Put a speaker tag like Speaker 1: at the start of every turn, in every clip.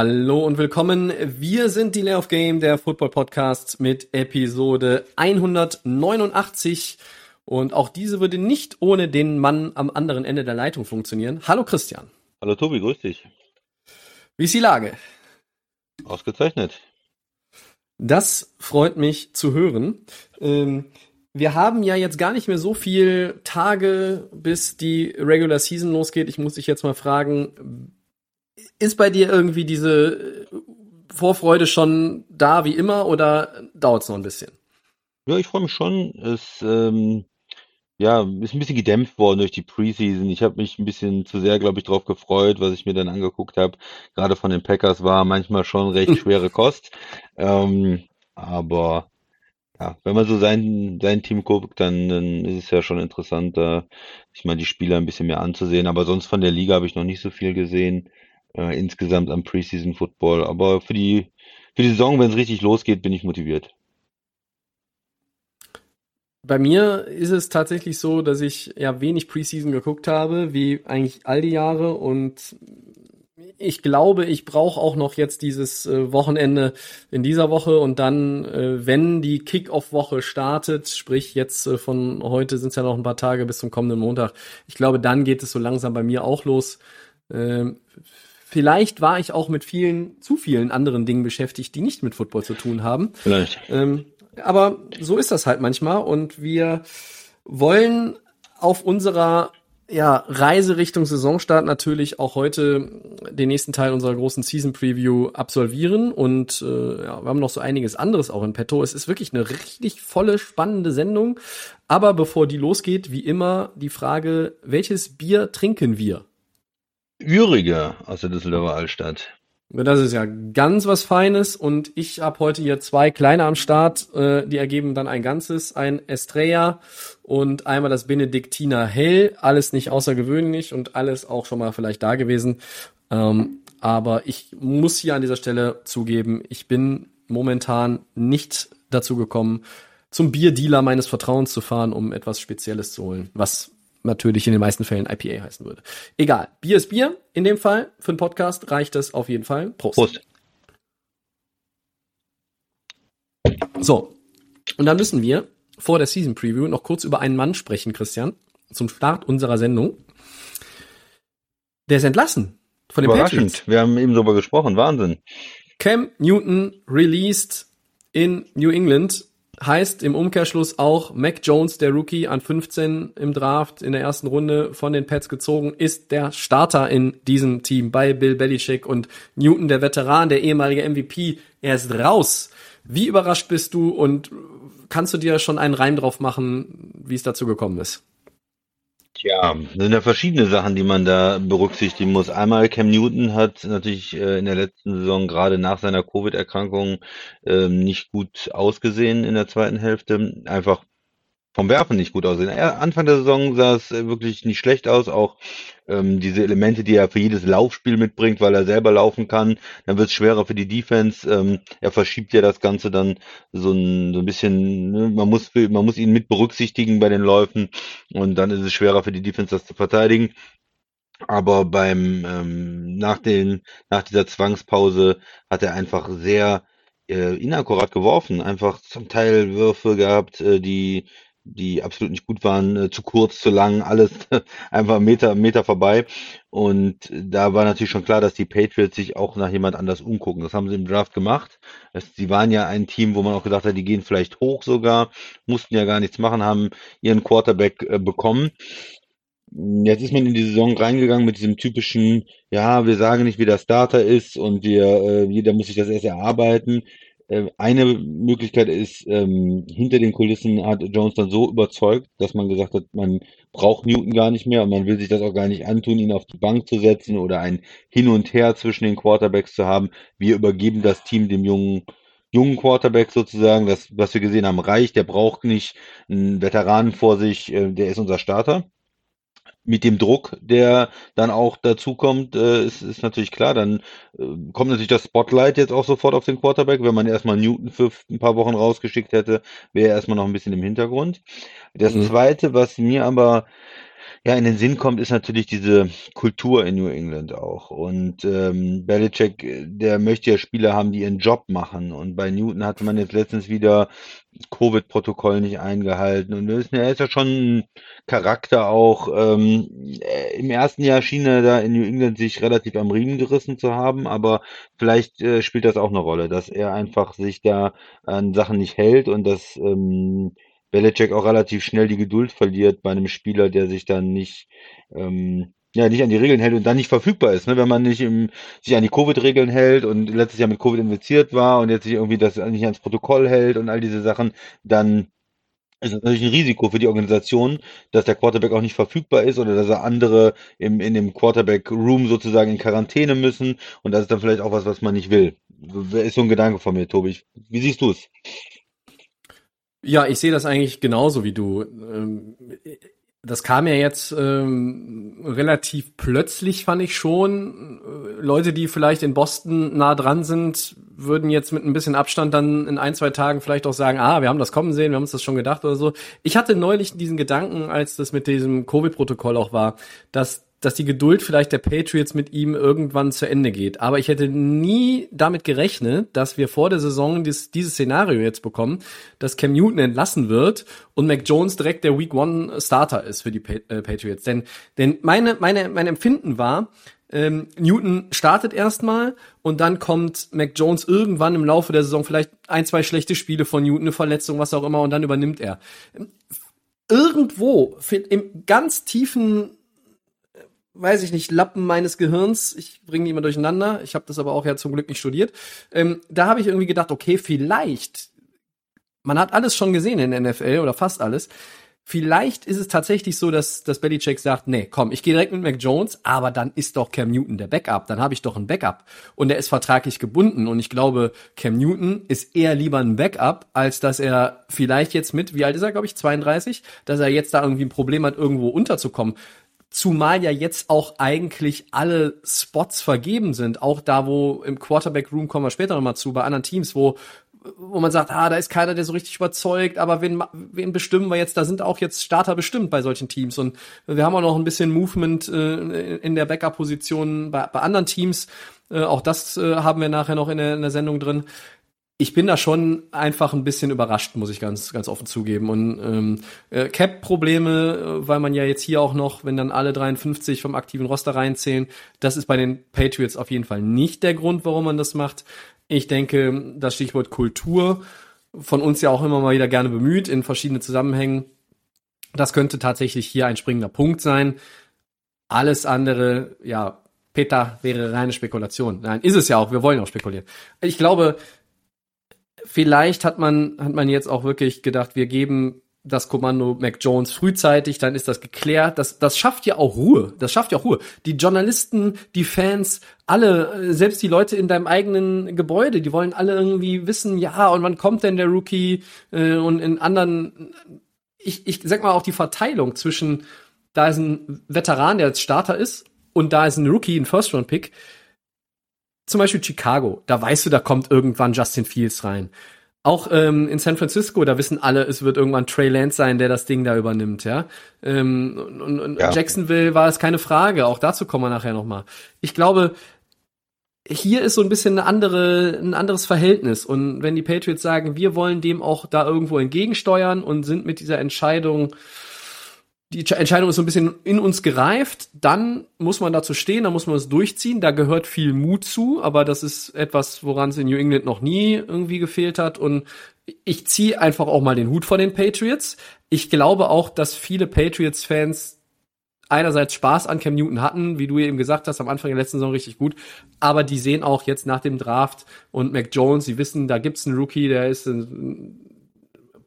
Speaker 1: Hallo und willkommen. Wir sind die Lay of Game, der Football Podcast mit Episode 189. Und auch diese würde nicht ohne den Mann am anderen Ende der Leitung funktionieren. Hallo Christian.
Speaker 2: Hallo Tobi, grüß dich.
Speaker 1: Wie ist die Lage?
Speaker 2: Ausgezeichnet.
Speaker 1: Das freut mich zu hören. Ähm, wir haben ja jetzt gar nicht mehr so viel Tage, bis die Regular Season losgeht. Ich muss dich jetzt mal fragen, ist bei dir irgendwie diese Vorfreude schon da wie immer oder dauert es noch ein bisschen?
Speaker 2: Ja, ich freue mich schon. Es ähm, ja, ist ein bisschen gedämpft worden durch die Preseason. Ich habe mich ein bisschen zu sehr, glaube ich, drauf gefreut, was ich mir dann angeguckt habe. Gerade von den Packers war manchmal schon recht schwere Kost. Ähm, aber ja, wenn man so sein, sein Team guckt, dann, dann ist es ja schon interessant, da sich mal die Spieler ein bisschen mehr anzusehen. Aber sonst von der Liga habe ich noch nicht so viel gesehen, äh, insgesamt am Preseason Football. Aber für die, für die Saison, wenn es richtig losgeht, bin ich motiviert.
Speaker 1: Bei mir ist es tatsächlich so, dass ich ja wenig Preseason geguckt habe, wie eigentlich all die Jahre und ich glaube, ich brauche auch noch jetzt dieses äh, Wochenende in dieser Woche und dann, äh, wenn die Kick-Off-Woche startet, sprich jetzt äh, von heute sind es ja noch ein paar Tage bis zum kommenden Montag, ich glaube, dann geht es so langsam bei mir auch los. Vielleicht war ich auch mit vielen, zu vielen anderen Dingen beschäftigt, die nicht mit Football zu tun haben.
Speaker 2: Vielleicht.
Speaker 1: Ähm, aber so ist das halt manchmal und wir wollen auf unserer ja, Reise Richtung Saisonstart natürlich auch heute den nächsten Teil unserer großen Season Preview absolvieren und äh, ja, wir haben noch so einiges anderes auch in petto. Es ist wirklich eine richtig volle, spannende Sendung. Aber bevor die losgeht, wie immer die Frage, welches Bier trinken wir?
Speaker 2: Ürige aus der Düsseldorfer Altstadt.
Speaker 1: Das ist ja ganz was Feines und ich habe heute hier zwei kleine am Start, äh, die ergeben dann ein ganzes, ein Estrella und einmal das Benediktiner Hell, alles nicht außergewöhnlich und alles auch schon mal vielleicht da gewesen. Ähm, aber ich muss hier an dieser Stelle zugeben, ich bin momentan nicht dazu gekommen, zum Bierdealer meines Vertrauens zu fahren, um etwas Spezielles zu holen, was natürlich in den meisten Fällen IPA heißen würde. Egal, Bier ist Bier. In dem Fall für einen Podcast reicht es auf jeden Fall. Prost.
Speaker 2: Prost.
Speaker 1: So, und dann müssen wir vor der Season Preview noch kurz über einen Mann sprechen, Christian, zum Start unserer Sendung. Der ist entlassen von den Patriots.
Speaker 2: Überraschend. Wir haben eben darüber gesprochen. Wahnsinn.
Speaker 1: Cam Newton released in New England heißt im Umkehrschluss auch Mac Jones, der Rookie an 15 im Draft in der ersten Runde von den Pets gezogen, ist der Starter in diesem Team bei Bill Belichick und Newton, der Veteran, der ehemalige MVP, er ist raus. Wie überrascht bist du und kannst du dir schon einen Reim drauf machen, wie es dazu gekommen ist?
Speaker 2: Tja, sind ja verschiedene Sachen, die man da berücksichtigen muss. Einmal Cam Newton hat natürlich äh, in der letzten Saison gerade nach seiner Covid-Erkrankung ähm, nicht gut ausgesehen in der zweiten Hälfte. Einfach vom Werfen nicht gut aussehen. Anfang der Saison sah es äh, wirklich nicht schlecht aus, auch ähm, diese Elemente, die er für jedes Laufspiel mitbringt, weil er selber laufen kann, dann wird es schwerer für die Defense. Ähm, er verschiebt ja das Ganze dann so ein, so ein bisschen, ne? man muss man muss ihn mit berücksichtigen bei den Läufen und dann ist es schwerer für die Defense, das zu verteidigen. Aber beim ähm, nach den nach dieser Zwangspause hat er einfach sehr äh, inakkurat geworfen, einfach zum Teil Würfe gehabt, äh, die die absolut nicht gut waren, äh, zu kurz, zu lang, alles einfach Meter, Meter vorbei. Und da war natürlich schon klar, dass die Patriots sich auch nach jemand anders umgucken. Das haben sie im Draft gemacht. Sie waren ja ein Team, wo man auch gedacht hat, die gehen vielleicht hoch sogar, mussten ja gar nichts machen, haben ihren Quarterback äh, bekommen. Jetzt ist man in die Saison reingegangen mit diesem typischen, ja, wir sagen nicht, wie der Starter ist und wir, äh, jeder muss sich das erst erarbeiten. Äh, eine Möglichkeit ist, ähm, hinter den Kulissen hat Jones dann so überzeugt, dass man gesagt hat, man braucht Newton gar nicht mehr und man will sich das auch gar nicht antun, ihn auf die Bank zu setzen oder ein Hin und Her zwischen den Quarterbacks zu haben. Wir übergeben das Team dem jungen jungen Quarterback sozusagen. Das, was wir gesehen haben, reicht. Der braucht nicht einen Veteranen vor sich, äh, der ist unser Starter mit dem Druck, der dann auch dazu kommt, äh, ist, ist natürlich klar, dann äh, kommt natürlich das Spotlight jetzt auch sofort auf den Quarterback. Wenn man erstmal Newton für ein paar Wochen rausgeschickt hätte, wäre er erstmal noch ein bisschen im Hintergrund. Das mhm. zweite, was mir aber ja, in den Sinn kommt, ist natürlich diese Kultur in New England auch. Und ähm, Belichick, der möchte ja Spieler haben, die ihren Job machen. Und bei Newton hatte man jetzt letztens wieder Covid-Protokoll nicht eingehalten. Und er ist ja schon ein Charakter auch. Ähm, äh, Im ersten Jahr schien er da in New England sich relativ am Riemen gerissen zu haben, aber vielleicht äh, spielt das auch eine Rolle, dass er einfach sich da an Sachen nicht hält und dass ähm, Belichick auch relativ schnell die Geduld verliert bei einem Spieler, der sich dann nicht, ähm, ja, nicht an die Regeln hält und dann nicht verfügbar ist. Ne? Wenn man nicht im, sich an die Covid-Regeln hält und letztes Jahr mit Covid infiziert war und jetzt sich irgendwie das nicht ans Protokoll hält und all diese Sachen, dann ist es natürlich ein Risiko für die Organisation, dass der Quarterback auch nicht verfügbar ist oder dass er andere im, in dem Quarterback-Room sozusagen in Quarantäne müssen und das ist dann vielleicht auch was, was man nicht will. Ist so ein Gedanke von mir, Tobi. Wie siehst du es?
Speaker 1: Ja, ich sehe das eigentlich genauso wie du. Ähm, das kam ja jetzt ähm, relativ plötzlich, fand ich schon. Leute, die vielleicht in Boston nah dran sind, würden jetzt mit ein bisschen Abstand dann in ein, zwei Tagen vielleicht auch sagen, ah, wir haben das kommen sehen, wir haben uns das schon gedacht oder so. Ich hatte neulich diesen Gedanken, als das mit diesem Covid-Protokoll auch war, dass dass die Geduld vielleicht der Patriots mit ihm irgendwann zu Ende geht. Aber ich hätte nie damit gerechnet, dass wir vor der Saison dies, dieses Szenario jetzt bekommen, dass Cam Newton entlassen wird und Mac Jones direkt der Week One Starter ist für die äh, Patriots. Denn, denn meine, meine, mein Empfinden war, ähm, Newton startet erstmal und dann kommt Mac Jones irgendwann im Laufe der Saison vielleicht ein, zwei schlechte Spiele von Newton, eine Verletzung, was auch immer, und dann übernimmt er. Irgendwo, im ganz tiefen weiß ich nicht, Lappen meines Gehirns. Ich bringe die immer durcheinander. Ich habe das aber auch ja zum Glück nicht studiert. Ähm, da habe ich irgendwie gedacht, okay, vielleicht, man hat alles schon gesehen in der NFL oder fast alles. Vielleicht ist es tatsächlich so, dass, dass Belichick sagt, nee, komm, ich gehe direkt mit Mac Jones, aber dann ist doch Cam Newton der Backup. Dann habe ich doch ein Backup. Und er ist vertraglich gebunden. Und ich glaube, Cam Newton ist eher lieber ein Backup, als dass er vielleicht jetzt mit, wie alt ist er, glaube ich, 32, dass er jetzt da irgendwie ein Problem hat, irgendwo unterzukommen. Zumal ja jetzt auch eigentlich alle Spots vergeben sind, auch da, wo im Quarterback Room kommen wir später nochmal zu, bei anderen Teams, wo wo man sagt, ah, da ist keiner, der so richtig überzeugt, aber wen, wen bestimmen wir jetzt? Da sind auch jetzt Starter bestimmt bei solchen Teams und wir haben auch noch ein bisschen Movement äh, in der Backup-Position bei, bei anderen Teams. Äh, auch das äh, haben wir nachher noch in der, in der Sendung drin ich bin da schon einfach ein bisschen überrascht, muss ich ganz, ganz offen zugeben. Und ähm, äh, Cap-Probleme, äh, weil man ja jetzt hier auch noch, wenn dann alle 53 vom aktiven Roster reinzählen, das ist bei den Patriots auf jeden Fall nicht der Grund, warum man das macht. Ich denke, das Stichwort Kultur, von uns ja auch immer mal wieder gerne bemüht in verschiedenen Zusammenhängen, das könnte tatsächlich hier ein springender Punkt sein. Alles andere, ja, Peter wäre reine Spekulation. Nein, ist es ja auch. Wir wollen auch spekulieren. Ich glaube, vielleicht hat man, hat man jetzt auch wirklich gedacht, wir geben das Kommando Mac Jones frühzeitig, dann ist das geklärt. Das, das schafft ja auch Ruhe. Das schafft ja auch Ruhe. Die Journalisten, die Fans, alle, selbst die Leute in deinem eigenen Gebäude, die wollen alle irgendwie wissen, ja, und wann kommt denn der Rookie? Äh, und in anderen, ich, ich sag mal auch die Verteilung zwischen, da ist ein Veteran, der als Starter ist, und da ist ein Rookie, ein First-Round-Pick zum Beispiel Chicago, da weißt du, da kommt irgendwann Justin Fields rein. Auch ähm, in San Francisco, da wissen alle, es wird irgendwann Trey Lance sein, der das Ding da übernimmt, ja. Ähm, und, und ja. Jacksonville war es keine Frage, auch dazu kommen wir nachher nochmal. Ich glaube, hier ist so ein bisschen eine andere, ein anderes Verhältnis. Und wenn die Patriots sagen, wir wollen dem auch da irgendwo entgegensteuern und sind mit dieser Entscheidung die Entscheidung ist so ein bisschen in uns gereift, dann muss man dazu stehen, dann muss man es durchziehen, da gehört viel Mut zu, aber das ist etwas, woran es in New England noch nie irgendwie gefehlt hat und ich ziehe einfach auch mal den Hut vor den Patriots. Ich glaube auch, dass viele Patriots-Fans einerseits Spaß an Cam Newton hatten, wie du eben gesagt hast, am Anfang der letzten Saison richtig gut, aber die sehen auch jetzt nach dem Draft und Mac Jones, sie wissen, da gibt's einen Rookie, der ist ein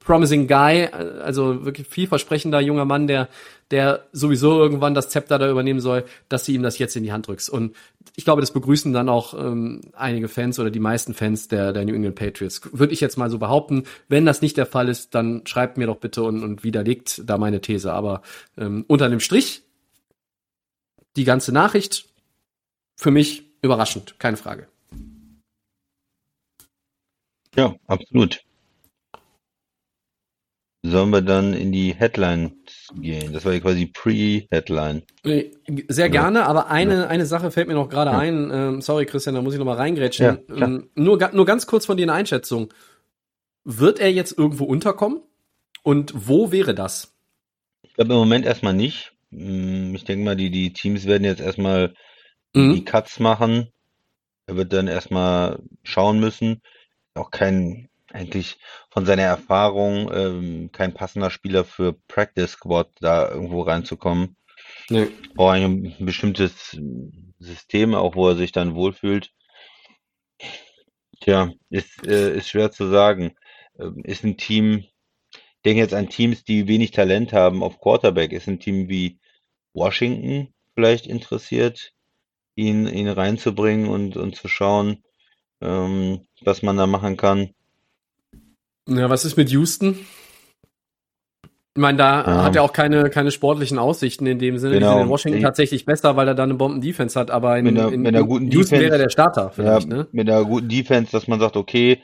Speaker 1: promising guy, also wirklich vielversprechender junger Mann, der, der sowieso irgendwann das Zepter da übernehmen soll, dass sie ihm das jetzt in die Hand drückst. Und ich glaube, das begrüßen dann auch ähm, einige Fans oder die meisten Fans der, der New England Patriots. Würde ich jetzt mal so behaupten. Wenn das nicht der Fall ist, dann schreibt mir doch bitte und, und widerlegt da meine These. Aber ähm, unter dem Strich, die ganze Nachricht, für mich überraschend, keine Frage.
Speaker 2: Ja, absolut. Sollen wir dann in die Headlines gehen? Das war ja quasi Pre-Headline.
Speaker 1: Sehr gerne, aber eine, eine Sache fällt mir noch gerade ja. ein. Ähm, sorry, Christian, da muss ich noch mal reingrätschen. Ja, ähm, nur, nur ganz kurz von dir eine Einschätzung. Wird er jetzt irgendwo unterkommen? Und wo wäre das?
Speaker 2: Ich glaube im Moment erstmal nicht. Hm, ich denke mal, die, die Teams werden jetzt erstmal mhm. die Cuts machen. Er wird dann erstmal schauen müssen. Auch kein eigentlich von seiner Erfahrung ähm, kein passender Spieler für Practice Squad da irgendwo reinzukommen. Nee. Braucht ein bestimmtes System, auch wo er sich dann wohlfühlt. Tja, ist, äh, ist schwer zu sagen. Ähm, ist ein Team, ich denke jetzt an Teams, die wenig Talent haben auf Quarterback. Ist ein Team wie Washington vielleicht interessiert, ihn, ihn reinzubringen und, und zu schauen, ähm, was man da machen kann.
Speaker 1: Ja, was ist mit Houston? Ich meine, da ja. hat er auch keine, keine sportlichen Aussichten in dem Sinne. Genau. Die sind in Washington ich, tatsächlich besser, weil er da eine Bomben-Defense hat, aber in,
Speaker 2: mit einer,
Speaker 1: in,
Speaker 2: mit einer guten
Speaker 1: Houston
Speaker 2: Defense,
Speaker 1: wäre der Starter
Speaker 2: vielleicht, ja, ne? Mit einer guten Defense, dass man sagt, okay,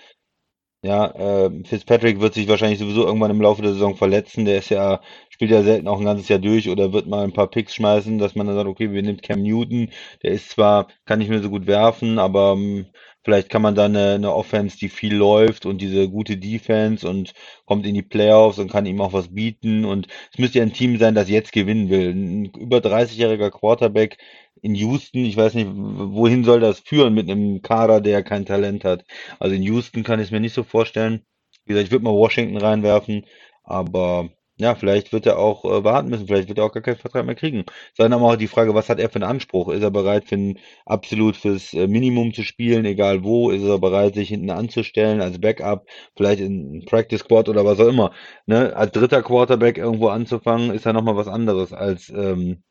Speaker 2: ja, äh, Fitzpatrick wird sich wahrscheinlich sowieso irgendwann im Laufe der Saison verletzen. Der ist ja, spielt ja selten auch ein ganzes Jahr durch oder wird mal ein paar Picks schmeißen, dass man dann sagt, okay, wir nehmen Cam Newton. Der ist zwar, kann nicht mehr so gut werfen, aber ähm, Vielleicht kann man dann eine, eine Offense, die viel läuft und diese gute Defense und kommt in die Playoffs und kann ihm auch was bieten. Und es müsste ja ein Team sein, das jetzt gewinnen will. Ein über 30-jähriger Quarterback in Houston, ich weiß nicht, wohin soll das führen mit einem Kader, der kein Talent hat. Also in Houston kann ich es mir nicht so vorstellen. Wie gesagt, ich würde mal Washington reinwerfen, aber ja, vielleicht wird er auch äh, warten müssen, vielleicht wird er auch gar keinen Vertrag mehr kriegen. Dann aber auch die Frage, was hat er für einen Anspruch? Ist er bereit, für ein, absolut fürs äh, Minimum zu spielen, egal wo? Ist er bereit, sich hinten anzustellen als Backup, vielleicht in Practice Squad oder was auch immer? Ne? Als dritter Quarterback irgendwo anzufangen, ist ja nochmal was anderes als ähm,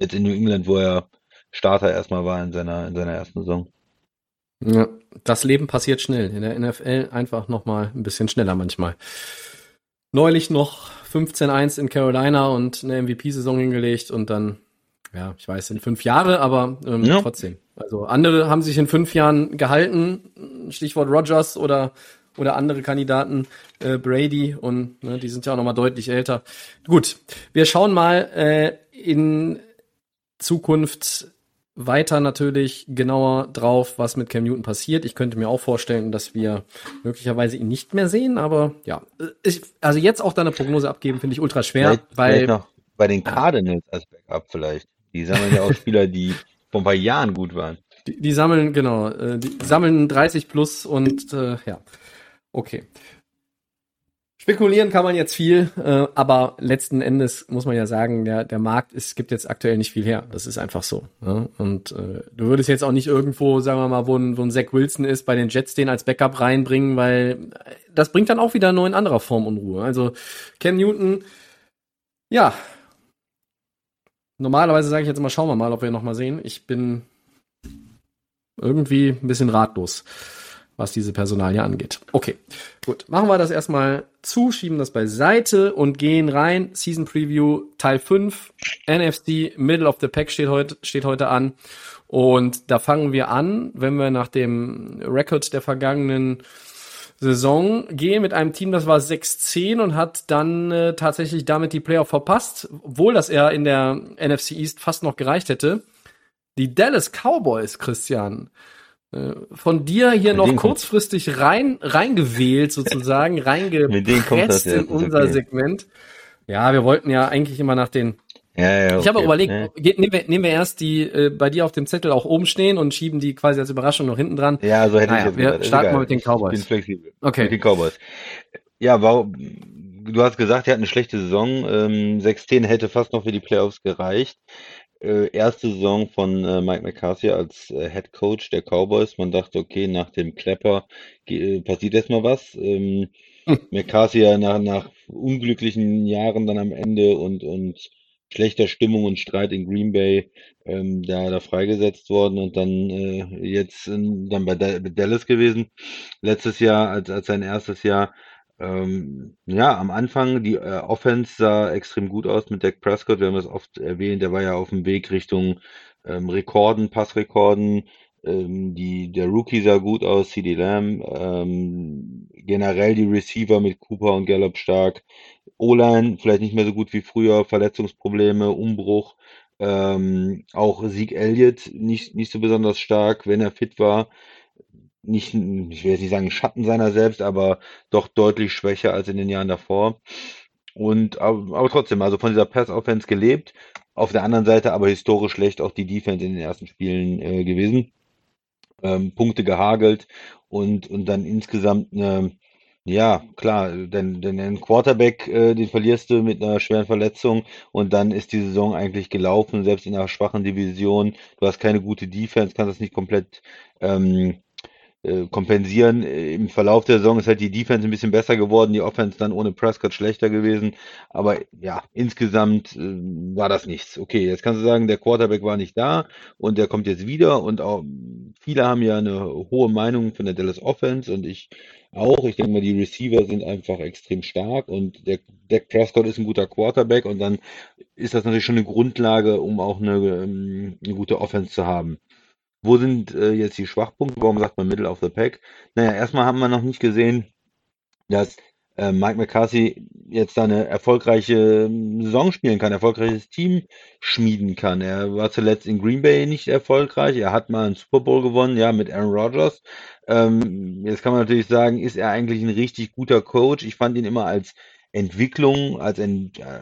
Speaker 2: jetzt in New England, wo er Starter erstmal war in seiner, in seiner ersten Saison.
Speaker 1: Ja, das Leben passiert schnell. In der NFL einfach nochmal ein bisschen schneller manchmal. Neulich noch 15-1 in Carolina und eine MVP-Saison hingelegt und dann, ja, ich weiß, in fünf Jahre, aber ähm, ja. trotzdem. Also andere haben sich in fünf Jahren gehalten, Stichwort Rogers oder oder andere Kandidaten, äh, Brady und ne, die sind ja auch noch mal deutlich älter. Gut, wir schauen mal äh, in Zukunft weiter natürlich genauer drauf, was mit Cam Newton passiert. Ich könnte mir auch vorstellen, dass wir möglicherweise ihn nicht mehr sehen, aber ja, ich, also jetzt auch da eine Prognose abgeben, finde ich ultra schwer,
Speaker 2: vielleicht,
Speaker 1: weil
Speaker 2: vielleicht noch bei den Cardinals als Backup vielleicht. Die sammeln ja auch Spieler, die vor ein paar Jahren gut waren.
Speaker 1: Die, die sammeln genau, äh, die sammeln 30 plus und äh, ja, okay. Spekulieren kann man jetzt viel, äh, aber letzten Endes muss man ja sagen, der, der Markt ist, gibt jetzt aktuell nicht viel her. Das ist einfach so. Ja? Und äh, du würdest jetzt auch nicht irgendwo, sagen wir mal, wo ein, wo ein Zach Wilson ist, bei den Jets den als Backup reinbringen, weil das bringt dann auch wieder nur in anderer Form Unruhe. Also Cam Newton, ja. Normalerweise sage ich jetzt mal, schauen wir mal, ob wir ihn noch mal sehen. Ich bin irgendwie ein bisschen ratlos was diese Personalie angeht. Okay, gut. Machen wir das erstmal zu, schieben das beiseite und gehen rein. Season Preview Teil 5. NFC Middle of the Pack steht heute, steht heute an. Und da fangen wir an, wenn wir nach dem Record der vergangenen Saison gehen mit einem Team, das war 6-10 und hat dann äh, tatsächlich damit die Playoff verpasst, obwohl das er in der NFC East fast noch gereicht hätte. Die Dallas Cowboys, Christian, von dir hier mit noch kurzfristig rein reingewählt sozusagen, reingepresst in unser okay. Segment. Ja, wir wollten ja eigentlich immer nach den ja, ja, okay. Ich habe überlegt, ja. nehmen, wir, nehmen wir erst die äh, bei dir auf dem Zettel auch oben stehen und schieben die quasi als Überraschung noch hinten dran.
Speaker 2: Ja, so hätte naja,
Speaker 1: ich jetzt Wir starten mal mit den Cowboys. Ich bin
Speaker 2: flexibel. Okay. Mit den Cowboys. Ja, warum, du hast gesagt, er hat eine schlechte Saison. Ähm, 6-10 hätte fast noch für die Playoffs gereicht äh, erste Saison von äh, Mike McCarthy als äh, Head Coach der Cowboys. Man dachte, okay, nach dem Klepper äh, passiert erstmal was. Ähm, McCarthy ja nach, nach unglücklichen Jahren dann am Ende und, und schlechter Stimmung und Streit in Green Bay ähm, da, da freigesetzt worden und dann äh, jetzt in, dann bei Dallas gewesen. Letztes Jahr als, als sein erstes Jahr. Ähm, ja, am Anfang, die äh, Offense sah extrem gut aus mit Dak Prescott. Wir haben das oft erwähnt. Der war ja auf dem Weg Richtung ähm, Rekorden, Passrekorden. Ähm, die, der Rookie sah gut aus, CD Lamb. Ähm, generell die Receiver mit Cooper und Gallup stark. O-Line vielleicht nicht mehr so gut wie früher, Verletzungsprobleme, Umbruch. Ähm, auch Sieg Elliott nicht, nicht so besonders stark, wenn er fit war. Nicht, ich will jetzt nicht sagen Schatten seiner selbst, aber doch deutlich schwächer als in den Jahren davor. Und aber, aber trotzdem, also von dieser Pass-Offense gelebt. Auf der anderen Seite aber historisch schlecht auch die Defense in den ersten Spielen äh, gewesen ähm, Punkte gehagelt und, und dann insgesamt eine, ja, klar, denn, denn ein Quarterback, äh, den verlierst du mit einer schweren Verletzung und dann ist die Saison eigentlich gelaufen, selbst in einer schwachen Division. Du hast keine gute Defense, kannst das nicht komplett ähm, äh, kompensieren. Im Verlauf der Saison ist halt die Defense ein bisschen besser geworden, die Offense dann ohne Prescott schlechter gewesen. Aber ja, insgesamt äh, war das nichts. Okay, jetzt kannst du sagen, der Quarterback war nicht da und der kommt jetzt wieder und auch viele haben ja eine hohe Meinung von der Dallas Offense und ich auch. Ich denke mal, die Receiver sind einfach extrem stark und der Dak Prescott ist ein guter Quarterback und dann ist das natürlich schon eine Grundlage, um auch eine, ähm, eine gute Offense zu haben. Wo sind äh, jetzt die Schwachpunkte? Warum sagt man Middle of the Pack? Naja, erstmal haben wir noch nicht gesehen, dass äh, Mike McCarthy jetzt da eine erfolgreiche ähm, Saison spielen kann, erfolgreiches Team schmieden kann. Er war zuletzt in Green Bay nicht erfolgreich. Er hat mal einen Super Bowl gewonnen, ja, mit Aaron Rodgers. Ähm, jetzt kann man natürlich sagen, ist er eigentlich ein richtig guter Coach? Ich fand ihn immer als Entwicklung als,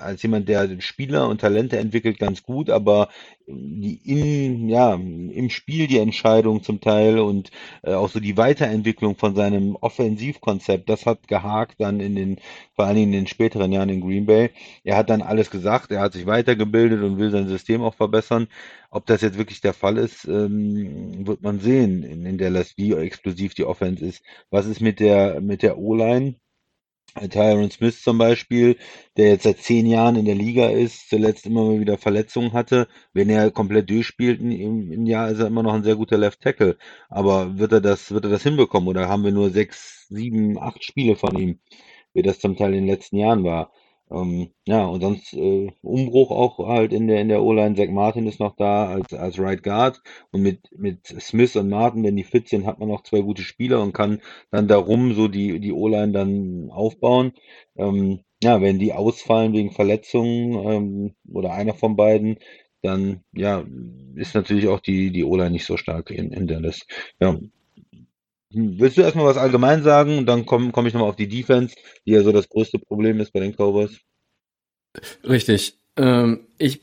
Speaker 2: als jemand, der Spieler und Talente entwickelt, ganz gut, aber die in, ja, im Spiel die Entscheidung zum Teil und äh, auch so die Weiterentwicklung von seinem Offensivkonzept, das hat gehakt dann in den, vor allen Dingen in den späteren Jahren in Green Bay. Er hat dann alles gesagt, er hat sich weitergebildet und will sein System auch verbessern. Ob das jetzt wirklich der Fall ist, ähm, wird man sehen in, in Dallas, wie explosiv die Offense ist. Was ist mit der, mit der O-Line? Tyron Smith zum Beispiel, der jetzt seit zehn Jahren in der Liga ist, zuletzt immer mal wieder Verletzungen hatte. Wenn er komplett durchspielt im, im Jahr, ist er immer noch ein sehr guter Left Tackle. Aber wird er das, wird er das hinbekommen? Oder haben wir nur sechs, sieben, acht Spiele von ihm, wie das zum Teil in den letzten Jahren war? Ähm, ja, und sonst äh, Umbruch auch halt in der in der O-Line. Zach Martin ist noch da als als Right Guard und mit mit Smith und Martin, wenn die fit sind, hat man noch zwei gute Spieler und kann dann darum so die die O-Line dann aufbauen. Ähm, ja, wenn die ausfallen wegen Verletzungen ähm, oder einer von beiden, dann ja ist natürlich auch die die O-Line nicht so stark in, in Dallas. Ja, willst du erstmal was allgemein sagen und dann komme komm ich nochmal auf die Defense, die ja so das größte Problem ist bei den Cowboys?
Speaker 1: Richtig. Ähm, ich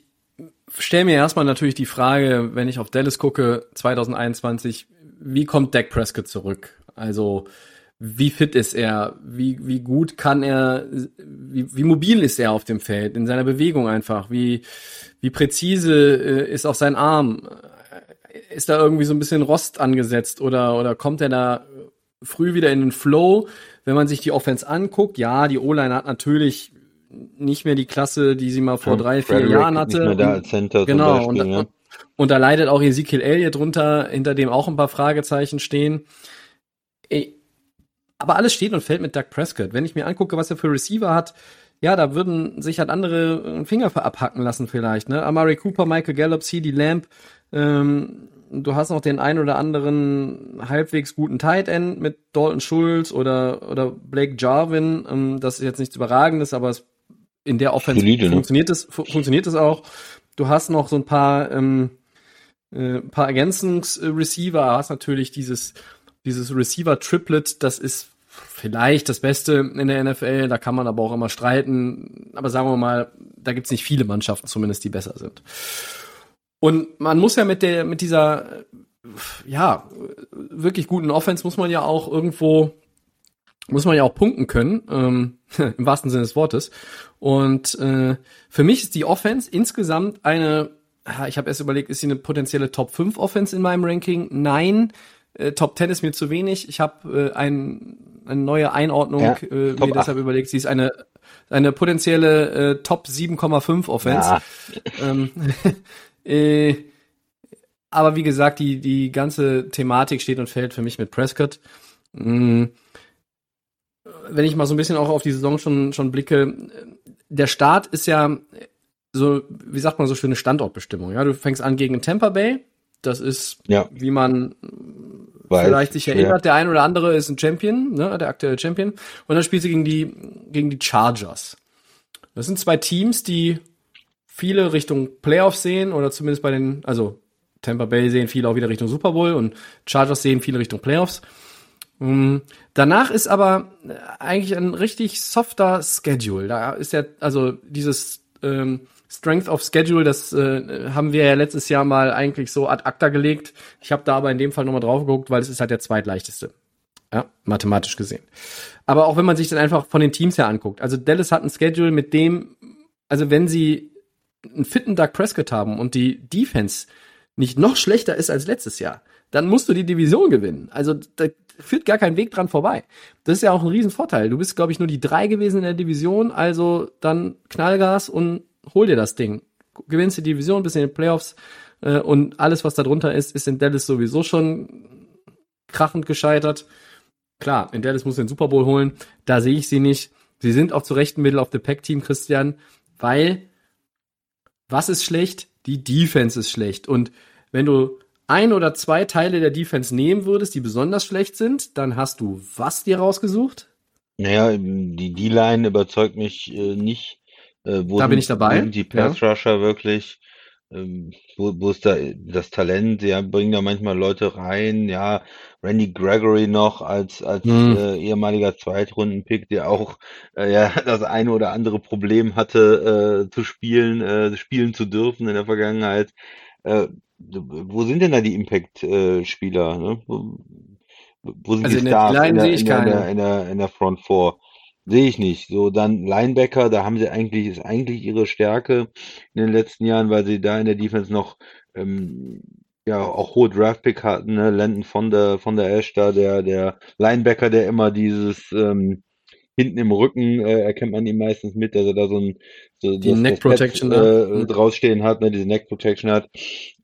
Speaker 1: stelle mir erstmal natürlich die Frage, wenn ich auf Dallas gucke, 2021, wie kommt Dak Prescott zurück? Also, wie fit ist er? Wie, wie gut kann er, wie, wie mobil ist er auf dem Feld, in seiner Bewegung einfach? Wie, wie präzise äh, ist auch sein Arm? Ist da irgendwie so ein bisschen Rost angesetzt oder, oder kommt er da früh wieder in den Flow? Wenn man sich die Offense anguckt, ja, die O-Line hat natürlich nicht mehr die Klasse, die sie mal vor ja, drei, vier Frederick Jahren hatte. Nicht mehr da als Center genau, Beispiel, und, ja. und, und da leidet auch Ezekiel Elliott drunter, hinter dem auch ein paar Fragezeichen stehen. Aber alles steht und fällt mit Doug Prescott. Wenn ich mir angucke, was er für Receiver hat, ja, da würden sich halt andere Finger abhacken lassen vielleicht, ne? Amari Cooper, Michael Gallup, CD Lamb, ähm, du hast noch den ein oder anderen halbwegs guten Tight End mit Dalton Schulz oder, oder Blake Jarvin. Ähm, das ist jetzt nichts Überragendes, aber es, in der Offense Solide, ne? funktioniert es, fu funktioniert es auch. Du hast noch so ein paar, ähm, äh, paar Ergänzungsreceiver, hast natürlich dieses, dieses Receiver-Triplet, das ist vielleicht das Beste in der NFL, da kann man aber auch immer streiten. Aber sagen wir mal, da gibt's nicht viele Mannschaften zumindest, die besser sind. Und man muss ja mit der, mit dieser, ja, wirklich guten Offense muss man ja auch irgendwo, muss man ja auch punkten können, ähm, im wahrsten Sinne des Wortes. Und äh, für mich ist die Offense insgesamt eine, ich habe erst überlegt, ist sie eine potenzielle Top 5 Offense in meinem Ranking? Nein, äh, Top 10 ist mir zu wenig. Ich habe äh, ein, eine neue Einordnung
Speaker 2: Ja,
Speaker 1: äh,
Speaker 2: Top
Speaker 1: mir deshalb überlegt. Sie ist eine eine potenzielle äh, Top 7,5 Offense.
Speaker 2: Ja.
Speaker 1: Ähm, äh, aber wie gesagt, die, die ganze Thematik steht und fällt für mich mit Prescott. Mm, Wenn ich mal so ein bisschen auch auf die Saison schon, schon blicke, der Start ist ja so, wie sagt man so schöne Standortbestimmung. Ja, du fängst an gegen Tampa Bay. Das ist,
Speaker 2: Ja.
Speaker 1: wie man
Speaker 2: Weiß,
Speaker 1: vielleicht sich erinnert, der ein oder andere ist ein Champion, ne, der aktuelle Champion. Und dann spielt sie gegen die, gegen die Chargers. Das sind zwei Teams, die viele Richtung Playoffs sehen oder zumindest bei den, also Tampa Bay sehen viele auch wieder Richtung Super Bowl und Chargers sehen viele Richtung Playoffs. Mm, Danach ist aber äh, eigentlich ein richtig softer Schedule. Da ist ja, also dieses ähm, Strength of Schedule, das äh, haben wir ja letztes Jahr mal eigentlich so ad acta gelegt. Ich habe da aber in dem Fall nochmal drauf geguckt, weil es ist halt der zweitleichteste. Ja, mathematisch gesehen. Aber auch wenn man sich dann einfach von den Teams her anguckt. Also Dallas hat ein Schedule, mit dem, also wenn sie einen fitten Doug Prescott haben und die Defense nicht noch schlechter ist als letztes Jahr, dann musst du die Division gewinnen. Also da führt gar kein Weg dran vorbei. Das ist ja auch ein Riesenvorteil. Du bist, glaube ich, nur die drei gewesen in der Division, also dann Knallgas und hol dir das Ding. Gewinnst die Division bis in den Playoffs äh, und alles, was da drunter ist, ist in Dallas sowieso schon krachend gescheitert. Klar, in Dallas muss den Super Bowl holen. Da sehe ich sie nicht. Sie sind auch zu Recht ein Middle of the Pack Team, Christian, weil was ist schlecht? Die Defense ist schlecht. Und wenn du ein oder zwei Teile der Defense nehmen würdest, die besonders schlecht sind, dann hast du was dir rausgesucht?
Speaker 2: Naja, die D-Line überzeugt mich äh, nicht. Äh, wo
Speaker 1: Da bin ich dabei,
Speaker 2: Wo sind die Pass-Rusher wirklich? Ähm, wo, wo ist da das Talent? Ja, bringen da manchmal Leute rein. Ja, Randy Gregory noch als, als
Speaker 1: Hm.
Speaker 2: äh, ehemaliger Zweitrunden-Pick, der auch äh, ja, das eine oder andere Problem hatte, äh, zu spielen, äh, spielen zu dürfen in der Vergangenheit. Äh, wo sind denn da die Impact-Spieler? Ne? Wo, wo sind
Speaker 1: Also
Speaker 2: die Stars in der,
Speaker 1: sehe ich
Speaker 2: in der, in der, in der, in der Front Four? Sehe ich nicht. So, dann Linebacker, da haben sie eigentlich, ist eigentlich ihre Stärke in den letzten Jahren, weil sie da in der Defense noch ähm, ja auch hohe Draftpick hatten, ne? Landon von der von der Ash da, der der Linebacker, der immer dieses ähm, hinten im Rücken äh, erkennt man ihn meistens mit, dass er da so ein so
Speaker 1: Die
Speaker 2: das,
Speaker 1: Neck
Speaker 2: das Pad,
Speaker 1: Protection da.
Speaker 2: äh,
Speaker 1: Mhm.
Speaker 2: drausstehen hat, ne, diese Neck Protection hat.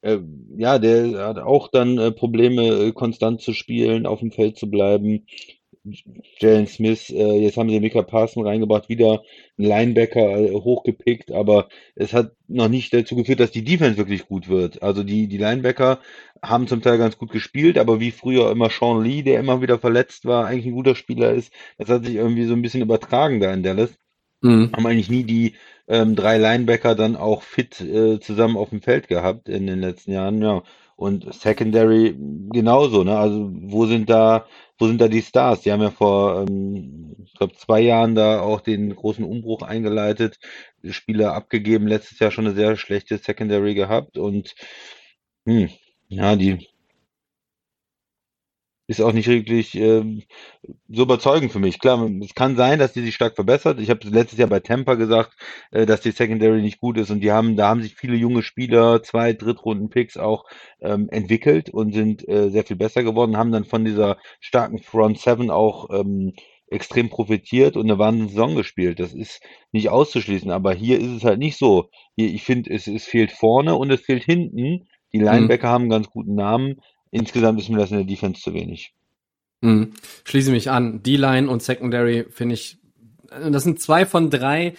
Speaker 2: Äh, ja, der hat auch dann äh, Probleme, äh, konstant zu spielen, auf dem Feld zu bleiben. Jalen Smith, äh, jetzt haben sie Mika Parson reingebracht, wieder ein Linebacker äh, hochgepickt, aber es hat noch nicht dazu geführt, dass die Defense wirklich gut wird. Also die, die Linebacker haben zum Teil ganz gut gespielt, aber wie früher immer Sean Lee, der immer wieder verletzt war, eigentlich ein guter Spieler ist, das hat sich irgendwie so ein bisschen übertragen da in Dallas.
Speaker 1: Mhm.
Speaker 2: Haben eigentlich nie die ähm, drei Linebacker dann auch fit äh, zusammen auf dem Feld gehabt in den letzten Jahren, ja. Und Secondary genauso, ne? Also wo sind da, wo sind da die Stars? Die haben ja vor, ähm, ich glaube, zwei Jahren da auch den großen Umbruch eingeleitet, Spieler abgegeben, letztes Jahr schon eine sehr schlechte Secondary gehabt und hm, ja, die ist auch nicht wirklich ähm, so überzeugend für mich. Klar, es kann sein, dass die sich stark verbessert. Ich habe letztes Jahr bei Tampa gesagt, äh, dass die Secondary nicht gut ist und die haben, da haben sich viele junge Spieler, zwei Drittrunden-Picks auch ähm, entwickelt und sind äh, sehr viel besser geworden, haben dann von dieser starken Front Seven auch ähm, extrem profitiert und eine wahnsinnige Saison gespielt. Das ist nicht auszuschließen, aber hier ist es halt nicht so. Hier, ich finde, es, es fehlt vorne und es fehlt hinten. Die Linebacker haben einen ganz guten Namen. Insgesamt ist mir das in der Defense zu wenig.
Speaker 1: Mhm. Schließe mich an. D-Line und Secondary finde ich, das sind zwei von drei,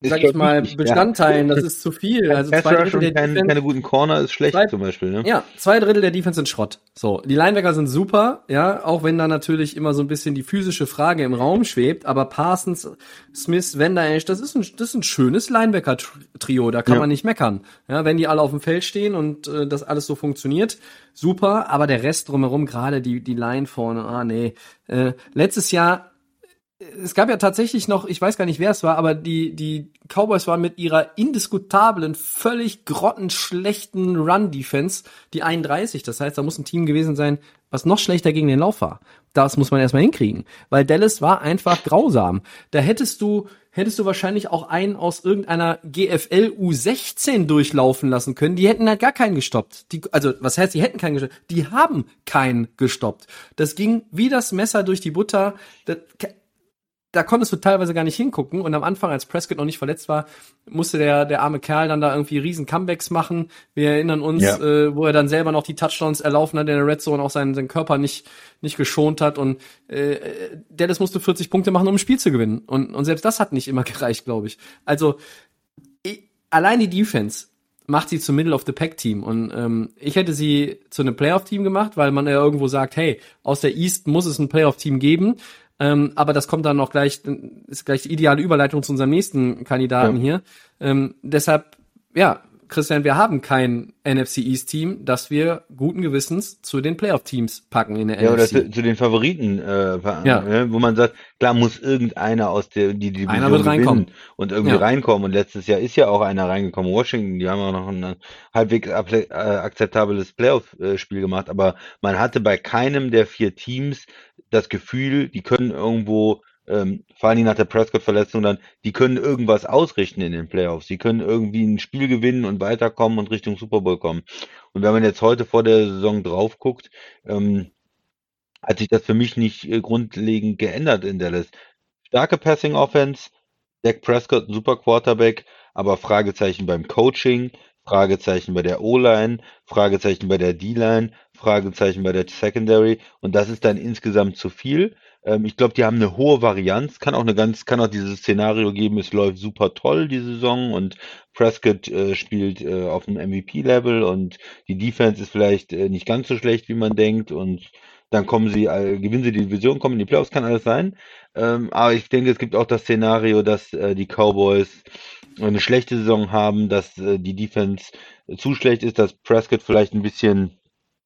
Speaker 1: sag ich mal,
Speaker 2: wichtig, ja.
Speaker 1: Bestandteilen. Das ist zu viel. Also
Speaker 2: Pass
Speaker 1: zwei Drittel der
Speaker 2: kein,
Speaker 1: Defense,
Speaker 2: keine guten Corner ist schlecht
Speaker 1: Zwei-
Speaker 2: zum Beispiel, ne?
Speaker 1: ja, zwei Drittel der Defense sind Schrott. So, die Linebacker sind super, ja, auch wenn da natürlich immer so ein bisschen die physische Frage im Raum schwebt, aber Parsons, Smith, Vander Esch, das ist ein, das ist ein schönes Linebacker-Trio, da kann
Speaker 2: Ja.
Speaker 1: man nicht meckern. Ja, wenn die alle auf dem Feld stehen und äh, das alles so funktioniert, super, aber der Rest drumherum, gerade die, die Line vorne, ah nee. Äh, letztes Jahr es gab ja tatsächlich noch, ich weiß gar nicht, wer es war, aber die, die Cowboys waren mit ihrer indiskutablen, völlig grottenschlechten Run-Defense die 31. Das heißt, da muss ein Team gewesen sein, was noch schlechter gegen den Lauf war. Das muss man erstmal hinkriegen. Weil Dallas war einfach grausam. Da hättest du, hättest du wahrscheinlich auch einen aus irgendeiner GFL U16 durchlaufen lassen können. Die hätten halt gar keinen gestoppt. Die, also, was heißt, die hätten keinen gestoppt? Die haben keinen gestoppt. Das ging wie das Messer durch die Butter. Das, da konntest du teilweise gar nicht hingucken. Und am Anfang, als Prescott noch nicht verletzt war, musste der, der arme Kerl dann da irgendwie riesen Comebacks machen. Wir erinnern uns, ja. äh, wo er dann selber noch die Touchdowns erlaufen hat in der Red Zone, auch seinen, seinen Körper nicht, nicht geschont hat. Und äh, Dallas musste 40 Punkte machen, um ein Spiel zu gewinnen. Und, und selbst das hat nicht immer gereicht, glaube ich. Also ich, allein die Defense macht sie zum Middle of the Pack Team und ähm, ich hätte sie zu einem Playoff Team gemacht, weil man ja irgendwo sagt, hey, aus der East muss es ein Playoff Team geben ähm, aber das kommt dann noch gleich, ist gleich die ideale Überleitung zu unserem nächsten Kandidaten ja. hier. Ähm, deshalb, ja, Christian, wir haben kein NFC East Team, das wir guten Gewissens zu den Playoff Teams packen in der
Speaker 2: ja,
Speaker 1: NFC.
Speaker 2: Ja, oder zu, den Favoriten, äh, ja. Ne, wo man sagt, klar muss irgendeiner aus der die Division einer wird reinkommen und irgendwie ja. reinkommen. Und letztes Jahr ist ja auch einer reingekommen. Washington, die haben auch noch ein halbwegs äh, akzeptables Playoff-Spiel gemacht, aber man hatte bei keinem der vier Teams das Gefühl, die können irgendwo ähm, vor allem nach der Prescott-Verletzung dann, die können irgendwas ausrichten in den Playoffs. Die können irgendwie ein Spiel gewinnen und weiterkommen und Richtung Super Bowl kommen. Und wenn man jetzt heute vor der Saison drauf guckt, ähm, hat sich das für mich nicht äh, grundlegend geändert in Dallas. Starke Passing Offense, Dak Prescott, ein super Quarterback, aber Fragezeichen beim Coaching, Fragezeichen bei der O-Line, Fragezeichen bei der D-Line, Fragezeichen bei der Secondary und das ist dann insgesamt zu viel. Ähm, ich glaube, die haben eine hohe Varianz, kann auch eine ganz, kann auch dieses Szenario geben, es läuft super toll die Saison und Prescott äh, spielt äh, auf einem MVP-Level und die Defense ist vielleicht äh, nicht ganz so schlecht, wie man denkt und dann kommen sie, äh, gewinnen sie die Division, kommen in die Playoffs, kann alles sein. Ähm, aber ich denke, es gibt auch das Szenario, dass äh, die Cowboys eine schlechte Saison haben, dass äh, die Defense zu schlecht ist, dass Prescott vielleicht ein bisschen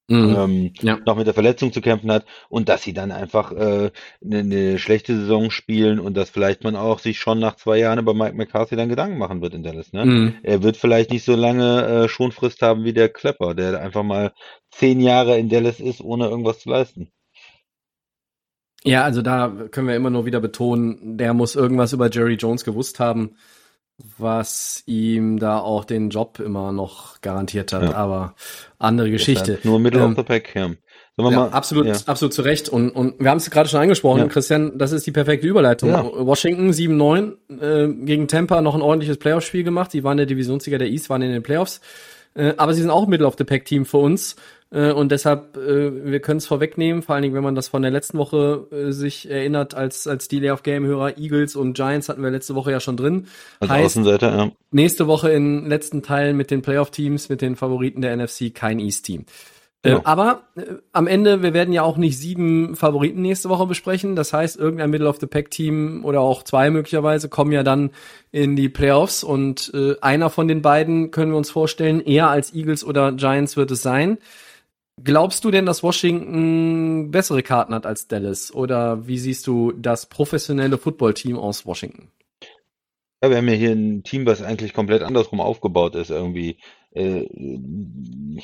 Speaker 2: Mhm. Ähm, ja. noch mit der Verletzung zu kämpfen hat und dass sie dann einfach äh, eine, eine schlechte Saison spielen und dass vielleicht man auch sich schon nach zwei Jahren über Mike McCarthy dann Gedanken machen wird in Dallas. Ne? Mhm. Er wird vielleicht nicht so lange äh, Schonfrist haben wie der Klepper, der einfach mal zehn Jahre in Dallas ist, ohne irgendwas zu leisten.
Speaker 1: Ja, also da können wir immer nur wieder betonen, der muss irgendwas über Jerry Jones gewusst haben was ihm da auch den Job immer noch garantiert hat. Ja. Aber andere Geschichte.
Speaker 2: Nur Middle ähm, of the Pack, ja.
Speaker 1: Ja, mal, absolut, ja. absolut zu Recht. Und, und wir haben es gerade schon angesprochen, ja. Christian, das ist die perfekte Überleitung. Washington 7-9 äh, gegen Tampa noch ein ordentliches Playoff-Spiel gemacht. Sie waren der Divisionssieger der East, waren in den Playoffs. Äh, aber sie sind auch Middle of the Pack Team für uns. Äh, und deshalb, äh, wir können es vorwegnehmen, vor allen Dingen, wenn man das von der letzten Woche äh, sich erinnert, als, als Delay of Game-Hörer, Eagles und Giants hatten wir letzte Woche ja schon drin.
Speaker 2: Als heißt, Außenseiter, ja.
Speaker 1: Nächste Woche in letzten Teilen mit den Playoff-Teams, mit den Favoriten der NFC, kein East-Team. Genau. Äh, aber äh, am Ende, wir werden ja auch nicht sieben Favoriten nächste Woche besprechen. Das heißt, irgendein Middle of the Pack Team oder auch zwei möglicherweise kommen ja dann in die Playoffs und äh, einer von den beiden können wir uns vorstellen, eher als Eagles oder Giants wird es sein. Glaubst du denn, dass Washington bessere Karten hat als Dallas? Oder wie siehst du das professionelle Footballteam aus Washington?
Speaker 2: Ja, wir haben ja hier ein Team, was eigentlich komplett andersrum aufgebaut ist, irgendwie, äh,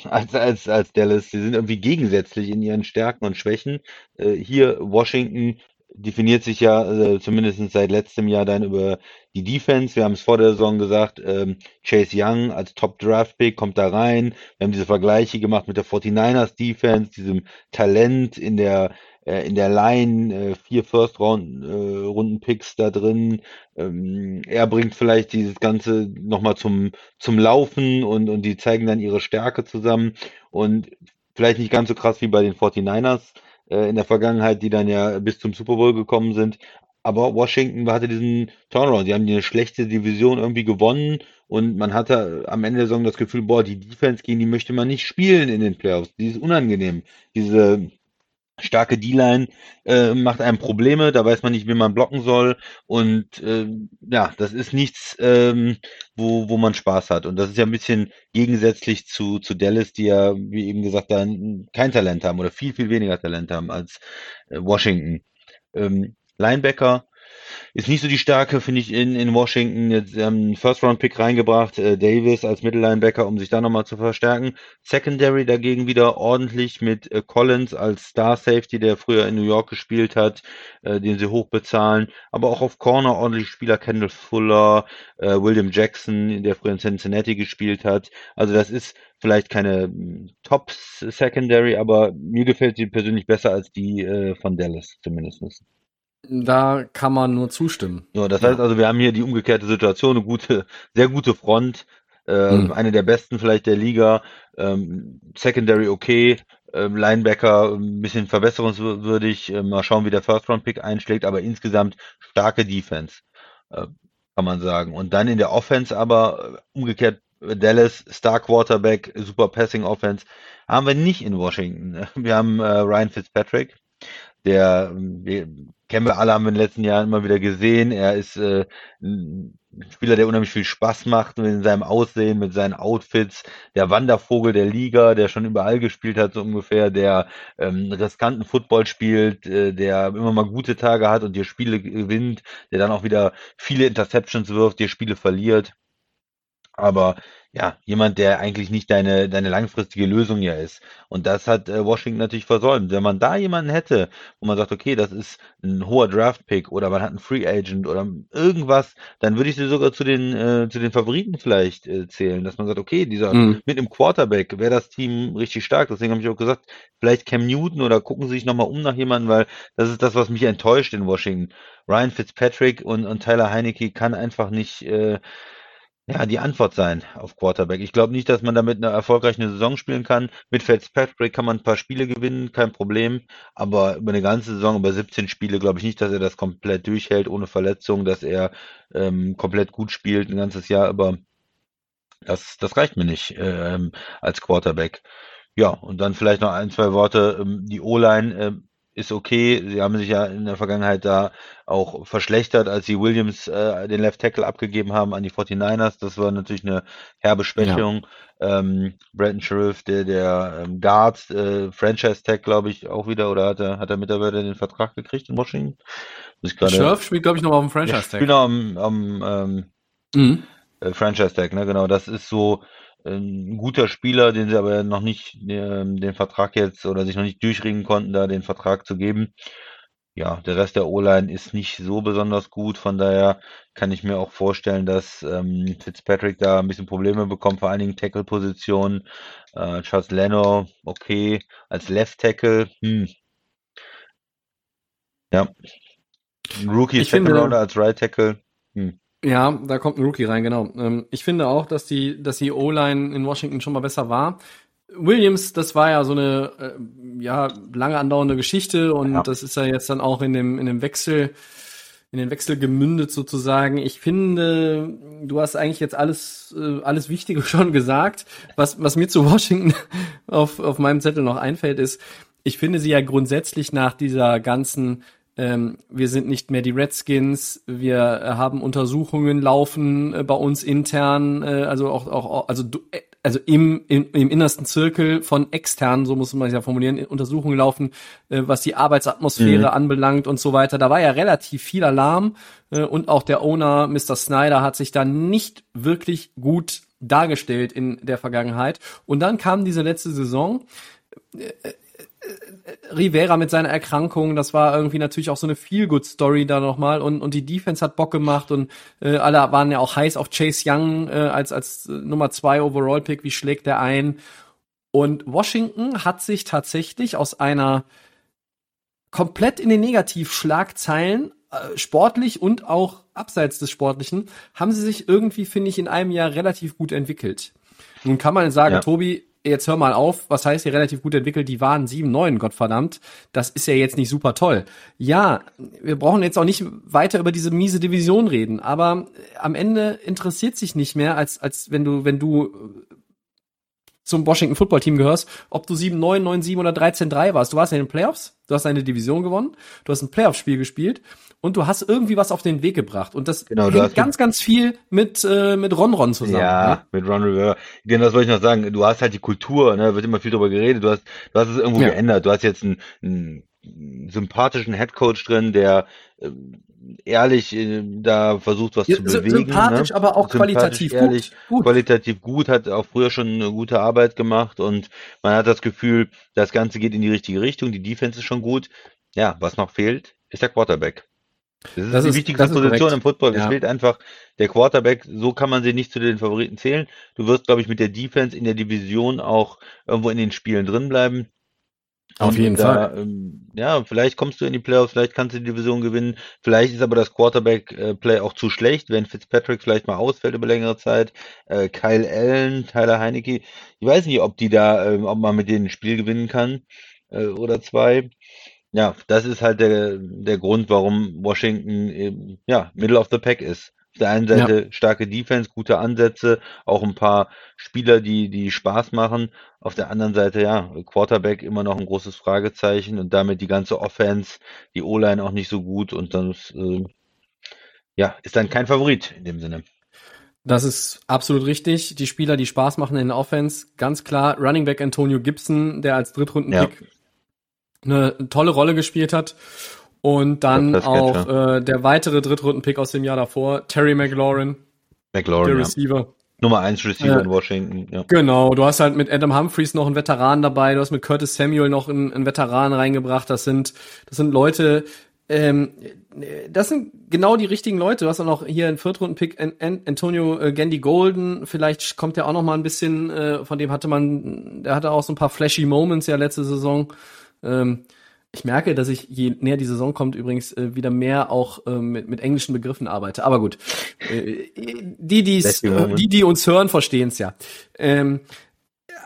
Speaker 2: als, als, als Dallas. Sie sind irgendwie gegensätzlich in ihren Stärken und Schwächen. Äh, hier Washington definiert sich ja äh, zumindest seit letztem Jahr dann über die Defense. Wir haben es vor der Saison gesagt, ähm, Chase Young als Top Draft Pick kommt da rein. Wir haben diese Vergleiche gemacht mit der 49ers Defense, diesem Talent in der äh, in der Line, äh, vier First Round äh, Runden Picks da drin. Ähm, er bringt vielleicht dieses Ganze nochmal zum zum Laufen und und die zeigen dann ihre Stärke zusammen und vielleicht nicht ganz so krass wie bei den 49ers äh, in der Vergangenheit, die dann ja bis zum Super Bowl gekommen sind. Aber Washington hatte diesen Turnaround. Die haben eine schlechte Division irgendwie gewonnen und man hatte am Ende der Saison das Gefühl, boah, die Defense gegen die möchte man nicht spielen in den Playoffs. Die ist unangenehm. Diese starke D-Line äh, macht einem Probleme, da weiß man nicht, wie man blocken soll und äh, ja, das ist nichts, ähm, wo, wo man Spaß hat und das ist ja ein bisschen gegensätzlich zu, zu Dallas, die ja, wie eben gesagt, da kein Talent haben oder viel, viel weniger Talent haben als äh, Washington. Ähm, Linebacker, ist nicht so die Starke, finde ich, in, in Washington. Jetzt ähm, First-Round-Pick reingebracht, äh, Davis als Mittellinebacker, um sich da nochmal zu verstärken. Secondary dagegen wieder ordentlich mit äh, Collins als Star-Safety, der früher in New York gespielt hat, äh, den sie hoch bezahlen. Aber auch auf Corner ordentlich Spieler, Kendall Fuller, äh, William Jackson, der früher in Cincinnati gespielt hat. Also das ist vielleicht keine hm, Top-Secondary, aber mir gefällt sie persönlich besser als die äh, von Dallas zumindest.
Speaker 1: Da kann man nur zustimmen.
Speaker 2: Ja, das heißt also, wir haben hier die umgekehrte Situation, eine gute, sehr gute Front, äh, mhm. eine der besten vielleicht der Liga, ähm, Secondary okay, ähm, Linebacker ein bisschen verbesserungswürdig, äh, mal schauen, wie der First-Round-Pick einschlägt, aber insgesamt starke Defense, äh, kann man sagen. Und dann in der Offense aber äh, umgekehrt Dallas, Star Quarterback, super Passing Offense, haben wir nicht in Washington. Wir haben äh, Ryan Fitzpatrick, der ähm, kennen wir alle, haben wir in den letzten Jahren immer wieder gesehen. Er ist äh, ein Spieler, der unheimlich viel Spaß macht mit seinem Aussehen, mit seinen Outfits, der Wandervogel der Liga, der schon überall gespielt hat, so ungefähr, der ähm, riskanten Football spielt, äh, der immer mal gute Tage hat und dir Spiele gewinnt, der dann auch wieder viele Interceptions wirft, dir Spiele verliert. Aber ja, jemand, der eigentlich nicht deine, deine langfristige Lösung ja ist. Und das hat äh, Washington natürlich versäumt. Wenn man da jemanden hätte, wo man sagt, okay, das ist ein hoher Draft-Pick oder man hat einen Free Agent oder irgendwas, dann würde ich sie sogar zu den, äh, zu den Favoriten vielleicht äh, zählen, dass man sagt, okay, dieser mhm. mit dem Quarterback wäre das Team richtig stark. Deswegen habe ich auch gesagt, vielleicht Cam Newton oder gucken Sie sich nochmal um nach jemandem, weil das ist das, was mich enttäuscht in Washington. Ryan Fitzpatrick und, und Tyler Heinecke kann einfach nicht äh, ja, die Antwort sein auf Quarterback. Ich glaube nicht, dass man damit eine erfolgreiche Saison spielen kann. Mit Fitzpatrick kann man ein paar Spiele gewinnen, kein Problem. Aber über eine ganze Saison, über 17 Spiele, glaube ich nicht, dass er das komplett durchhält, ohne Verletzung, dass er ähm, komplett gut spielt, ein ganzes Jahr Aber Das, das reicht mir nicht ähm, als Quarterback. Ja, und dann vielleicht noch ein, zwei Worte. Ähm, die O-Line, ähm, ist okay. Sie haben sich ja in der Vergangenheit da auch verschlechtert, als sie Williams äh, den Left Tackle abgegeben haben an die 49ers. Das war natürlich eine herbe Schwächung. Ja. Ähm, Brandon Sheriff, der, der ähm, Guard, äh, Franchise Tag, glaube ich, auch wieder, oder hat er, hat er mittlerweile den Vertrag gekriegt in Washington?
Speaker 1: Sheriff spielt, glaube ich, noch auf dem Franchise Tag.
Speaker 2: Noch am, am ähm, mhm. Äh, Franchise Tag, ne, genau. Das ist so, ein guter Spieler, den sie aber noch nicht ähm, den Vertrag jetzt oder sich noch nicht durchringen konnten, da den Vertrag zu geben. Ja, der Rest der O-Line ist nicht so besonders gut, von daher kann ich mir auch vorstellen, dass ähm, Fitzpatrick da ein bisschen Probleme bekommt, vor allen Dingen Tackle-Positionen. Äh, Charles Leno, okay, als Left Tackle, hm. Ja. Rookie Second Rounder als Right Tackle, hm.
Speaker 1: Ja, da kommt ein Rookie rein, genau. Ähm, ich finde auch, dass die, dass die O-Line in Washington schon mal besser war. Williams, das war ja so eine äh, ja lange andauernde Geschichte und ja. das ist ja jetzt dann auch in dem in dem Wechsel in den Wechsel gemündet sozusagen. Ich finde, du hast eigentlich jetzt alles äh, alles Wichtige schon gesagt. Was was mir zu Washington auf auf meinem Zettel noch einfällt ist, ich finde sie ja grundsätzlich nach dieser ganzen ähm, wir sind nicht mehr die Redskins, wir äh, haben Untersuchungen laufen äh, bei uns intern, äh, also auch, auch also äh, also im, im, im innersten Zirkel von externen, so muss man es ja formulieren, Untersuchungen laufen, äh, was die Arbeitsatmosphäre mhm. anbelangt und so weiter. Da war ja relativ viel Alarm und auch der Owner, Mr. Snyder, hat sich da nicht wirklich gut dargestellt in der Vergangenheit. Und dann kam diese letzte Saison. Rivera mit seiner Erkrankung, das war irgendwie natürlich auch so eine Feel-Good-Story da nochmal und, und die Defense hat Bock gemacht und äh, alle waren ja auch heiß auf Chase Young äh, als, als Nummer zwei Overall-Pick, wie schlägt der ein? Und Washington hat sich tatsächlich aus einer komplett in den Negativschlagzeilen, äh, sportlich und auch abseits des Sportlichen, haben sie sich irgendwie, finde ich, in einem Jahr relativ gut entwickelt. Nun kann man sagen, ja. Tobi, jetzt hör mal auf, was heißt hier relativ gut entwickelt? Die waren 7-9, Gottverdammt. Das ist ja jetzt nicht super toll. Ja, wir brauchen jetzt auch nicht weiter über diese miese Division reden, aber am Ende interessiert sich nicht mehr, als, als wenn du, wenn du zum Washington Football Team gehörst, ob du 7-9, 9-7 oder 13-3 warst. Du warst in den Playoffs, du hast eine Division gewonnen, du hast ein Playoff-Spiel gespielt und du hast irgendwie was auf den Weg gebracht. Und das genau, hängt ganz, ganz viel mit, äh, mit Ron Ron zusammen.
Speaker 2: Ja, ne? mit Ron Rivera. Genau, das wollte ich noch sagen. Du hast halt die Kultur, ne, wird immer viel drüber geredet. Du hast, du hast es irgendwo ja. geändert. Du hast jetzt einen, einen sympathischen Headcoach drin, der äh, ehrlich äh, da versucht, was
Speaker 1: Ja,
Speaker 2: zu bewegen.
Speaker 1: sympathisch,
Speaker 2: ne?
Speaker 1: aber auch qualitativ gut.
Speaker 2: ehrlich,
Speaker 1: Gut.
Speaker 2: qualitativ gut, hat auch früher schon eine gute Arbeit gemacht und man hat das Gefühl, das Ganze geht in die richtige Richtung, die Defense ist schon gut. Ja, was noch fehlt, ist der Quarterback. Das ist
Speaker 1: Das
Speaker 2: die
Speaker 1: ist-
Speaker 2: wichtigste Position im Football. Es
Speaker 1: Ja.
Speaker 2: fehlt einfach der Quarterback. So kann man sie nicht zu den Favoriten zählen. Du wirst, glaube ich, mit der Defense in der Division auch irgendwo in den Spielen drin bleiben.
Speaker 1: Auf jeden
Speaker 2: da,
Speaker 1: Fall.
Speaker 2: Ähm, ja, vielleicht kommst du in die Playoffs, vielleicht kannst du die Division gewinnen. Vielleicht ist aber das Quarterback-Play auch zu schlecht, wenn Fitzpatrick vielleicht mal ausfällt über längere Zeit. Äh, Kyle Allen, Tyler Heinecke. Ich weiß nicht, ob die da, ähm, ob man mit denen ein Spiel gewinnen kann äh, oder zwei. Ja, das ist halt der, der Grund, warum Washington eben, ja, Middle of the Pack ist. Auf der einen Seite starke Defense, gute Ansätze, auch ein paar Spieler, die, die Spaß machen. Auf der anderen Seite, ja, Quarterback immer noch ein großes Fragezeichen und damit die ganze Offense, die O-Line auch nicht so gut und dann ist, äh, ja, ist dann kein Favorit in dem Sinne.
Speaker 1: Das ist absolut richtig. Die Spieler, die Spaß machen in der Offense, ganz klar. Running Back Antonio Gibson, der als Drittrunden-Pick eine tolle Rolle gespielt hat. Und dann
Speaker 2: Ja,
Speaker 1: auch äh, der weitere Drittrunden-Pick aus dem Jahr davor, Terry McLaurin, der
Speaker 2: McLaurin, ja.
Speaker 1: Receiver.
Speaker 2: Nummer eins Receiver
Speaker 1: Ja.
Speaker 2: in Washington, ja.
Speaker 1: Genau, du hast halt mit Adam Humphreys noch einen Veteran dabei, du hast mit Curtis Samuel noch einen, einen Veteran reingebracht. Das sind, das sind Leute, ähm, das sind genau die richtigen Leute. Du hast auch noch hier einen Viertrunden-Pick, An An Antonio äh, Gandy Golden. Vielleicht kommt der auch noch mal ein bisschen, äh, von dem hatte man, der hatte auch so ein paar flashy Moments ja letzte Saison. Ähm, ich merke, dass ich je näher die Saison kommt, übrigens äh, wieder mehr auch ähm, mit, mit englischen Begriffen arbeite. Aber gut, äh, die, die's, die, die uns hören, verstehen es ja. Ähm,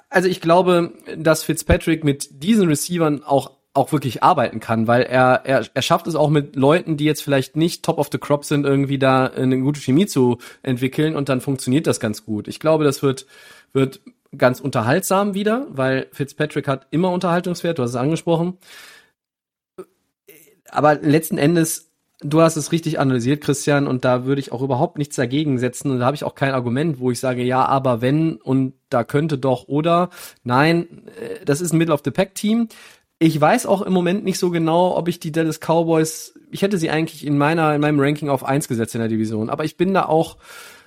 Speaker 1: also ich glaube, dass Fitzpatrick mit diesen Receivern auch auch wirklich arbeiten kann, weil er, er, er schafft es auch mit Leuten, die jetzt vielleicht nicht top of the crop sind, irgendwie da eine gute Chemie zu entwickeln und dann funktioniert das ganz gut. Ich glaube, das wird, wird ganz unterhaltsam wieder, weil Fitzpatrick hat immer Unterhaltungswert, du hast es angesprochen. Aber letzten Endes, du hast es richtig analysiert, Christian, und da würde ich auch überhaupt nichts dagegen setzen. Und da habe ich auch kein Argument, wo ich sage, ja, aber wenn und da könnte doch oder. Nein, äh, das ist ein Middle of the Pack Team. Ich weiß auch im Moment nicht so genau, ob ich die Dallas Cowboys, ich hätte sie eigentlich in meiner, in meinem Ranking auf eins gesetzt in der Division, aber ich bin da auch,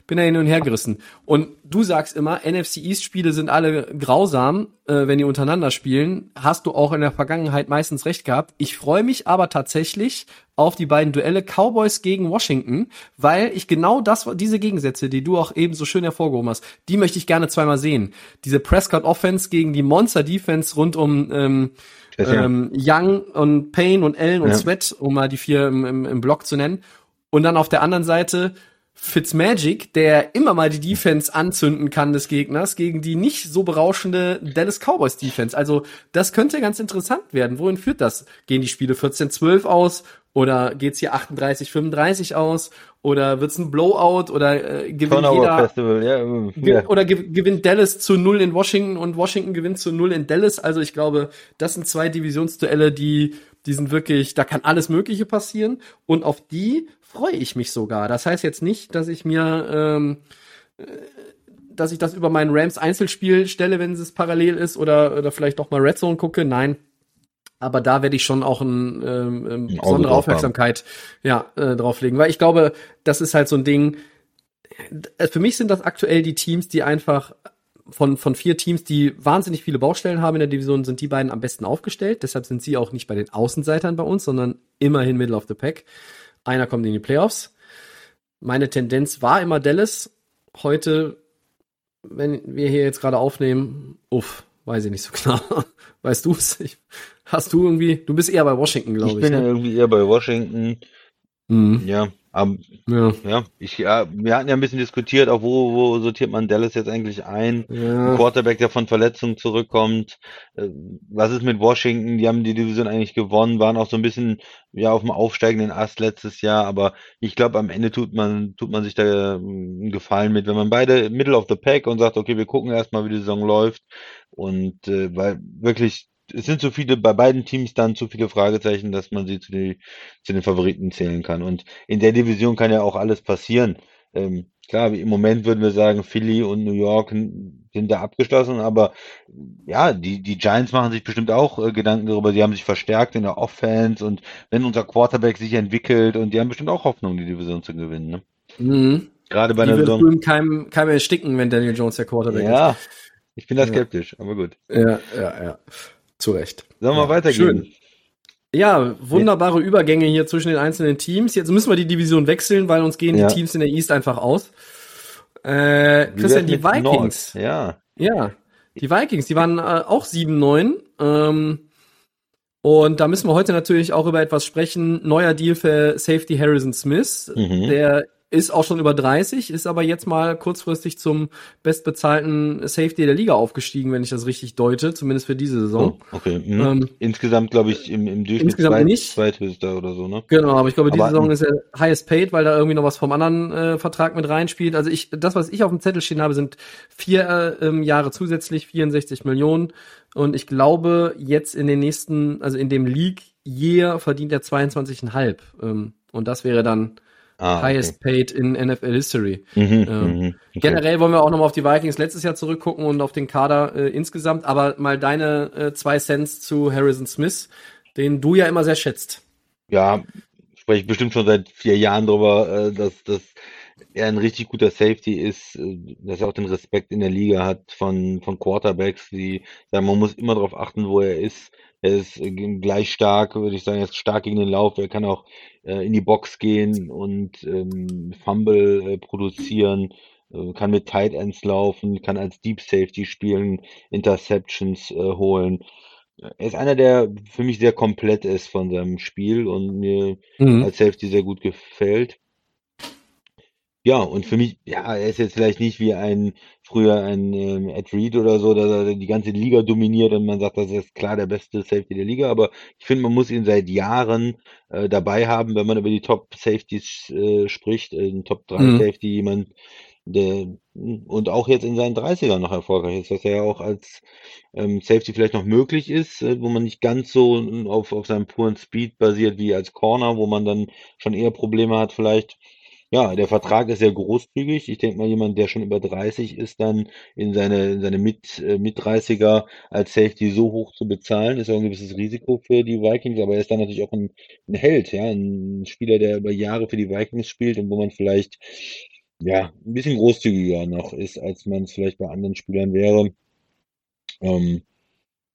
Speaker 1: bin da hin und her gerissen. Und du sagst immer, NFC East Spiele sind alle grausam, äh, wenn die untereinander spielen. Hast du auch in der Vergangenheit meistens recht gehabt. Ich freue mich aber tatsächlich auf die beiden Duelle Cowboys gegen Washington, weil ich genau das, diese Gegensätze, die du auch eben so schön hervorgehoben hast, die möchte ich gerne zweimal sehen. Diese Prescott Offense gegen die Monster Defense rund um ähm, ähm, Young und Payne und Allen und
Speaker 2: Ja.
Speaker 1: Sweat, um mal die vier im, im, im Block zu nennen. Und dann auf der anderen Seite Fitzmagic, der immer mal die Defense anzünden kann des Gegners gegen die nicht so berauschende Dallas Cowboys Defense. Also das könnte ganz interessant werden. Wohin führt das? Gehen die Spiele 14-12 aus oder geht's hier 38-35 aus oder wird's ein Blowout oder äh, gewinnt
Speaker 2: Turnover
Speaker 1: jeder
Speaker 2: Festival, ja. äh,
Speaker 1: Ge-
Speaker 2: ja.
Speaker 1: Oder ge gewinnt Dallas zu null in Washington und Washington gewinnt zu null in Dallas. Also ich glaube, das sind zwei Divisionsduelle, die, die sind wirklich, da kann alles Mögliche passieren. Und auf die freue ich mich sogar. Das heißt jetzt nicht, dass ich mir, ähm, äh, dass ich das über meinen Rams Einzelspiel stelle, wenn es parallel ist oder, oder vielleicht doch mal Red Zone gucke. Nein. Aber da werde ich schon auch ein, ähm, ähm, besondere Aufmerksamkeit ja, äh, drauflegen. Weil ich glaube, das ist halt so ein Ding, äh, für mich sind das aktuell die Teams, die einfach von, von vier Teams, die wahnsinnig viele Baustellen haben in der Division, sind die beiden am besten aufgestellt. Deshalb sind sie auch nicht bei den Außenseitern bei uns, sondern immerhin Middle of the Pack. Einer kommt in die Playoffs. Meine Tendenz war immer Dallas. Heute, wenn wir hier jetzt gerade aufnehmen, uff, weiß ich nicht so genau. Weißt du es? Hast du irgendwie, du bist eher bei Washington,
Speaker 2: Ich
Speaker 1: glaube ich.
Speaker 2: bin ja
Speaker 1: ne?
Speaker 2: irgendwie eher bei Washington.
Speaker 1: Mhm.
Speaker 2: Ja, aber
Speaker 1: ja.
Speaker 2: ja, ich, ja, wir hatten ja ein bisschen diskutiert, auch wo, wo sortiert man Dallas jetzt eigentlich ein? Ein
Speaker 1: ja.
Speaker 2: Quarterback, der von Verletzungen zurückkommt. Äh, Was ist mit Washington? Die haben die Division eigentlich gewonnen, waren auch so ein bisschen ja auf dem aufsteigenden Ast letztes Jahr, aber ich glaube, am Ende tut man tut man sich da ähm, einen Gefallen mit, wenn man beide Middle of the Pack und sagt, okay, wir gucken erstmal, wie die Saison läuft und äh, weil wirklich es sind so viele bei beiden Teams dann zu viele Fragezeichen, dass man sie zu, die, zu den Favoriten zählen kann und in der Division kann ja auch alles passieren. Ähm, klar, im Moment würden wir sagen, Philly und New York sind da abgeschlossen, aber ja, die, die Giants machen sich bestimmt auch äh, Gedanken darüber, sie haben sich verstärkt in der Offense und wenn unser Quarterback sich entwickelt und die haben bestimmt auch Hoffnung, die Division zu gewinnen. Ne?
Speaker 1: Mhm.
Speaker 2: Gerade bei
Speaker 1: Die
Speaker 2: einer Saison.
Speaker 1: keinem, keinem ersticken, wenn Daniel Jones der Quarterback
Speaker 2: Ja, ich bin da
Speaker 1: Ja.
Speaker 2: skeptisch, aber gut.
Speaker 1: ist. Ja, ja, ja. Zu Recht.
Speaker 2: Sollen wir
Speaker 1: Ja,
Speaker 2: weitergehen?
Speaker 1: schön. Ja, wunderbare Übergänge hier zwischen den einzelnen Teams. Jetzt müssen wir die Division wechseln, weil uns gehen
Speaker 2: Ja.
Speaker 1: die Teams in der East einfach aus. Äh, Christian, die Vikings.
Speaker 2: Nord? Ja.
Speaker 1: Ja, die Vikings, die waren äh, auch 7-9. Ähm, und da müssen wir heute natürlich auch über etwas sprechen. Neuer Deal für Safety Harrison Smith.
Speaker 2: Mhm.
Speaker 1: Der ist auch schon über 30, ist aber jetzt mal kurzfristig zum bestbezahlten Safety der Liga aufgestiegen, wenn ich das richtig deute, zumindest für diese Saison.
Speaker 2: Oh, okay. Mhm.
Speaker 1: Ähm,
Speaker 2: Insgesamt, glaube ich, im, im Durchschnitt
Speaker 1: Insgesamt
Speaker 2: zweit,
Speaker 1: nicht.
Speaker 2: zweithöchster oder so, ne?
Speaker 1: Genau, aber ich glaube, diese
Speaker 2: Aber-
Speaker 1: Saison ist er highest paid, weil da irgendwie noch was vom anderen äh, Vertrag mit reinspielt. Also ich, das, was ich auf dem Zettel stehen habe, sind vier äh, ähm, Jahre zusätzlich, 64 Millionen. Und ich glaube, jetzt in den nächsten, also in dem League Year verdient er 22,5. Ähm, und das wäre dann
Speaker 2: Ah,
Speaker 1: highest paid in NFL History.
Speaker 2: okay. Mhm,
Speaker 1: ähm,
Speaker 2: mhm. Okay.
Speaker 1: Generell wollen wir auch nochmal auf die Vikings letztes Jahr zurückgucken und auf den Kader äh, insgesamt, aber mal deine äh, zwei Cents zu Harrison Smith, den du ja immer sehr schätzt.
Speaker 2: Ja, spreche ich bestimmt schon seit vier Jahren drüber, äh, dass, dass er ein richtig guter Safety ist, äh, dass er auch den Respekt in der Liga hat von, von Quarterbacks, die sagen, man muss immer darauf achten, wo er ist. Er ist äh, gleich stark, würde ich sagen, er ist stark gegen den Lauf, er kann auch äh, in die Box gehen und ähm, Fumble äh, produzieren, äh, kann mit Tight Ends laufen, kann als Deep Safety spielen, Interceptions äh, holen. Er ist einer, der für mich sehr komplett ist von seinem Spiel und mir
Speaker 1: Mhm.
Speaker 2: als Safety sehr gut gefällt. Ja, und für mich, ja, er ist jetzt vielleicht nicht wie ein früher ein ähm, Ed Reed oder so, dass er die ganze Liga dominiert und man sagt, das ist klar der beste Safety der Liga, aber ich finde, man muss ihn seit Jahren äh, dabei haben, wenn man über die Top Safeties äh, spricht, äh, Top 3
Speaker 1: Mhm.
Speaker 2: Safety, jemand, der und auch jetzt in seinen 30ern noch erfolgreich ist, was er ja auch als ähm, Safety vielleicht noch möglich ist, äh, wo man nicht ganz so äh, auf, auf seinem puren Speed basiert wie als Corner, wo man dann schon eher Probleme hat vielleicht. Ja, der Vertrag ist sehr großzügig. Ich denke mal, jemand, der schon über 30 ist, dann in seine, in seine Mit, äh, mit 30er als Safety so hoch zu bezahlen, ist auch ein gewisses Risiko für die Vikings, aber er ist dann natürlich auch ein, ein Held, ja, ein Spieler, der über Jahre für die Vikings spielt und wo man vielleicht, ja, ein bisschen großzügiger noch ist, als man es vielleicht bei anderen Spielern wäre. Ähm,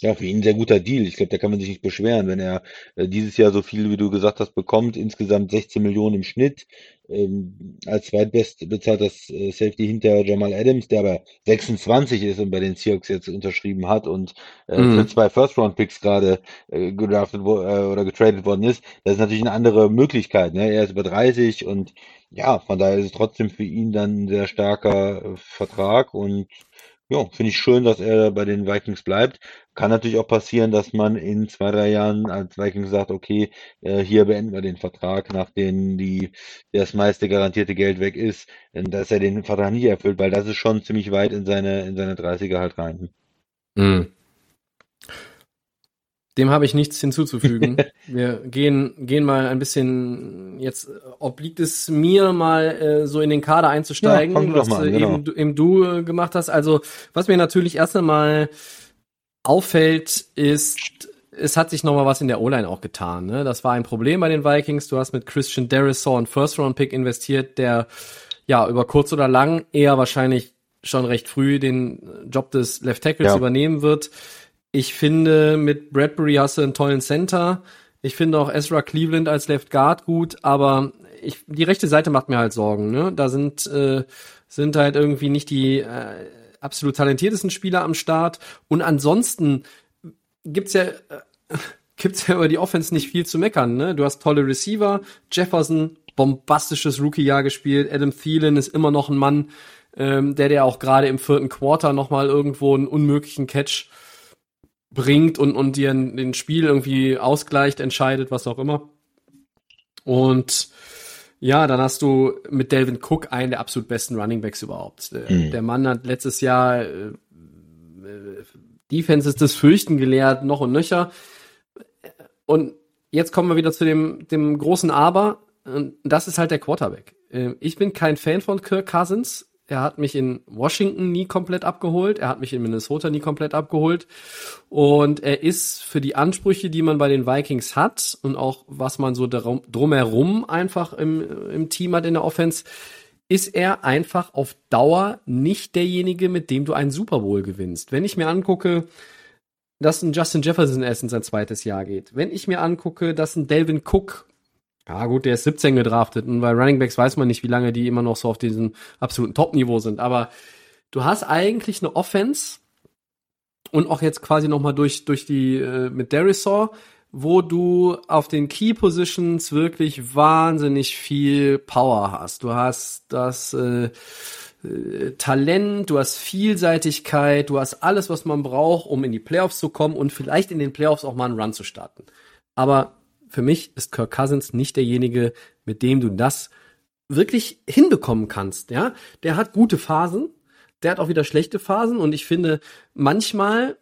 Speaker 2: ja, für ihn ein sehr guter Deal. Ich glaube, da kann man sich nicht beschweren, wenn er äh, dieses Jahr so viel, wie du gesagt hast, bekommt, insgesamt 16 Millionen im Schnitt, ähm, als zweitbest bezahlter äh, Safety hinter Jamal Adams, der aber 26 ist und bei den Seahawks jetzt unterschrieben hat und äh,
Speaker 1: Mhm.
Speaker 2: für zwei First-Round-Picks gerade äh, gedraftet wo, äh, oder getradet worden ist. Das ist natürlich eine andere Möglichkeit. Ne? Er ist über 30 und ja, von daher ist es trotzdem für ihn dann ein sehr starker äh, Vertrag und ja, finde ich schön, dass er bei den Vikings bleibt. Kann natürlich auch passieren, dass man in zwei, drei Jahren als Vikings sagt, okay, äh, hier beenden wir den Vertrag, nachdem die, das meiste garantierte Geld weg ist, äh, dass er den Vertrag nicht erfüllt, weil das ist schon ziemlich weit in seine, in seine 30er halt rein.
Speaker 1: Mhm. Dem habe ich nichts hinzuzufügen. Wir gehen, gehen mal ein bisschen jetzt, obliegt es mir mal äh, so in den Kader einzusteigen,
Speaker 2: Ja, du
Speaker 1: was
Speaker 2: an,
Speaker 1: äh,
Speaker 2: genau.
Speaker 1: eben, du- du äh, gemacht hast. Also, was mir natürlich erst einmal auffällt, ist, es hat sich noch mal was in der O-Line auch getan. Ne? Das war ein Problem bei den Vikings. Du hast mit Christian Derisor einen First-Round-Pick investiert, der ja über kurz oder lang eher wahrscheinlich schon recht früh den Job des Left Tackles
Speaker 2: Ja.
Speaker 1: übernehmen wird. Ich finde, mit Bradbury hast du einen tollen Center. Ich finde auch Ezra Cleveland als Left Guard gut, aber ich, die rechte Seite macht mir halt Sorgen. Ne? Da sind, äh, sind halt irgendwie nicht die äh, absolut talentiertesten Spieler am Start. Und ansonsten gibt's ja, äh, gibt's ja über die Offense nicht viel zu meckern. Ne? Du hast tolle Receiver, Jefferson, bombastisches Rookie-Jahr gespielt, Adam Thielen ist immer noch ein Mann, ähm, der der auch gerade im vierten Quarter noch mal irgendwo einen unmöglichen Catch bringt und, und dir den Spiel irgendwie ausgleicht, entscheidet, was auch immer. Und ja, dann hast du mit Delvin Cook einen der absolut besten Running Backs überhaupt. Der,
Speaker 2: Mhm.
Speaker 1: der Mann hat letztes Jahr äh, äh, Defenses des Fürchten gelehrt, noch und nöcher. Und jetzt kommen wir wieder zu dem, dem großen Aber. das ist halt der Quarterback. Ähm, ich bin kein Fan von Kirk Cousins. Er hat mich in Washington nie komplett abgeholt. Er hat mich in Minnesota nie komplett abgeholt. Und er ist für die Ansprüche, die man bei den Vikings hat und auch was man so drum, drumherum einfach im, im Team hat in der Offense, ist er einfach auf Dauer nicht derjenige, mit dem du einen Super Bowl gewinnst. Wenn ich mir angucke, dass ein Justin Jefferson erst in sein zweites Jahr geht, wenn ich mir angucke, dass ein Delvin Cook ja, gut, der ist 17 gedraftet und bei Running Backs weiß man nicht, wie lange die immer noch so auf diesem absoluten Top-Niveau sind. Aber du hast eigentlich eine Offense und auch jetzt quasi nochmal durch, durch die, äh, mit Derisor, wo du auf den Key Positions wirklich wahnsinnig viel Power hast. Du hast das, äh, äh, Talent, du hast Vielseitigkeit, du hast alles, was man braucht, um in die Playoffs zu kommen und vielleicht in den Playoffs auch mal einen Run zu starten. Aber für mich ist Kirk Cousins nicht derjenige, mit dem du das wirklich hinbekommen kannst. Ja, der hat gute Phasen, der hat auch wieder schlechte Phasen und ich finde, manchmal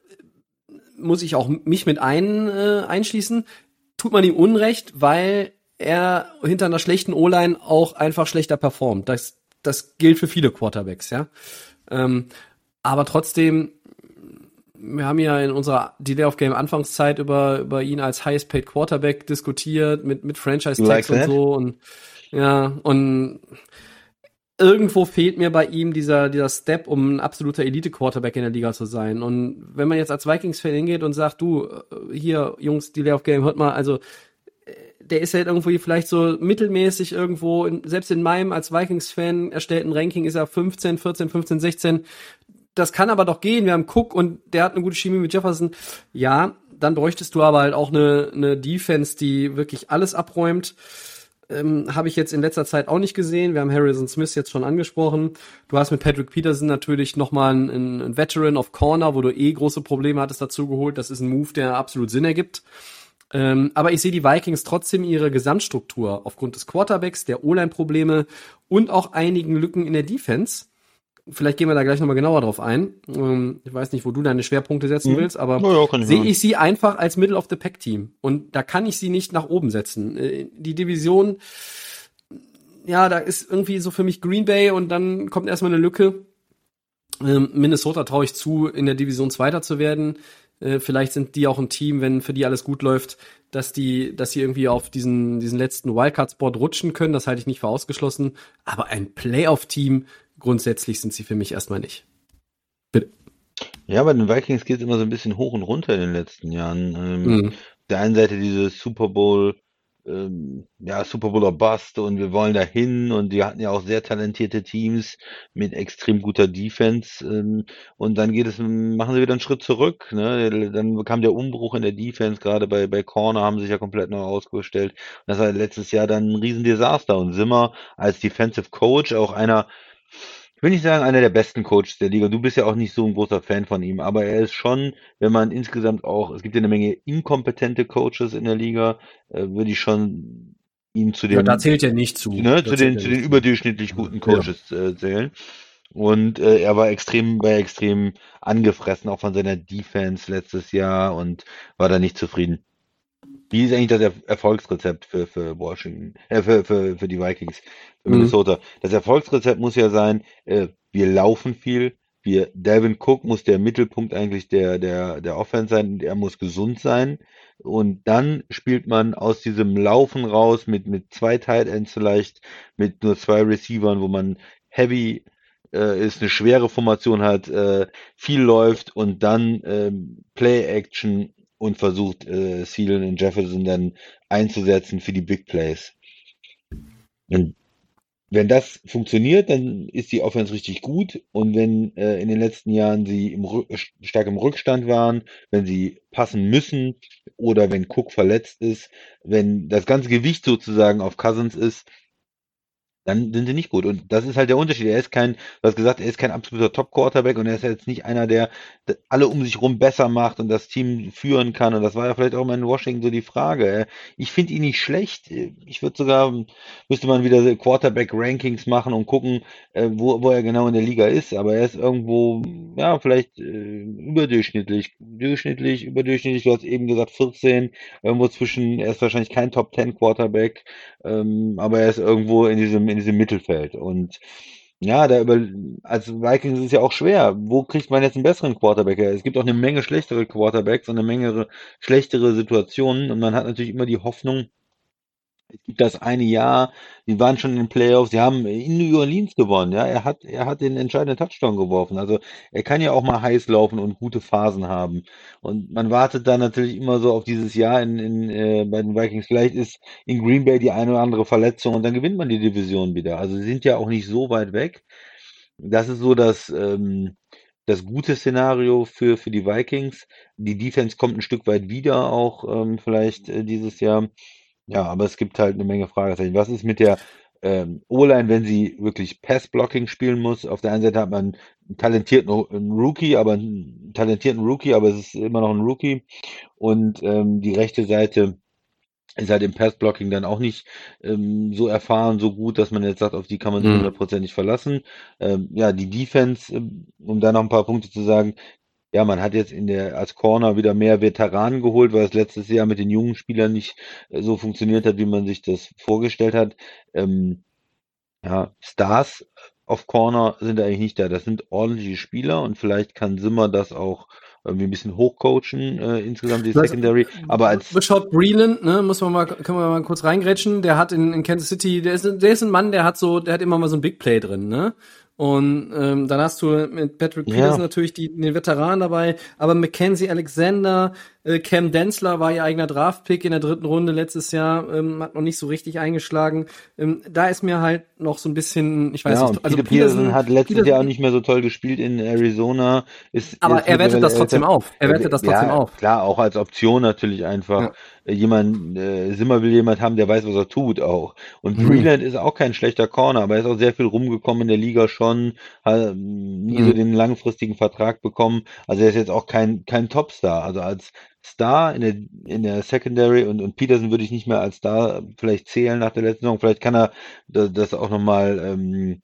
Speaker 1: muss ich auch mich mit ein, äh, einschließen, tut man ihm Unrecht, weil er hinter einer schlechten O-Line auch einfach schlechter performt. Das, das gilt für viele Quarterbacks, ja. Ähm, aber trotzdem wir haben ja in unserer Delay of Game Anfangszeit über, über ihn als highest paid Quarterback diskutiert mit, mit Franchise Tags like und so und, ja, und irgendwo fehlt mir bei ihm dieser, dieser Step, um ein absoluter Elite Quarterback in der Liga zu sein. Und wenn man jetzt als Vikings-Fan hingeht und sagt, du, äh, hier, Jungs, Delay of Game, hört mal, also, äh, der ist halt irgendwo vielleicht so mittelmäßig irgendwo, in, selbst in meinem als Vikings-Fan erstellten Ranking ist er 15, 14, 15, 16 das kann aber doch gehen. Wir haben Cook und der hat eine gute Chemie mit Jefferson. Ja, dann bräuchtest du aber halt auch eine, eine Defense, die wirklich alles abräumt. Ähm, Habe ich jetzt in letzter Zeit auch nicht gesehen. Wir haben Harrison Smith jetzt schon angesprochen. Du hast mit Patrick Peterson natürlich nochmal einen, einen Veteran of Corner, wo du eh große Probleme hattest dazu geholt. Das ist ein Move, der absolut Sinn ergibt. Ähm, aber ich sehe die Vikings trotzdem ihre Gesamtstruktur aufgrund des Quarterbacks, der O-Line-Probleme und auch einigen Lücken in der Defense vielleicht gehen wir da gleich nochmal genauer drauf ein. Ähm, ich weiß nicht, wo du deine Schwerpunkte setzen mhm. willst, aber ja, sehe ich sie einfach als Middle of the Pack Team. Und da kann ich sie nicht nach oben setzen. Äh, die Division, ja, da ist irgendwie so für mich Green Bay und dann kommt erstmal eine Lücke. Ähm, Minnesota traue ich zu, in der Division Zweiter zu werden. Äh, vielleicht sind die auch ein Team, wenn für die alles gut läuft, dass die, dass sie irgendwie auf diesen, diesen letzten Wildcard-Spot rutschen können. Das halte ich nicht für ausgeschlossen. Aber ein Playoff-Team grundsätzlich sind sie für mich erstmal nicht.
Speaker 2: Bitte. Ja, bei den Vikings geht es immer so ein bisschen hoch und runter in den letzten Jahren. Ähm, mhm. Der einen Seite dieses Super Bowl, ähm, ja, Super Bowl or Bust und wir wollen dahin und die hatten ja auch sehr talentierte Teams mit extrem guter Defense ähm, und dann geht es, machen sie wieder einen Schritt zurück, ne? Dann kam der Umbruch in der Defense, gerade bei, bei Corner haben sie sich ja komplett neu ausgestellt. Und das war letztes Jahr dann ein Riesendesaster und Simmer als Defensive Coach auch einer, ich will nicht sagen, einer der besten Coaches der Liga. Du bist ja auch nicht so ein großer Fan von ihm, aber er ist schon, wenn man insgesamt auch, es gibt ja eine Menge inkompetente Coaches in der Liga, äh, würde ich schon ihn zu den. Ja,
Speaker 1: da zählt er nicht zu.
Speaker 2: Ne, zu den, zu den überdurchschnittlich guten Coaches ja. äh, zählen. Und äh, er war extrem, war extrem angefressen, auch von seiner Defense letztes Jahr und war da nicht zufrieden. Wie ist eigentlich das Erfolgsrezept für, für Washington, äh, für, für, für die Vikings, für mhm. Minnesota? Das Erfolgsrezept muss ja sein, äh, wir laufen viel, wir, Devin Cook muss der Mittelpunkt eigentlich der, der, der Offense sein, er muss gesund sein. Und dann spielt man aus diesem Laufen raus mit, mit zwei Tight Ends vielleicht, mit nur zwei Receivern, wo man heavy äh, ist, eine schwere Formation hat, äh, viel läuft und dann äh, Play Action und versucht, äh, Thielen und Jefferson dann einzusetzen für die Big Plays. Und wenn das funktioniert, dann ist die Offense richtig gut. Und wenn äh, in den letzten Jahren sie im stark im Rückstand waren, wenn sie passen müssen oder wenn Cook verletzt ist, wenn das ganze Gewicht sozusagen auf Cousins ist, dann sind sie nicht gut. Und das ist halt der Unterschied. Er ist kein, du hast gesagt, er ist kein absoluter Top-Quarterback und er ist jetzt nicht einer, der alle um sich rum besser macht und das Team führen kann. Und das war ja vielleicht auch mal in Washington so die Frage. Ich finde ihn nicht schlecht. Ich würde sogar, müsste man wieder Quarterback-Rankings machen und gucken, äh, wo, wo er genau in der Liga ist. Aber er ist irgendwo, ja, vielleicht äh, überdurchschnittlich, durchschnittlich, überdurchschnittlich. Du hast eben gesagt 14, irgendwo zwischen, er ist wahrscheinlich kein Top-10-Quarterback, ähm, aber er ist irgendwo in diesem, in diesem Mittelfeld. Und ja, da über, als Vikings ist es ja auch schwer. Wo kriegt man jetzt einen besseren Quarterback her? Es gibt auch eine Menge schlechtere Quarterbacks und eine Menge schlechtere Situationen und man hat natürlich immer die Hoffnung, es gibt das eine Jahr, die waren schon in den Playoffs, die haben in New Orleans gewonnen, ja. Er hat, er hat den entscheidenden Touchdown geworfen. Also er kann ja auch mal heiß laufen und gute Phasen haben. Und man wartet dann natürlich immer so auf dieses Jahr in, in, äh, bei den Vikings. Vielleicht ist in Green Bay die eine oder andere Verletzung und dann gewinnt man die Division wieder. Also sie sind ja auch nicht so weit weg. Das ist so das, ähm, das gute Szenario für, für die Vikings. Die Defense kommt ein Stück weit wieder auch ähm, vielleicht äh, dieses Jahr. Ja, aber es gibt halt eine Menge Fragezeichen. Was ist mit der ähm, O-Line, wenn sie wirklich Pass-Blocking spielen muss? Auf der einen Seite hat man einen talentierten einen Rookie, aber einen talentierten Rookie, aber es ist immer noch ein Rookie. Und ähm, die rechte Seite ist halt im Pass-Blocking dann auch nicht ähm, so erfahren, so gut, dass man jetzt sagt, auf die kann man sich
Speaker 1: Mhm.
Speaker 2: hundertprozentig verlassen. Ähm, ja, die Defense, ähm, um da noch ein paar Punkte zu sagen, ja, man hat jetzt in der als Corner wieder mehr Veteranen geholt, weil es letztes Jahr mit den jungen Spielern nicht äh, so funktioniert hat, wie man sich das vorgestellt hat. Ähm, ja, Stars auf Corner sind eigentlich nicht da. Das sind ordentliche Spieler und vielleicht kann Zimmer das auch irgendwie ein bisschen hochcoachen, äh, insgesamt die Secondary. Aber als
Speaker 1: Rashad Breeland, ne, muss man mal, können wir mal kurz reingrätschen, der hat in, in Kansas City, der ist, der ist ein Mann, der hat so, der hat immer mal so ein Big Play drin, ne? Und ähm, dann hast du mit Patrick
Speaker 2: Ja.
Speaker 1: Peterson natürlich die, den Veteran dabei, aber Mackenzie Alexander, äh, Cam Densler war ihr eigener Draftpick in der dritten Runde letztes Jahr, ähm, hat noch nicht so richtig eingeschlagen. Ähm, da ist mir halt noch so ein bisschen, ich weiß
Speaker 2: ja,
Speaker 1: nicht,
Speaker 2: und Peter Peterson hat letztes
Speaker 1: Peterson-
Speaker 2: Jahr auch nicht mehr so toll gespielt in Arizona. Ist
Speaker 1: Aber
Speaker 2: jetzt
Speaker 1: er wertet das trotzdem auf. Er wertet das trotzdem
Speaker 2: ja,
Speaker 1: auf.
Speaker 2: Klar, auch als Option natürlich einfach. Äh, Jemand, äh, Simmer will jemand haben, der weiß, was er tut auch. Und
Speaker 1: Mhm.
Speaker 2: Breland ist auch kein schlechter Corner, aber er ist auch sehr viel rumgekommen in der Liga schon, hat ähm, nie
Speaker 1: Mhm.
Speaker 2: so den langfristigen Vertrag bekommen. Also er ist jetzt auch kein, kein Topstar. Also als Star in der, in der Secondary und, und Peterson würde ich nicht mehr als Star vielleicht zählen nach der letzten Saison. Vielleicht kann er das, das auch nochmal ähm, äh,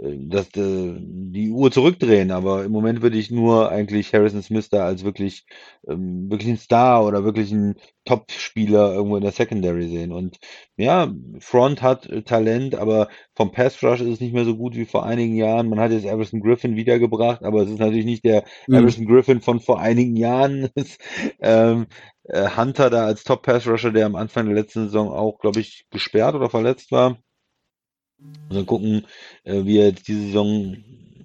Speaker 2: das, äh, die Uhr zurückdrehen, aber im Moment würde ich nur eigentlich Harrison Smith da als wirklich, ähm, wirklich ein Star oder wirklich ein Top-Spieler irgendwo in der Secondary sehen. Und ja, Front hat äh, Talent, aber vom Pass Rush ist es nicht mehr so gut wie vor einigen Jahren. Man hat jetzt Everson Griffin wiedergebracht, aber es ist natürlich nicht der
Speaker 1: Mhm.
Speaker 2: Everson Griffin von vor einigen Jahren. ähm, äh, Hunter da als Top Pass Rusher, der am Anfang der letzten Saison auch, glaube ich, gesperrt oder verletzt war. Also gucken, äh, wie er jetzt diese Saison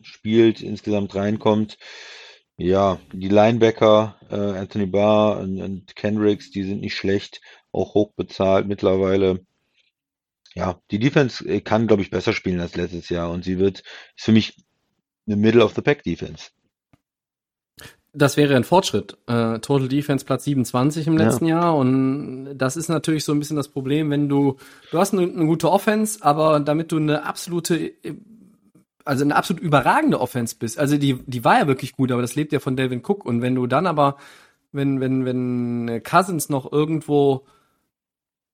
Speaker 2: spielt, insgesamt reinkommt. Ja, die Linebacker, äh, Anthony Barr und, und Kendricks, die sind nicht schlecht, auch hoch bezahlt mittlerweile. Ja, die Defense äh, kann, glaube ich, besser spielen als letztes Jahr und sie wird, ist für mich eine Middle of the Pack Defense.
Speaker 1: Das wäre ein Fortschritt. Äh, Total Defense Platz 27 im
Speaker 2: Ja.
Speaker 1: letzten Jahr und das ist natürlich so ein bisschen das Problem, wenn du du hast eine, eine gute Offense, aber damit du eine absolute also eine absolut überragende Offense bist. Also die die war ja wirklich gut, aber das lebt ja von Delvin Cook und wenn du dann aber wenn wenn wenn Cousins noch irgendwo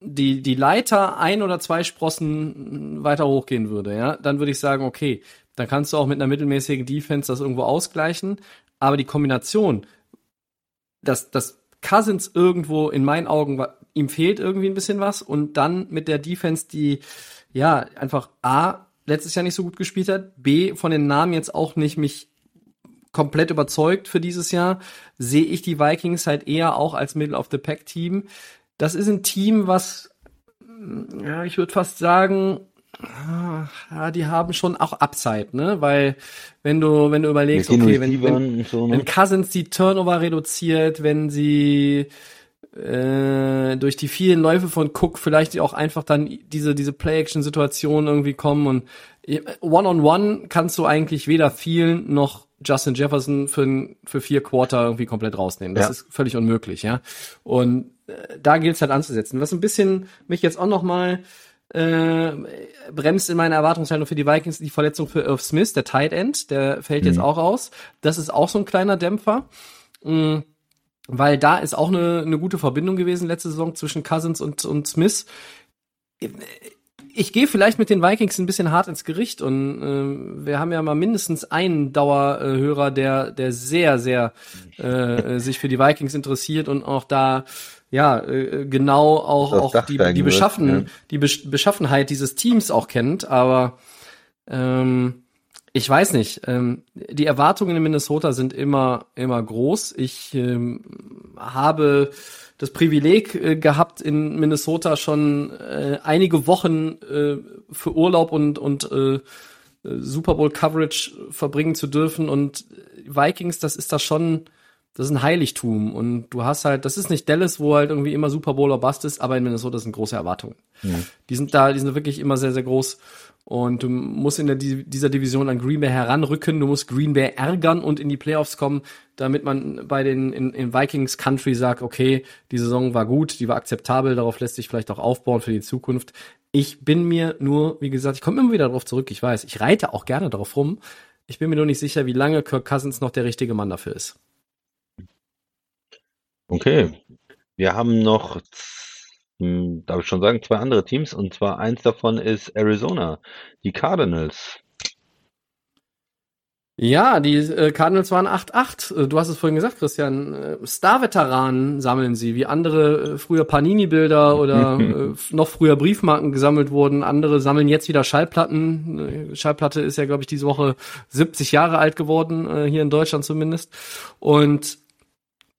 Speaker 1: die die Leiter ein oder zwei Sprossen weiter hochgehen würde, ja, dann würde ich sagen, okay, dann kannst du auch mit einer mittelmäßigen Defense das irgendwo ausgleichen. Aber die Kombination, dass, dass Cousins irgendwo in meinen Augen, ihm fehlt irgendwie ein bisschen was und dann mit der Defense, die ja einfach A, letztes Jahr nicht so gut gespielt hat, B, von den Namen jetzt auch nicht mich komplett überzeugt für dieses Jahr, sehe ich die Vikings halt eher auch als Middle of the Pack Team. Das ist ein Team, was, ja, ich würde fast sagen, ja, die haben schon auch Upside, ne? Weil wenn du, wenn du überlegst, okay, wenn, wenn,
Speaker 2: so, ne?
Speaker 1: wenn Cousins die Turnover reduziert, wenn sie äh, durch die vielen Läufe von Cook vielleicht auch einfach dann diese diese Play-Action-Situation irgendwie kommen und äh, One-on-One kannst du eigentlich weder vielen noch Justin Jefferson für, für vier Quarter irgendwie komplett rausnehmen. Das
Speaker 2: Ja.
Speaker 1: ist völlig unmöglich, ja. Und äh, da gilt es halt anzusetzen. Was ein bisschen mich jetzt auch noch mal äh, bremst in meiner Erwartungshaltung für die Vikings die Verletzung für Irv Smith, der Tight End, der fällt jetzt auch aus. Das ist auch so ein kleiner Dämpfer. Mhm weil da ist auch eine, eine gute Verbindung gewesen letzte Saison zwischen Cousins und, und Smith. Ich gehe vielleicht mit den Vikings ein bisschen hart ins Gericht und äh, wir haben ja mal mindestens einen Dauerhörer, der der sehr sehr äh, sich für die Vikings interessiert und auch da ja äh, genau auch auch die die beschaffen wird, ja. die Beschaffenheit dieses Teams auch kennt, aber ähm, ich weiß nicht. Ähm, die Erwartungen in Minnesota sind immer, immer groß. Ich ähm, habe das Privileg äh, gehabt, in Minnesota schon äh, einige Wochen äh, für Urlaub und, und äh, Super Bowl Coverage verbringen zu dürfen. Und Vikings, das ist da schon, das ist ein Heiligtum. Und du hast halt, das ist nicht Dallas, wo halt irgendwie immer Super Bowl oder Bust ist, aber in Minnesota sind große Erwartungen. Ja. Die sind da, die sind wirklich immer sehr, sehr groß. Und du musst in der, dieser Division an Green Bay heranrücken, du musst Green Bay ärgern und in die Playoffs kommen, damit man bei den in, in Vikings Country sagt, okay, die Saison war gut, die war akzeptabel, darauf lässt sich vielleicht auch aufbauen für die Zukunft. Ich bin mir nur, wie gesagt, ich komme immer wieder darauf zurück, ich weiß, ich reite auch gerne darauf rum. Ich bin mir nur nicht sicher, wie lange Kirk Cousins noch der richtige Mann dafür ist.
Speaker 2: Okay. Wir haben noch hm, darf ich schon sagen, zwei andere Teams. Und zwar eins davon ist Arizona, die Cardinals.
Speaker 1: Ja, die äh, Cardinals waren 8-8. Äh, du hast es vorhin gesagt, Christian. Äh, Star-Veteranen sammeln sie, wie andere äh, früher Panini-Bilder oder äh, noch früher Briefmarken gesammelt wurden. Andere sammeln jetzt wieder Schallplatten. Schallplatte ist ja, glaube ich, diese Woche 70 Jahre alt geworden, äh, hier in Deutschland zumindest. Und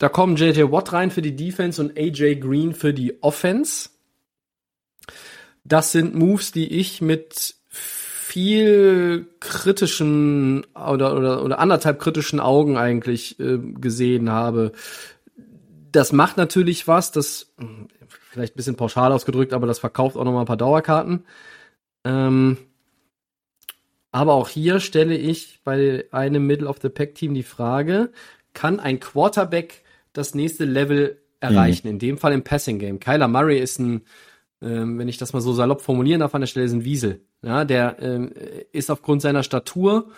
Speaker 1: da kommen JJ Watt rein für die Defense und AJ Green für die Offense. Das sind Moves, die ich mit viel kritischen oder, oder, oder anderthalb kritischen Augen eigentlich äh, gesehen habe. Das macht natürlich was, das vielleicht ein bisschen pauschal ausgedrückt, aber das verkauft auch noch mal ein paar Dauerkarten. Ähm, aber auch hier stelle ich bei einem Middle of the Pack Team die Frage, kann ein Quarterback das nächste Level erreichen. Mhm. In dem Fall im Passing Game. Kyler Murray ist ein, ähm, wenn ich das mal so salopp formulieren darf, an der Stelle ist ein Wiesel. Ja, der ähm, ist aufgrund seiner Statur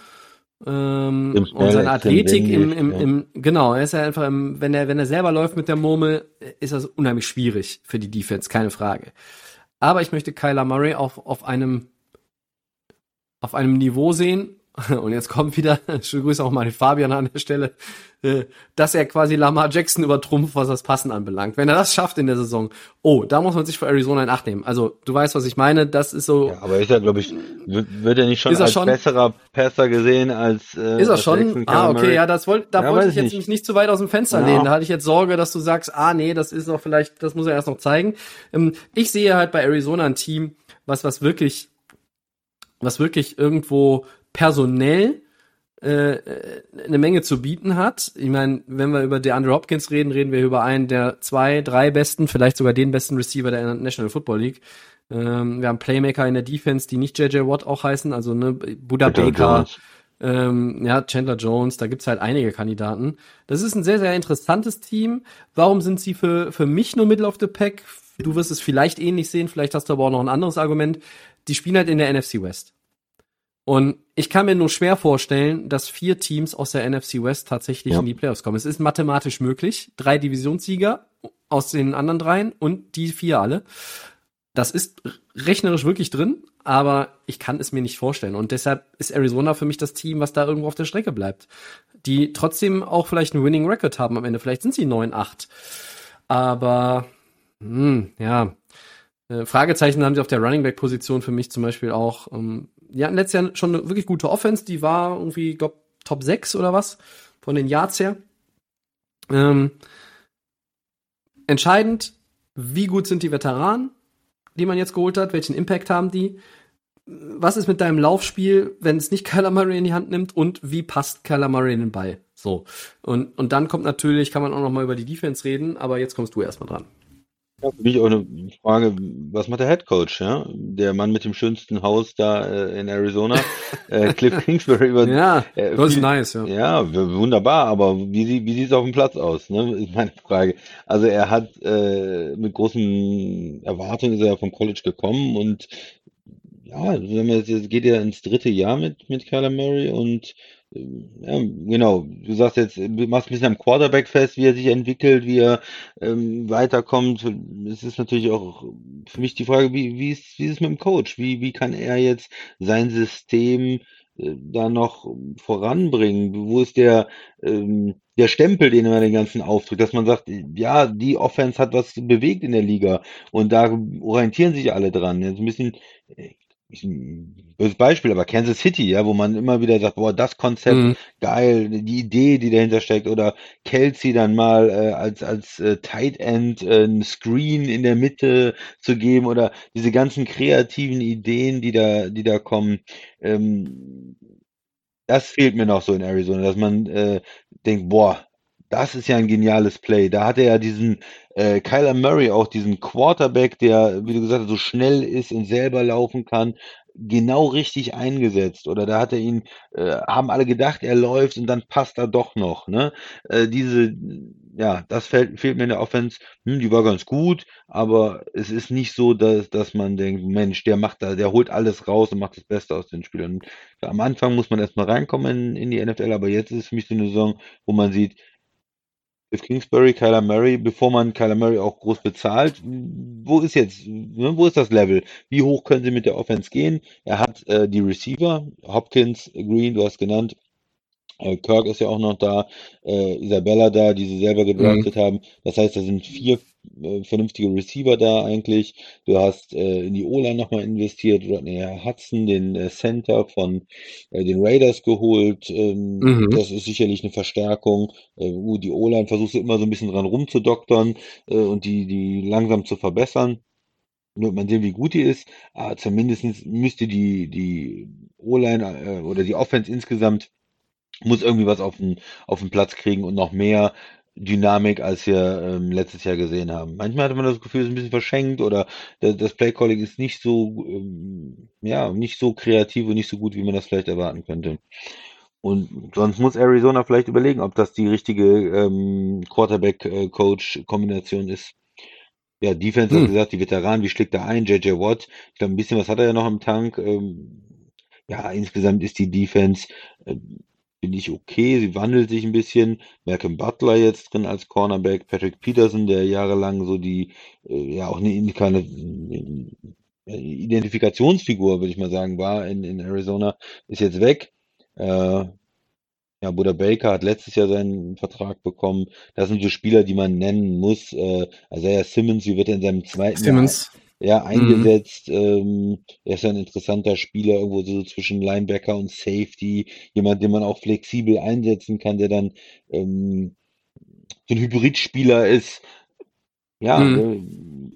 Speaker 1: ähm, und seiner Athletik im, im, im, genau, er ist ja einfach im, wenn er, wenn er selber läuft mit der Murmel, ist das unheimlich schwierig für die Defense, keine Frage. Aber ich möchte Kyler Murray auf, auf einem, auf einem Niveau sehen, und jetzt kommt wieder, schöne Grüße auch mal den Fabian an der Stelle, äh, dass er quasi Lamar Jackson übertrumpft, was das Passen anbelangt. Wenn er das schafft in der Saison, oh, da muss man sich für Arizona in Acht nehmen. Also, du weißt, was ich meine, das ist so.
Speaker 2: Ja, aber ist er, glaube ich, wird, er nicht schon als schon, besserer Passer gesehen als
Speaker 1: äh, Ist er schon? Ah, okay, ja, das wollte, da ja, wollte ich jetzt nicht. nicht zu weit aus dem Fenster ja. lehnen. Da hatte ich jetzt Sorge, dass du sagst, ah, nee, das ist noch vielleicht, das muss er erst noch zeigen. Ähm, ich sehe halt bei Arizona ein Team, was, was wirklich, was wirklich irgendwo personell äh, eine Menge zu bieten hat. Ich meine, wenn wir über DeAndre Hopkins reden, reden wir über einen der zwei, drei besten, vielleicht sogar den besten Receiver der National Football League. Ähm, wir haben Playmaker in der Defense, die nicht JJ Watt auch heißen, also ne, Buda Baker, ähm, ja, Chandler Jones, da gibt's halt einige Kandidaten. Das ist ein sehr, sehr interessantes Team. Warum sind sie für, für mich nur Middle of the Pack? Du wirst es vielleicht ähnlich sehen, vielleicht hast du aber auch noch ein anderes Argument. Die spielen halt in der NFC West. Und ich kann mir nur schwer vorstellen, dass vier Teams aus der NFC West tatsächlich ja. in die Playoffs kommen. Es ist mathematisch möglich. Drei Divisionssieger aus den anderen dreien und die vier alle. Das ist rechnerisch wirklich drin, aber ich kann es mir nicht vorstellen. Und deshalb ist Arizona für mich das Team, was da irgendwo auf der Strecke bleibt. Die trotzdem auch vielleicht einen Winning Record haben am Ende. Vielleicht sind sie 9-8. Aber, hm, ja. Äh, Fragezeichen haben sie auf der Running Back Position für mich zum Beispiel auch. Ähm, die hatten letztes Jahr schon eine wirklich gute Offense, die war irgendwie, glaub, Top 6 oder was, von den Yards her. Ähm, entscheidend, wie gut sind die Veteranen, die man jetzt geholt hat, welchen Impact haben die? Was ist mit deinem Laufspiel, wenn es nicht Kyler Murray in die Hand nimmt und wie passt Kyler Murray in den Ball? So. Und, und dann kommt natürlich, kann man auch noch mal über die Defense reden, aber jetzt kommst du erstmal dran.
Speaker 2: Ja, für mich auch eine Frage, was macht der Head Coach, ja? Der Mann mit dem schönsten Haus da äh, in Arizona, äh, Cliff Kingsbury über
Speaker 1: Ja,
Speaker 2: äh,
Speaker 1: das ist nice, ja.
Speaker 2: Ja, wunderbar, aber wie, sie- wie sieht es auf dem Platz aus, ne? Ist meine Frage. Also er hat äh, mit großen Erwartungen ist er vom College gekommen und ja, wenn man jetzt, geht er ins dritte Jahr mit mit Kyler Murray und ja, genau, du sagst jetzt, du machst ein bisschen am Quarterback fest, wie er sich entwickelt, wie er ähm, weiterkommt. Es ist natürlich auch für mich die Frage, wie, wie ist, wie ist es mit dem Coach? Wie, wie kann er jetzt sein System äh, da noch voranbringen? Wo ist der, ähm, der Stempel, den er den ganzen aufdrückt, dass man sagt, ja, die Offense hat was bewegt in der Liga und da orientieren sich alle dran. Jetzt ein bisschen, ein böses Beispiel, aber Kansas City, ja, wo man immer wieder sagt, boah, das Konzept,
Speaker 1: Mhm.
Speaker 2: geil, die Idee, die dahinter steckt, oder Kelsey dann mal äh, als als äh, Tight End äh, ein Screen in der Mitte zu geben oder diese ganzen kreativen Ideen, die da die da kommen, ähm, das fehlt mir noch so in Arizona, dass man äh, denkt, boah, das ist ja ein geniales Play. Da hatte er diesen äh, Kyler Murray auch diesen Quarterback, der, wie du gesagt hast, so schnell ist und selber laufen kann, genau richtig eingesetzt. Oder da hat er ihn, äh, haben alle gedacht, er läuft und dann passt er doch noch. Ne? Äh, diese, ja, das fehlt, fehlt mir in der Offense. Hm, die war ganz gut, aber es ist nicht so, dass, dass man denkt, Mensch, der macht da, der holt alles raus und macht das Beste aus den Spielern. Am Anfang muss man erstmal reinkommen in, in die NFL, aber jetzt ist es für mich so eine Saison, wo man sieht, Cliff Kingsbury, Kyler Murray, bevor man Kyler Murray auch groß bezahlt, wo ist jetzt, ne, wo ist das Level? Wie hoch können sie mit der Offense gehen? Er hat äh, die Receiver, Hopkins, Green, du hast genannt, Kirk ist ja auch noch da, äh, Isabella da, die sie selber gedraftet haben. Das heißt, da sind vier äh, vernünftige Receiver da eigentlich. Du hast äh, in die O-Line nochmal investiert, Rodney Hudson, den äh, Center von äh, den Raiders geholt. Ähm,
Speaker 1: Mhm.
Speaker 2: Das ist sicherlich eine Verstärkung. Äh, die O-Line versuchst du immer so ein bisschen dran rumzudoktern äh, und die, die langsam zu verbessern. Wird man sehen, wie gut die ist. Aber zumindest müsste die, die O-Line äh, oder die Offense insgesamt muss irgendwie was auf den, auf den Platz kriegen und noch mehr Dynamik, als wir ähm, letztes Jahr gesehen haben. Manchmal hatte man das Gefühl, es ist ein bisschen verschenkt oder das, das Playcalling ist nicht so, ähm, ja, nicht so kreativ und nicht so gut, wie man das vielleicht erwarten könnte. Und sonst muss Arizona vielleicht überlegen, ob das die richtige ähm, Quarterback-Coach-Kombination ist. Ja, Defense hat
Speaker 1: Hm.
Speaker 2: gesagt, die Veteranen, wie schlägt er ein? JJ Watt, ich glaube, ein bisschen was hat er ja noch im Tank. Ähm, ja, insgesamt ist die Defense, äh, finde ich okay. Sie wandelt sich ein bisschen. Malcolm Butler jetzt drin als Cornerback. Patrick Peterson, der jahrelang so die, äh, ja, auch eine, keine äh, Identifikationsfigur, würde ich mal sagen, war in, in Arizona, ist jetzt weg. Äh, ja, Buda Baker hat letztes Jahr seinen Vertrag bekommen. Das sind so Spieler, die man nennen muss. Äh, Isaiah Simmons, wie wird er in seinem zweiten Jahr
Speaker 1: Simmons.
Speaker 2: Ja, eingesetzt. Ähm, er ist ein interessanter Spieler, irgendwo so zwischen Linebacker und Safety. Jemand, den man auch flexibel einsetzen kann, der dann ähm, so ein Hybridspieler ist. Ja,
Speaker 1: Mhm.
Speaker 2: äh,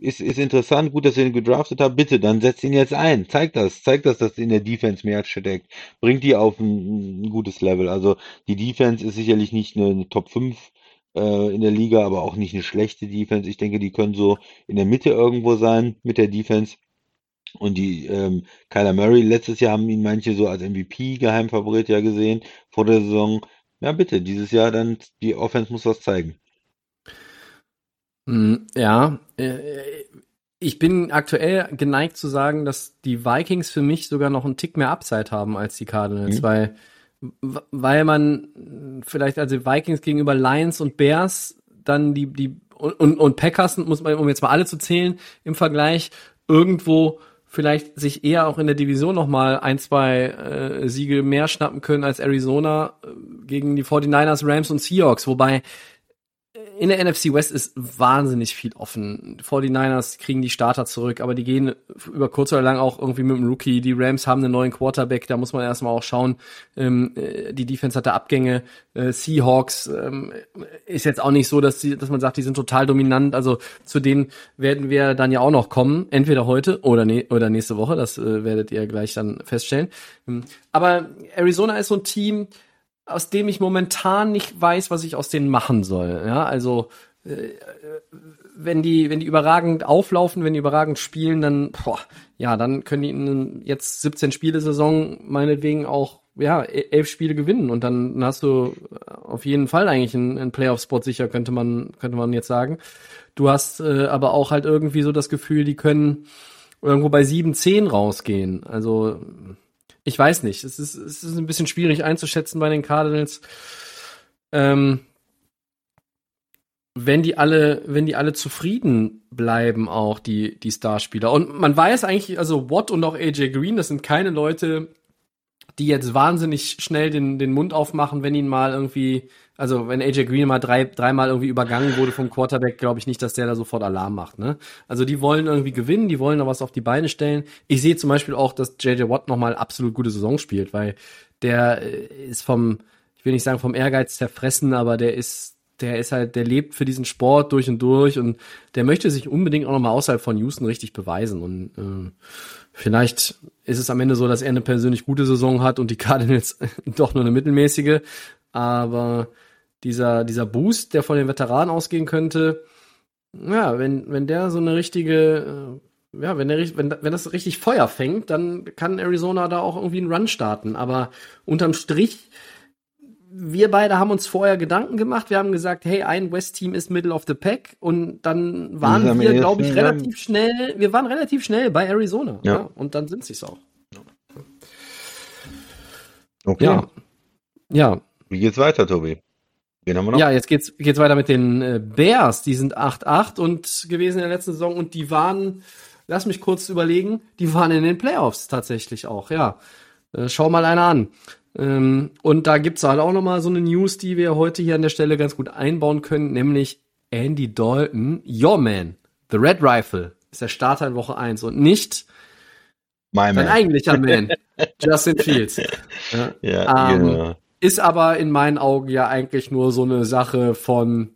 Speaker 2: ist, ist interessant. Gut, dass ihr ihn gedraftet habt. Bitte, dann setzt ihn jetzt ein. Zeigt das. Zeigt das, dass in der Defense mehr steckt. Bringt die auf ein, ein gutes Level. Also die Defense ist sicherlich nicht eine, eine Top 5 äh, in der Liga, aber auch nicht eine schlechte Defense. Ich denke, die können so in der Mitte irgendwo sein mit der Defense. Und die ähm, Kyler Murray, letztes Jahr haben ihn manche so als MVP Geheimfavorit ja gesehen vor der Saison. Ja, bitte, dieses Jahr dann die Offense muss was zeigen.
Speaker 1: Mm, Ja, äh, ich bin aktuell geneigt zu sagen, dass die Vikings für mich sogar noch einen Tick mehr Upside haben als die Cardinals,
Speaker 2: Mhm.
Speaker 1: weil, weil man mh, vielleicht also Vikings gegenüber Lions und Bears dann die, die und, und, und Packers, muss man, um jetzt mal alle zu zählen, im Vergleich irgendwo vielleicht sich eher auch in der Division noch mal ein, zwei äh, Siege mehr schnappen können als Arizona äh, gegen die 49ers, Rams und Seahawks, wobei in der NFC West ist wahnsinnig viel offen. 49ers kriegen die Starter zurück, aber die gehen über kurz oder lang auch irgendwie mit dem Rookie. Die Rams haben einen neuen Quarterback, da muss man erstmal auch schauen. Ähm, äh, die Defense hatte Abgänge. Äh, Seahawks ähm, ist jetzt auch nicht so, dass, die, dass man sagt, die sind total dominant. Also zu denen werden wir dann ja auch noch kommen, entweder heute oder, ne oder nächste Woche. Das äh, werdet ihr gleich dann feststellen. Ähm, aber Arizona ist so ein Team, aus dem ich momentan nicht weiß, was ich aus denen machen soll. Ja, also äh, wenn die, wenn die überragend auflaufen, wenn die überragend spielen, dann, boah, ja, dann können die in jetzt 17 Spiele Saison meinetwegen auch, ja, e-, elf Spiele gewinnen und dann hast du auf jeden Fall eigentlich einen, einen Playoff-Spot sicher, könnte man, könnte man jetzt sagen. Du hast äh, aber auch halt irgendwie so das Gefühl, die können irgendwo bei 7, 10 rausgehen. Also, ich weiß nicht. Es ist, es ist ein bisschen schwierig einzuschätzen bei den Cardinals. Ähm, wenn die alle, wenn die alle zufrieden bleiben, auch die, die Starspieler. Und man weiß eigentlich, also Watt und auch AJ Green, das sind keine Leute, die jetzt wahnsinnig schnell den, den Mund aufmachen, wenn ihn mal irgendwie, also wenn AJ Green mal drei, dreimal irgendwie übergangen wurde vom Quarterback, glaube ich nicht, dass der da sofort Alarm macht, ne? Also die wollen irgendwie gewinnen, die wollen da was auf die Beine stellen. Ich sehe zum Beispiel auch, dass JJ Watt nochmal absolut gute Saison spielt, weil der äh, ist vom, ich will nicht sagen vom Ehrgeiz zerfressen, aber der ist der ist halt, der lebt für diesen Sport durch und durch und der möchte sich unbedingt auch nochmal außerhalb von Houston richtig beweisen. Und äh, vielleicht ist es am Ende so, dass er eine persönlich gute Saison hat und die Cardinals doch nur eine mittelmäßige. Aber dieser, dieser Boost, der von den Veteranen ausgehen könnte, ja, wenn, wenn der so eine richtige, äh, ja, wenn der, wenn, wenn das richtig Feuer fängt, dann kann Arizona da auch irgendwie einen Run starten. Aber unterm Strich wir beide haben uns vorher Gedanken gemacht. Wir haben gesagt, hey, ein West-Team ist Middle of the Pack und dann waren wir, glaube ich, relativ schnell, wir waren relativ schnell bei Arizona. Ja. ja und dann sind sie es auch.
Speaker 2: Okay. Ja. ja. Wie geht's weiter, Tobi?
Speaker 1: Wen haben wir noch? Ja, jetzt geht's, geht's weiter mit den äh, Bears. Die sind 8-8 und gewesen in der letzten Saison und die waren, lass mich kurz überlegen, die waren in den Playoffs tatsächlich auch, ja. Äh, schau mal einer an. Ähm, und da gibt's halt auch nochmal so eine News, die wir heute hier an der Stelle ganz gut einbauen können, nämlich Andy Dalton, your man, the Red Rifle, ist der Starter in Woche 1 und nicht
Speaker 2: My sein
Speaker 1: eigentlicher Man, Justin Fields. Ja, ja ähm, genau. Ist aber in meinen Augen ja eigentlich nur so eine Sache von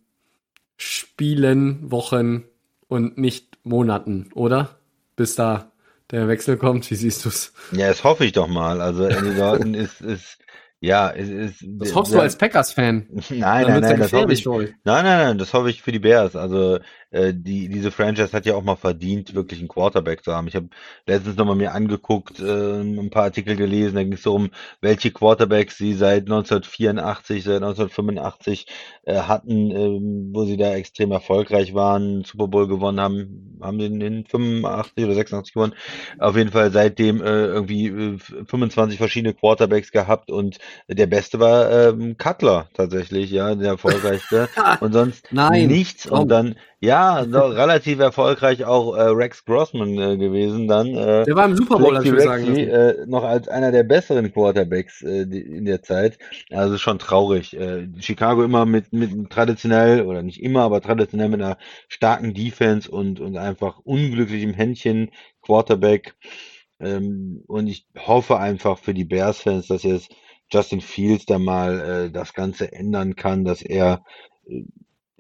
Speaker 1: Spielen, Wochen und nicht Monaten, oder? Bis da der Wechsel kommt. Wie siehst du's?
Speaker 2: Ja, das hoffe ich doch mal. Also Andy Dalton ist, ist ja, es ist.
Speaker 1: Das hoffst du als Packers-Fan?
Speaker 2: Nein, nein, nein, das hoffe ich. Nein, nein, nein, das hoffe ich für die Bears. Also äh, die diese Franchise hat ja auch mal verdient, wirklich einen Quarterback zu haben. Ich habe letztens nochmal mir angeguckt, äh, ein paar Artikel gelesen. Da ging es darum, welche Quarterbacks sie seit 1984, seit 1985 äh, hatten, äh, wo sie da extrem erfolgreich waren, Super Bowl gewonnen haben, haben den in 85 oder 86 gewonnen. Auf jeden Fall seitdem äh, irgendwie äh, 25 verschiedene Quarterbacks gehabt und der beste war ähm, Cutler tatsächlich, ja, der erfolgreichste. und sonst Nein. nichts. Und dann, ja, doch, relativ erfolgreich auch äh, Rex Grossman äh, gewesen dann. Äh,
Speaker 1: der war im Super Bowl, ich sagen
Speaker 2: äh, noch als einer der besseren Quarterbacks äh, die, in der Zeit. Also schon traurig. Äh, Chicago immer mit, mit traditionell, oder nicht immer, aber traditionell mit einer starken Defense und, und einfach unglücklichem Händchen Quarterback. Ähm, und ich hoffe einfach für die Bears-Fans, dass jetzt Justin Fields da mal äh, das Ganze ändern kann, dass er äh,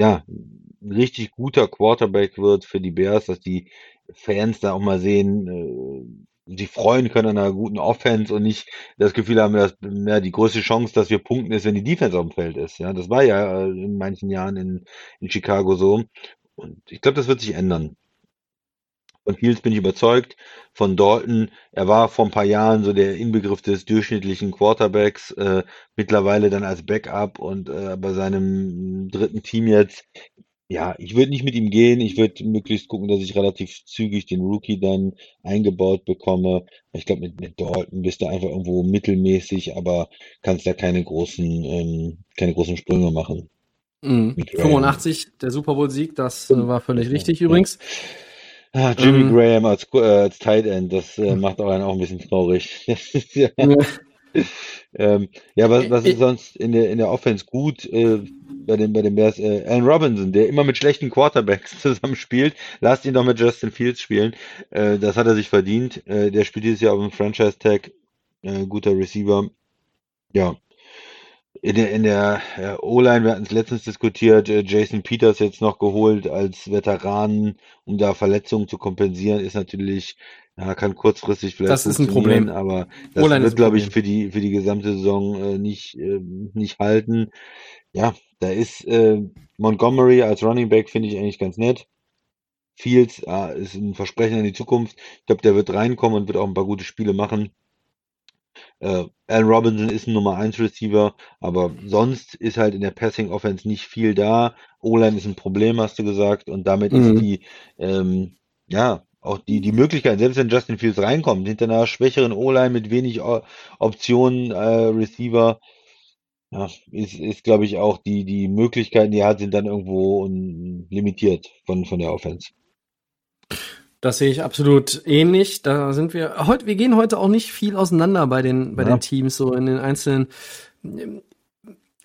Speaker 2: ja ein richtig guter Quarterback wird für die Bears, dass die Fans da auch mal sehen, äh, freuen können an einer guten Offense und nicht das Gefühl haben, dass ja, die größte Chance, dass wir punkten, ist, wenn die Defense auf dem Feld ist. Ja, das war ja äh, in manchen Jahren in, in Chicago so. Und ich glaube, das wird sich ändern. Von Fields bin ich überzeugt. Von Dalton, er war vor ein paar Jahren so der Inbegriff des durchschnittlichen Quarterbacks, äh, mittlerweile dann als Backup und äh, bei seinem dritten Team jetzt. Ja, ich würde nicht mit ihm gehen. Ich würde möglichst gucken, dass ich relativ zügig den Rookie dann eingebaut bekomme. Ich glaube, mit, mit Dalton bist du einfach irgendwo mittelmäßig, aber kannst da keine großen, ähm, keine großen Sprünge machen.
Speaker 1: Mhm. 85, der Super Bowl-Sieg, das äh, war völlig richtig übrigens.
Speaker 2: Ah, Jimmy ähm, Graham als, äh, als Tight End, das äh, macht auch einen auch ein bisschen traurig. ja. Ja. ähm, ja, was, was ist sonst in der, in der Offense gut äh, bei den, bei den Bears? Äh, Allen Robinson, der immer mit schlechten Quarterbacks zusammenspielt. Lasst ihn doch mit Justin Fields spielen. Äh, das hat er sich verdient. Äh, der spielt dieses Jahr auf dem Franchise-Tag. Äh, guter Receiver. Ja, in der, in der äh, O-Line, wir hatten es letztens diskutiert, äh, Jason Peters jetzt noch geholt als Veteran, um da Verletzungen zu kompensieren, ist natürlich, ja, kann kurzfristig vielleicht
Speaker 1: das ist ein Problem.
Speaker 2: aber das wird, glaube ich, für die, für die gesamte Saison äh, nicht, äh, nicht halten. Ja, da ist äh, Montgomery als Running Back, finde ich eigentlich ganz nett. Fields äh, ist ein Versprechen an die Zukunft. Ich glaube, der wird reinkommen und wird auch ein paar gute Spiele machen. Äh, Allen Robinson ist ein Nummer 1 Receiver, aber sonst ist halt in der Passing Offense nicht viel da. O-Line ist ein Problem, hast du gesagt, und damit
Speaker 1: Mhm.
Speaker 2: ist die, ähm, ja, auch die, die Möglichkeit, selbst wenn Justin Fields reinkommt, hinter einer schwächeren O-Line mit wenig O- Optionen, äh, Receiver, ja, ist, ist glaube ich auch die, die Möglichkeiten, die er hat, sind dann irgendwo limitiert von, von der Offense.
Speaker 1: Das sehe ich absolut ähnlich. Da sind wir heute, wir gehen heute auch nicht viel auseinander bei den, bei
Speaker 2: Ja.
Speaker 1: den Teams, so in den einzelnen.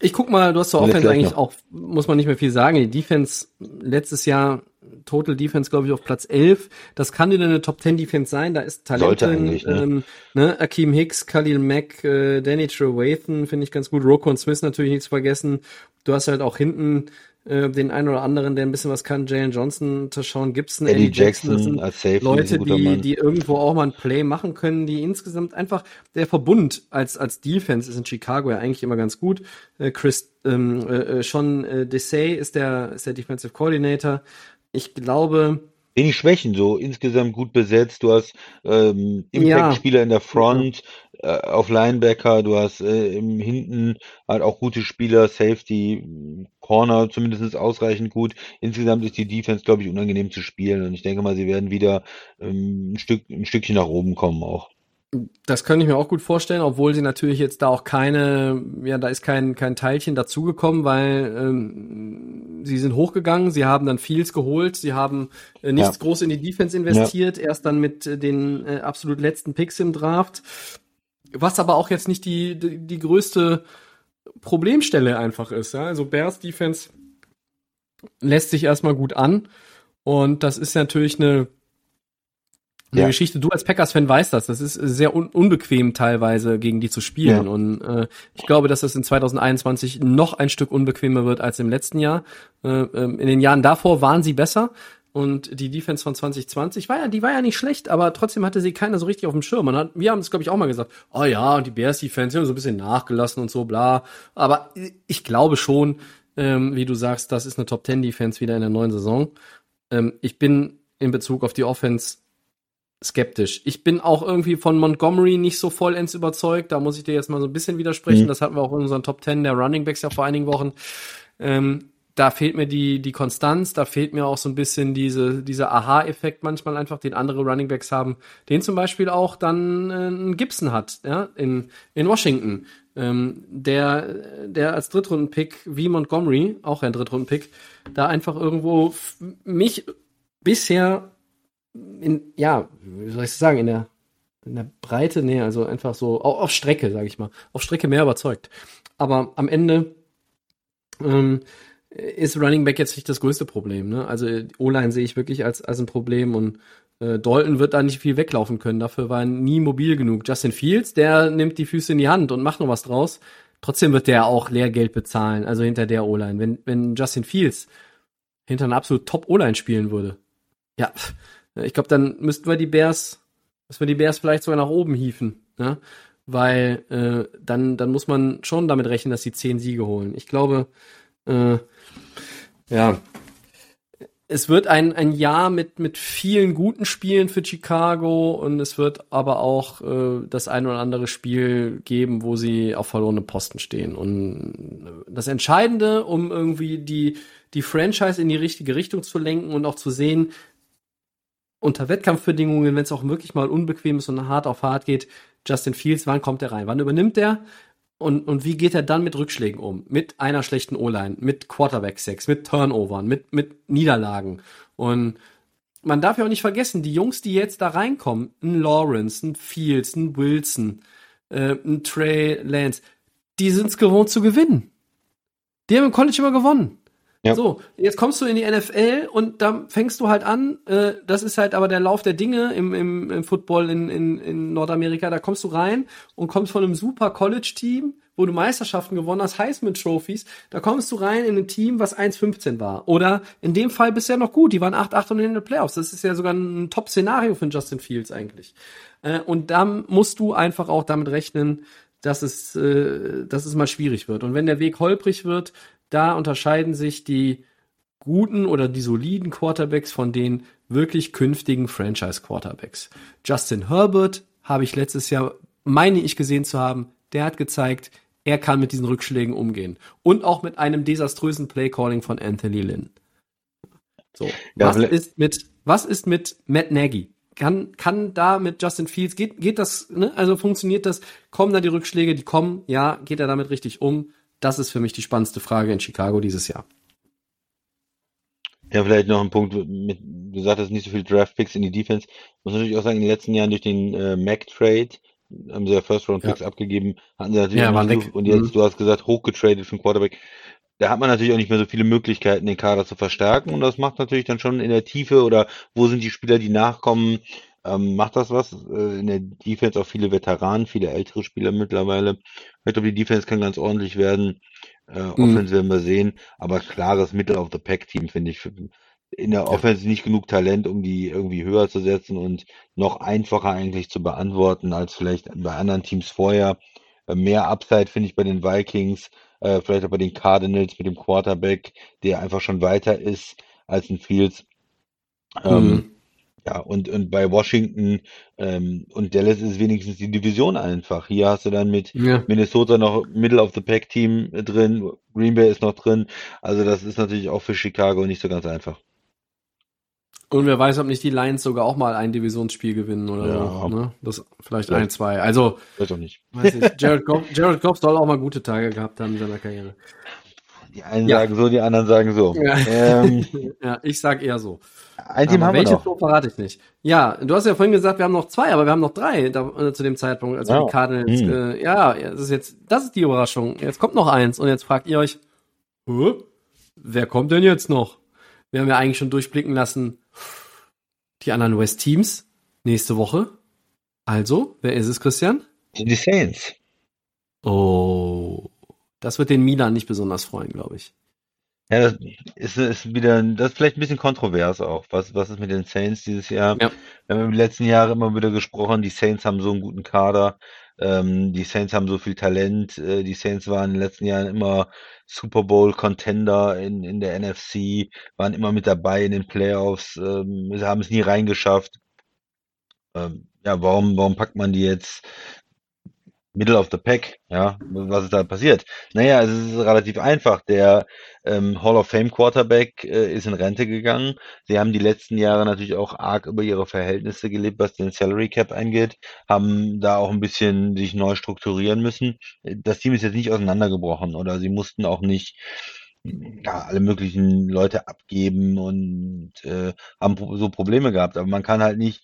Speaker 1: Ich guck mal, du hast zur Offense eigentlich
Speaker 2: noch.
Speaker 1: auch, muss man nicht mehr viel sagen. Die Defense letztes Jahr, Total Defense, glaube ich, auf Platz 11. Das kann dir eine Top 10 Defense sein. Da ist Talent drin.
Speaker 2: ne?
Speaker 1: Ähm, ne? Akeem Hicks, Khalil Mack, äh, Danny Trevathan finde ich ganz gut. Rokon Smith natürlich nicht zu vergessen. Du hast halt auch hinten äh, den einen oder anderen, der ein bisschen was kann. Jalen Johnson, Tashawn Gibson,
Speaker 2: Eddie
Speaker 1: Eddie Jackson. Das
Speaker 2: Jackson
Speaker 1: sind
Speaker 2: als Safety ist
Speaker 1: Leute, die,
Speaker 2: Mann.
Speaker 1: die irgendwo auch mal ein Play machen können, die insgesamt einfach der Verbund als als Defense ist in Chicago ja eigentlich immer ganz gut. Äh, Chris ähm, äh, äh, Sean äh, Desai ist der ist der Defensive Coordinator. Ich glaube,
Speaker 2: Wenig Schwächen, so insgesamt gut besetzt. Du hast ähm,
Speaker 1: Ja.
Speaker 2: Impact-Spieler in der Front, auf Linebacker, du hast äh, im Hinten halt auch gute Spieler, Safety, Corner zumindest ausreichend gut. Insgesamt ist die Defense, glaube ich, unangenehm zu spielen und ich denke mal, sie werden wieder ähm, ein Stück, ein Stückchen nach oben kommen auch.
Speaker 1: Das könnte ich mir auch gut vorstellen, obwohl sie natürlich jetzt da auch keine, ja, da ist kein, kein Teilchen dazugekommen, weil ähm, sie sind hochgegangen, sie haben dann Fields geholt, sie haben äh, nichts
Speaker 2: Ja.
Speaker 1: groß in die Defense investiert, erst dann mit äh, den äh, absolut letzten Picks im Draft. Was aber auch jetzt nicht die, die, die größte Problemstelle einfach ist. Ja? Also Bears Defense lässt sich erstmal gut an. Und das ist natürlich eine, eine
Speaker 2: Ja.
Speaker 1: Geschichte. Du als Packers-Fan weißt das. Das ist sehr un unbequem teilweise gegen die zu spielen.
Speaker 2: Ja.
Speaker 1: Und äh, ich glaube, dass das in 2021 noch ein Stück unbequemer wird als im letzten Jahr. Äh, ähm, in den Jahren davor waren sie besser. Und die Defense von 2020 war ja, die war ja nicht schlecht, aber trotzdem hatte sie keiner so richtig auf dem Schirm. Man hat, wir haben es, glaube ich, auch mal gesagt, oh ja, und die Bears Defense, die haben so ein bisschen nachgelassen und so, bla. Aber ich glaube schon, ähm, wie du sagst, das ist eine Top 10 Defense wieder in der neuen Saison. Ähm, ich bin in Bezug auf die Offense skeptisch. Ich bin auch irgendwie von Montgomery nicht so vollends überzeugt. Da muss ich dir jetzt mal so ein bisschen widersprechen.
Speaker 2: Mhm.
Speaker 1: Das hatten wir auch in unseren Top 10 der Running Backs ja vor einigen Wochen. Ähm, da fehlt mir die, die Konstanz, da fehlt mir auch so ein bisschen diese, dieser Aha-Effekt manchmal einfach, den andere Running Backs haben, den zum Beispiel auch dann äh, ein Gibson hat, ja, in, in Washington. Ähm, der, der als Drittrunden-Pick, wie Montgomery, auch ein Drittrunden-Pick, da einfach irgendwo mich bisher in, ja, wie soll ich sagen, in der, in der Breite, nee, also einfach so, auf, auf Strecke, sage ich mal, auf Strecke mehr überzeugt. Aber am Ende ähm, ist Running Back jetzt nicht das größte Problem. Ne? Also O-Line sehe ich wirklich als, als ein Problem und äh, Dalton wird da nicht viel weglaufen können. Dafür war er nie mobil genug. Justin Fields, der nimmt die Füße in die Hand und macht noch was draus. Trotzdem wird der auch Lehrgeld bezahlen, also hinter der O-Line. Wenn, wenn Justin Fields hinter einer absolut Top O-Line spielen würde, ja, ich glaube, dann müssten wir die Bears, müssen wir die Bears vielleicht sogar nach oben hieven, ne? Weil äh, dann, dann muss man schon damit rechnen, dass sie zehn Siege holen. Ich glaube, äh, ja, es wird ein, ein Jahr mit, mit vielen guten Spielen für Chicago und es wird aber auch äh, das ein oder andere Spiel geben, wo sie auf verlorene Posten stehen. Und das Entscheidende, um irgendwie die, die Franchise in die richtige Richtung zu lenken und auch zu sehen, unter Wettkampfbedingungen, wenn es auch wirklich mal unbequem ist und hart auf hart geht, Justin Fields, wann kommt er rein? Wann übernimmt er? Und, und wie geht er dann mit Rückschlägen um? Mit einer schlechten O-Line, mit Quarterback-Sex, mit Turnovern, mit, mit Niederlagen. Und man darf ja auch nicht vergessen, die Jungs, die jetzt da reinkommen, ein Lawrence, ein Fields, ein Wilson, äh, ein Trey Lance, die sind es gewohnt zu gewinnen. Die haben im College immer gewonnen.
Speaker 2: Ja.
Speaker 1: So, jetzt kommst du in die NFL und da fängst du halt an, äh, das ist halt aber der Lauf der Dinge im, im, im Football in, in, in Nordamerika, da kommst du rein und kommst von einem super College-Team, wo du Meisterschaften gewonnen hast, Heisman-Trophies, da kommst du rein in ein Team, was 1,15 war. Oder in dem Fall bist du ja noch gut, die waren 8-8 und in den Playoffs. Das ist ja sogar ein Top-Szenario für einen Justin Fields eigentlich. Äh, und dann musst du einfach auch damit rechnen, dass es, äh, dass es mal schwierig wird. Und wenn der Weg holprig wird, da unterscheiden sich die guten oder die soliden Quarterbacks von den wirklich künftigen Franchise Quarterbacks. Justin Herbert habe ich letztes Jahr, meine ich gesehen zu haben, der hat gezeigt, er kann mit diesen Rückschlägen umgehen. Und auch mit einem desaströsen Playcalling von Anthony Lynn. So. Ja, was ist mit, was ist mit Matt Nagy? Kann, kann da mit Justin Fields, geht, geht das, ne? Also funktioniert das? Kommen da die Rückschläge, die kommen? Ja, geht er damit richtig um? Das ist für mich die spannendste Frage in Chicago dieses Jahr.
Speaker 2: Ja, vielleicht noch ein Punkt mit, du sagtest nicht so viel Draft-Picks in die Defense. Muss natürlich auch sagen, in den letzten Jahren durch den äh, Mac-Trade haben sie ja First-Round-Picks ja. abgegeben, hatten sie natürlich
Speaker 1: ja, waren weg.
Speaker 2: und jetzt, mhm. du hast gesagt, hochgetradet für den Quarterback. Da hat man natürlich auch nicht mehr so viele Möglichkeiten, den Kader zu verstärken und das macht natürlich dann schon in der Tiefe oder wo sind die Spieler, die nachkommen, ähm, macht das was. Äh, in der Defense auch viele Veteranen, viele ältere Spieler mittlerweile. Ich glaube, die Defense kann ganz ordentlich werden. Äh, mhm. Offense werden wir sehen, aber klares Mittel of the Pack Team finde ich. In der Offense nicht genug Talent, um die irgendwie höher zu setzen und noch einfacher eigentlich zu beantworten als vielleicht bei anderen Teams vorher. Äh, mehr Upside finde ich bei den Vikings, äh, vielleicht auch bei den Cardinals mit dem Quarterback, der einfach schon weiter ist als ein Fields. Ähm, mhm. Ja, und, und bei Washington ähm, und Dallas ist wenigstens die Division einfach. Hier hast du dann mit ja. Minnesota noch Middle of the Pack Team drin, Green Bay ist noch drin. Also das ist natürlich auch für Chicago nicht so ganz einfach.
Speaker 1: Und wer weiß, ob nicht die Lions sogar auch mal ein Divisionsspiel gewinnen oder ja. so. Ne? Das vielleicht ja. ein, zwei. Also
Speaker 2: weiß auch nicht.
Speaker 1: Weiß nicht. Jared, Goff, Jared Goff soll auch mal gute Tage gehabt haben in seiner Karriere.
Speaker 2: Die einen ja. sagen so, die anderen sagen so.
Speaker 1: Ja, ähm, ja ich sag eher so.
Speaker 2: Ein Team aber haben
Speaker 1: welche
Speaker 2: wir
Speaker 1: noch. verrate ich nicht. Ja, du hast ja vorhin gesagt, wir haben noch zwei, aber wir haben noch drei da, äh, zu dem Zeitpunkt. Also oh. die Cardinals. Hm. Äh, ja, das ist jetzt, das ist die Überraschung. Jetzt kommt noch eins und jetzt fragt ihr euch, wer kommt denn jetzt noch? Wir haben ja eigentlich schon durchblicken lassen, die anderen West Teams nächste Woche. Also, wer ist es, Christian?
Speaker 2: Die Saints.
Speaker 1: Oh, das wird den Milan nicht besonders freuen, glaube ich.
Speaker 2: Ja, das ist, ist wieder, das ist vielleicht ein bisschen kontrovers auch. Was, was ist mit den Saints dieses Jahr? Ja. Wir haben im letzten Jahr immer wieder gesprochen, die Saints haben so einen guten Kader, ähm, die Saints haben so viel Talent, äh, die Saints waren in den letzten Jahren immer Super Bowl Contender in, in der NFC, waren immer mit dabei in den Playoffs, ähm, haben es nie reingeschafft. Ähm, ja, warum, warum packt man die jetzt Middle of the Pack, ja, was ist da passiert? Naja, es ist relativ einfach. Der ähm, Hall of Fame Quarterback äh, ist in Rente gegangen. Sie haben die letzten Jahre natürlich auch arg über ihre Verhältnisse gelebt, was den Salary Cap angeht, haben da auch ein bisschen sich neu strukturieren müssen. Das Team ist jetzt nicht auseinandergebrochen oder sie mussten auch nicht ja, alle möglichen Leute abgeben und äh, haben so Probleme gehabt. Aber man kann halt nicht,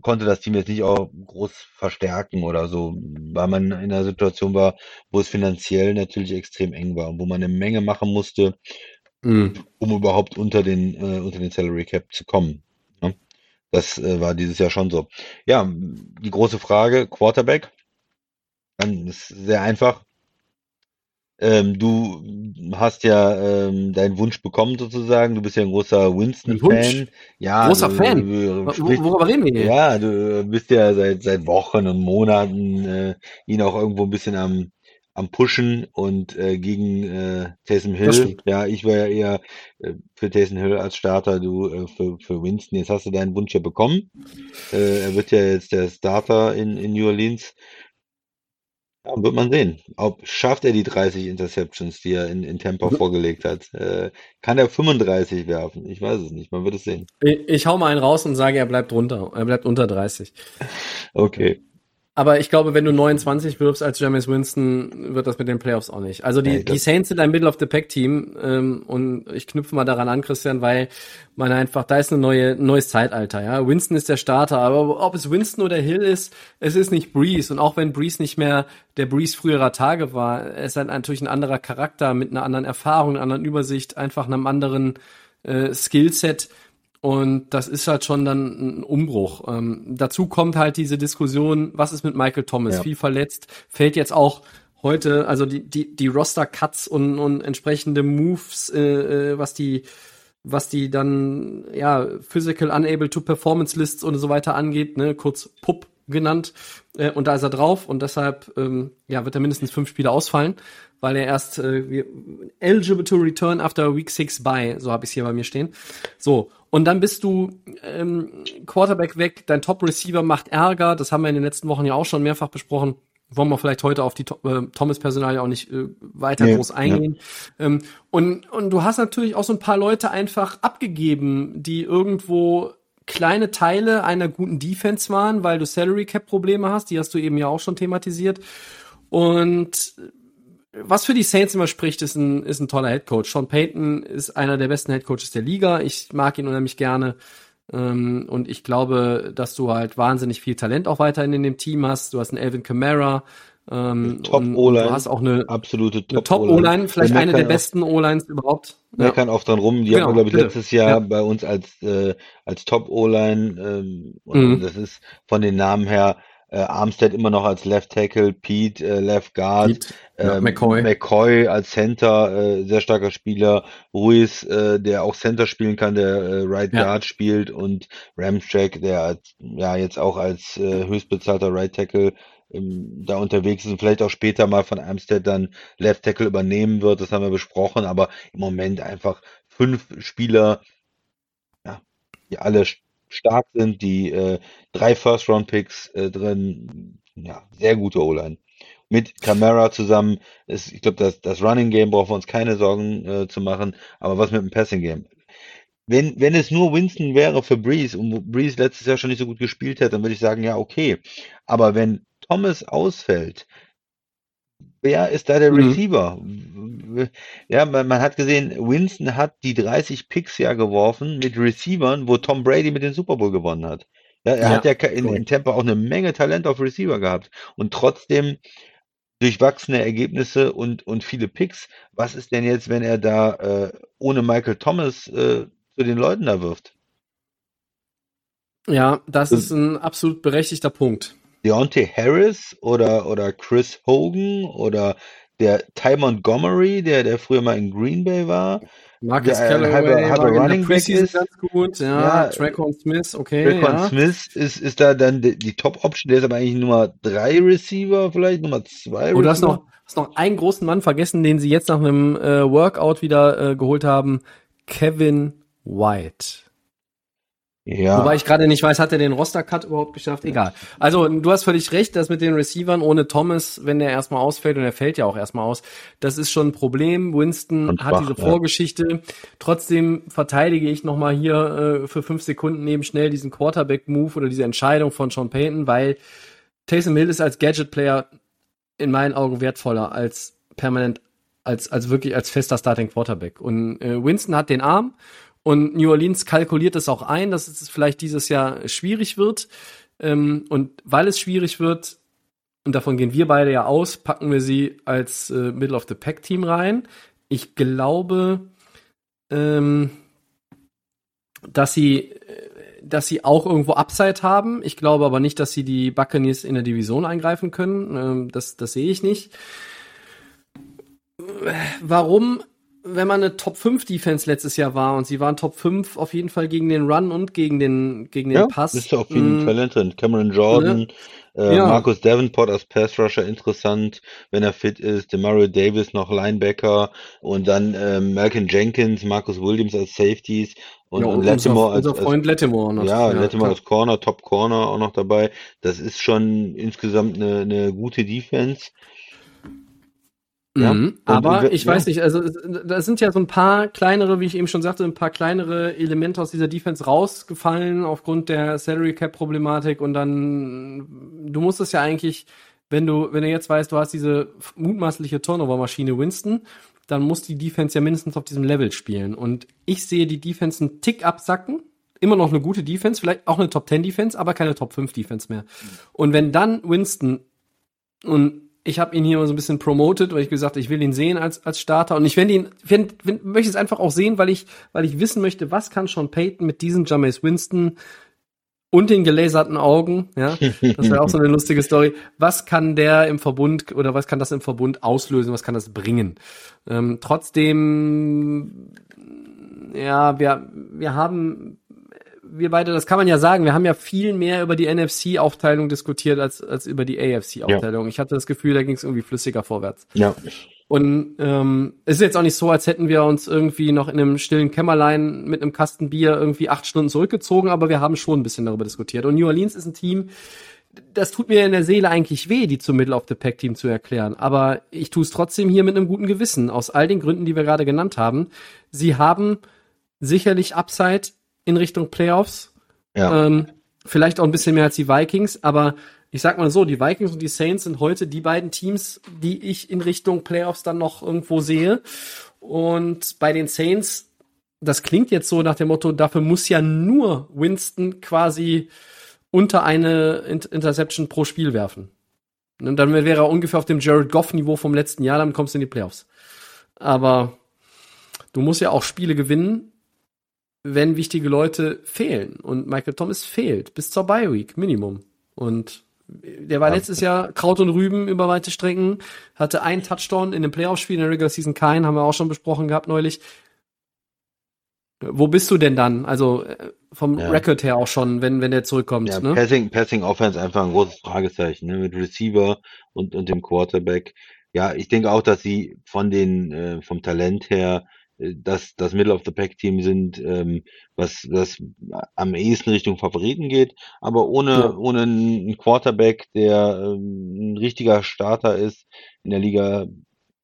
Speaker 2: konnte das Team jetzt nicht auch groß verstärken oder so, weil man in einer Situation war, wo es finanziell natürlich extrem eng war und wo man eine Menge machen musste, mhm. um überhaupt unter den, äh, unter den Salary Cap zu kommen. Ne? Das äh, war dieses Jahr schon so. Ja, die große Frage, Quarterback. Dann ist sehr einfach. Ähm, du hast ja ähm, deinen Wunsch bekommen sozusagen. Du bist ja ein großer Winston-Fan.
Speaker 1: Ja, großer du, Fan. Du, sprich, Worüber reden wir hier?
Speaker 2: Ja, du bist ja seit seit Wochen und Monaten äh, ihn auch irgendwo ein bisschen am am Pushen und äh, gegen äh, Taysom Hill. Ja, ich war ja eher äh, für Taysom Hill als Starter, du äh, für, für Winston. Jetzt hast du deinen Wunsch ja bekommen. Äh, er wird ja jetzt der Starter in, in New Orleans. Ja, wird man sehen. Ob schafft er die 30 Interceptions, die er in, in Tampa mhm. vorgelegt hat? Äh, kann er 35 werfen? Ich weiß es nicht. Man wird es sehen.
Speaker 1: Ich, ich hau mal einen raus und sage, er bleibt runter. Er bleibt unter 30.
Speaker 2: Okay.
Speaker 1: Aber ich glaube, wenn du 29 wirfst als James Winston, wird das mit den Playoffs auch nicht. Also die, ja, die Saints sind ein Middle of the Pack Team ähm, und ich knüpfe mal daran an, Christian, weil man einfach, da ist ein neue, neues Zeitalter. Ja, Winston ist der Starter, aber ob es Winston oder Hill ist, es ist nicht Breeze. Und auch wenn Breeze nicht mehr der Breeze früherer Tage war, er ist halt natürlich ein anderer Charakter mit einer anderen Erfahrung, einer anderen Übersicht, einfach einem anderen äh, Skillset. Und das ist halt schon dann ein Umbruch. Ähm, dazu kommt halt diese Diskussion, was ist mit Michael Thomas? Ja. Viel verletzt, fällt jetzt auch heute, also die, die, die Roster-Cuts und, und entsprechende Moves, äh, äh, was die was die dann ja Physical Unable to Performance Lists und so weiter angeht, ne, kurz PUP genannt äh, und da ist er drauf und deshalb ähm, ja, wird er mindestens fünf Spiele ausfallen, weil er erst äh, eligible to return after week six by, so habe ich hier bei mir stehen. So, und dann bist du ähm, Quarterback weg, dein Top-Receiver macht Ärger, das haben wir in den letzten Wochen ja auch schon mehrfach besprochen. Wollen wir vielleicht heute auf die äh, Thomas-Personal ja auch nicht äh, weiter nee, groß eingehen. Ja. Ähm, und, und du hast natürlich auch so ein paar Leute einfach abgegeben, die irgendwo kleine Teile einer guten Defense waren, weil du Salary Cap Probleme hast, die hast du eben ja auch schon thematisiert. Und was für die Saints immer spricht, ist ein, ist ein toller Head Coach. Sean Payton ist einer der besten Head Coaches der Liga. Ich mag ihn unheimlich gerne. Ähm, und ich glaube, dass du halt wahnsinnig viel Talent auch weiterhin in dem Team hast. Du hast einen Elvin Kamara. Ähm,
Speaker 2: Top O-Line.
Speaker 1: Du hast auch eine
Speaker 2: absolute
Speaker 1: Top, Top O-Line, vielleicht eine der besten O-Lines überhaupt.
Speaker 2: Ja. kann auch dran rum. Die genau, haben, glaube ich, letztes Jahr ja. bei uns als, äh, als Top O-Line, ähm, mhm. das ist von den Namen her, äh, Armstead immer noch als Left Tackle, Pete äh, Left Guard, Pete, ja, ähm, McCoy. McCoy als Center, äh, sehr starker Spieler, Ruiz, äh, der auch Center spielen kann, der äh, Right ja. Guard spielt und Ramjack, der als, ja jetzt auch als äh, höchstbezahlter Right Tackle da unterwegs ist und vielleicht auch später mal von Armstead dann Left Tackle übernehmen wird, das haben wir besprochen, aber im Moment einfach fünf Spieler, ja, die alle stark sind, die äh, drei First-Round-Picks äh, drin, ja, sehr gute O-Line. Mit Camara zusammen, ist, ich glaube, das, das Running Game brauchen wir uns keine Sorgen äh, zu machen, aber was mit dem Passing Game? Wenn, wenn es nur Winston wäre für Breeze und Breeze letztes Jahr schon nicht so gut gespielt hätte, dann würde ich sagen, ja, okay. Aber wenn Thomas ausfällt, wer ist da der mhm. Receiver? Ja, man, man, hat gesehen, Winston hat die 30 Picks ja geworfen mit Receivern, wo Tom Brady mit dem Super Bowl gewonnen hat. Ja, er ja, hat ja in, in Tampa auch eine Menge Talent auf Receiver gehabt und trotzdem durchwachsene Ergebnisse und, und viele Picks. Was ist denn jetzt, wenn er da äh, ohne Michael Thomas äh, zu den Leuten da wirft?
Speaker 1: Ja, das ist ein absolut berechtigter Punkt.
Speaker 2: Deontay Harris oder, oder Chris Hogan oder der Ty Montgomery, der, der früher mal in Green Bay war.
Speaker 1: Marcus der, Callaway halber, halber Running Back ist. ganz gut, ja. ja Tracon Smith, okay.
Speaker 2: Tracon ja. Smith ist, ist da dann die, die Top-Option, der ist aber eigentlich Nummer drei Receiver, vielleicht Nummer zwei
Speaker 1: Receiver. Du hast noch, hast noch einen großen Mann vergessen, den sie jetzt nach einem äh, Workout wieder äh, geholt haben. Kevin White. Ja. Wobei ich gerade nicht weiß, hat er den Roster-Cut überhaupt geschafft? Egal. Also, du hast völlig recht, dass mit den Receivern ohne Thomas, wenn der erstmal ausfällt, und er fällt ja auch erstmal aus, das ist schon ein Problem. Winston und hat diese Vorgeschichte. Ja. Trotzdem verteidige ich nochmal hier äh, für fünf Sekunden neben schnell diesen Quarterback-Move oder diese Entscheidung von Sean Payton, weil Taysom Hill ist als Gadget-Player in meinen Augen wertvoller als permanent, als, als wirklich als fester Starting Quarterback. Und äh, Winston hat den Arm und New Orleans kalkuliert es auch ein, dass es vielleicht dieses Jahr schwierig wird. Ähm, und weil es schwierig wird, und davon gehen wir beide ja aus, packen wir sie als äh, Middle of the Pack Team rein. Ich glaube, ähm, dass sie, äh, dass sie auch irgendwo Upside haben. Ich glaube aber nicht, dass sie die Buccaneers in der Division eingreifen können. Ähm, das, das sehe ich nicht. Warum wenn man eine Top 5 Defense letztes Jahr war und sie waren Top 5 auf jeden Fall gegen den Run und gegen den, gegen den
Speaker 2: ja,
Speaker 1: Pass.
Speaker 2: Ist ja auch viel mm, Talent drin. Cameron Jordan, ne? äh, ja. Marcus Davenport als Pass Rusher interessant, wenn er fit ist. Demario Davis noch Linebacker und dann äh, Malcolm Jenkins, Marcus Williams als Safeties und, ja, und, Lattimore
Speaker 1: als, als, Freund Lattimore
Speaker 2: noch. Ja, ja Lattimore als Corner, Top Corner auch noch dabei. Das ist schon insgesamt eine, eine gute Defense.
Speaker 1: Ja, mhm, aber und, ich ja. weiß nicht, also da sind ja so ein paar kleinere, wie ich eben schon sagte, ein paar kleinere Elemente aus dieser Defense rausgefallen aufgrund der Salary Cap Problematik. Und dann du musst es ja eigentlich, wenn du wenn du jetzt weißt, du hast diese mutmaßliche Turnover Maschine Winston, dann muss die Defense ja mindestens auf diesem Level spielen. Und ich sehe die Defense einen Tick absacken, immer noch eine gute Defense, vielleicht auch eine Top 10 Defense, aber keine Top 5 Defense mehr. Und wenn dann Winston und ich habe ihn hier mal so ein bisschen promoted, weil ich gesagt, ich will ihn sehen als als Starter und ich werde ihn find, find, möchte es einfach auch sehen, weil ich weil ich wissen möchte, was kann Sean Payton mit diesem Jameis Winston und den gelaserten Augen, ja, das wäre auch so eine lustige Story. Was kann der im Verbund oder was kann das im Verbund auslösen? Was kann das bringen? Ähm, trotzdem, ja, wir wir haben wir beide, das kann man ja sagen, wir haben ja viel mehr über die NFC-Aufteilung diskutiert als, als über die AFC-Aufteilung. Ja. Ich hatte das Gefühl, da ging es irgendwie flüssiger vorwärts.
Speaker 2: Ja.
Speaker 1: Und ähm, es ist jetzt auch nicht so, als hätten wir uns irgendwie noch in einem stillen Kämmerlein mit einem Kasten Bier irgendwie acht Stunden zurückgezogen, aber wir haben schon ein bisschen darüber diskutiert. Und New Orleans ist ein Team, das tut mir in der Seele eigentlich weh, die zum Middle of the Pack Team zu erklären. Aber ich tue es trotzdem hier mit einem guten Gewissen, aus all den Gründen, die wir gerade genannt haben. Sie haben sicherlich Upside in Richtung Playoffs. Ja. Ähm, vielleicht auch ein bisschen mehr als die Vikings, aber ich sag mal so, die Vikings und die Saints sind heute die beiden Teams, die ich in Richtung Playoffs dann noch irgendwo sehe. Und bei den Saints, das klingt jetzt so nach dem Motto, dafür muss ja nur Winston quasi unter eine Interception pro Spiel werfen. Und dann wäre er ungefähr auf dem Jared Goff-Niveau vom letzten Jahr, dann kommst du in die Playoffs. Aber du musst ja auch Spiele gewinnen, wenn wichtige Leute fehlen. Und Michael Thomas fehlt bis zur Bye Week Minimum. Und der war letztes Jahr Kraut und Rüben über weite Strecken, hatte einen Touchdown in dem Playoff-Spiel in der Regular Season keinen, haben wir auch schon besprochen gehabt neulich. Wo bist du denn dann? Also äh, vom ja. Record her auch schon, wenn, wenn der zurückkommt. Ja,
Speaker 2: ne? Passing, Passing Offense einfach ein großes Fragezeichen, ne? Mit Receiver und, und dem Quarterback. Ja, ich denke auch, dass sie von den, äh, vom Talent her das, das Middle of the Pack Team sind, ähm, was, was am ehesten Richtung Favoriten geht, aber ohne, ja. ohne einen Quarterback, der ähm, ein richtiger Starter ist in der Liga,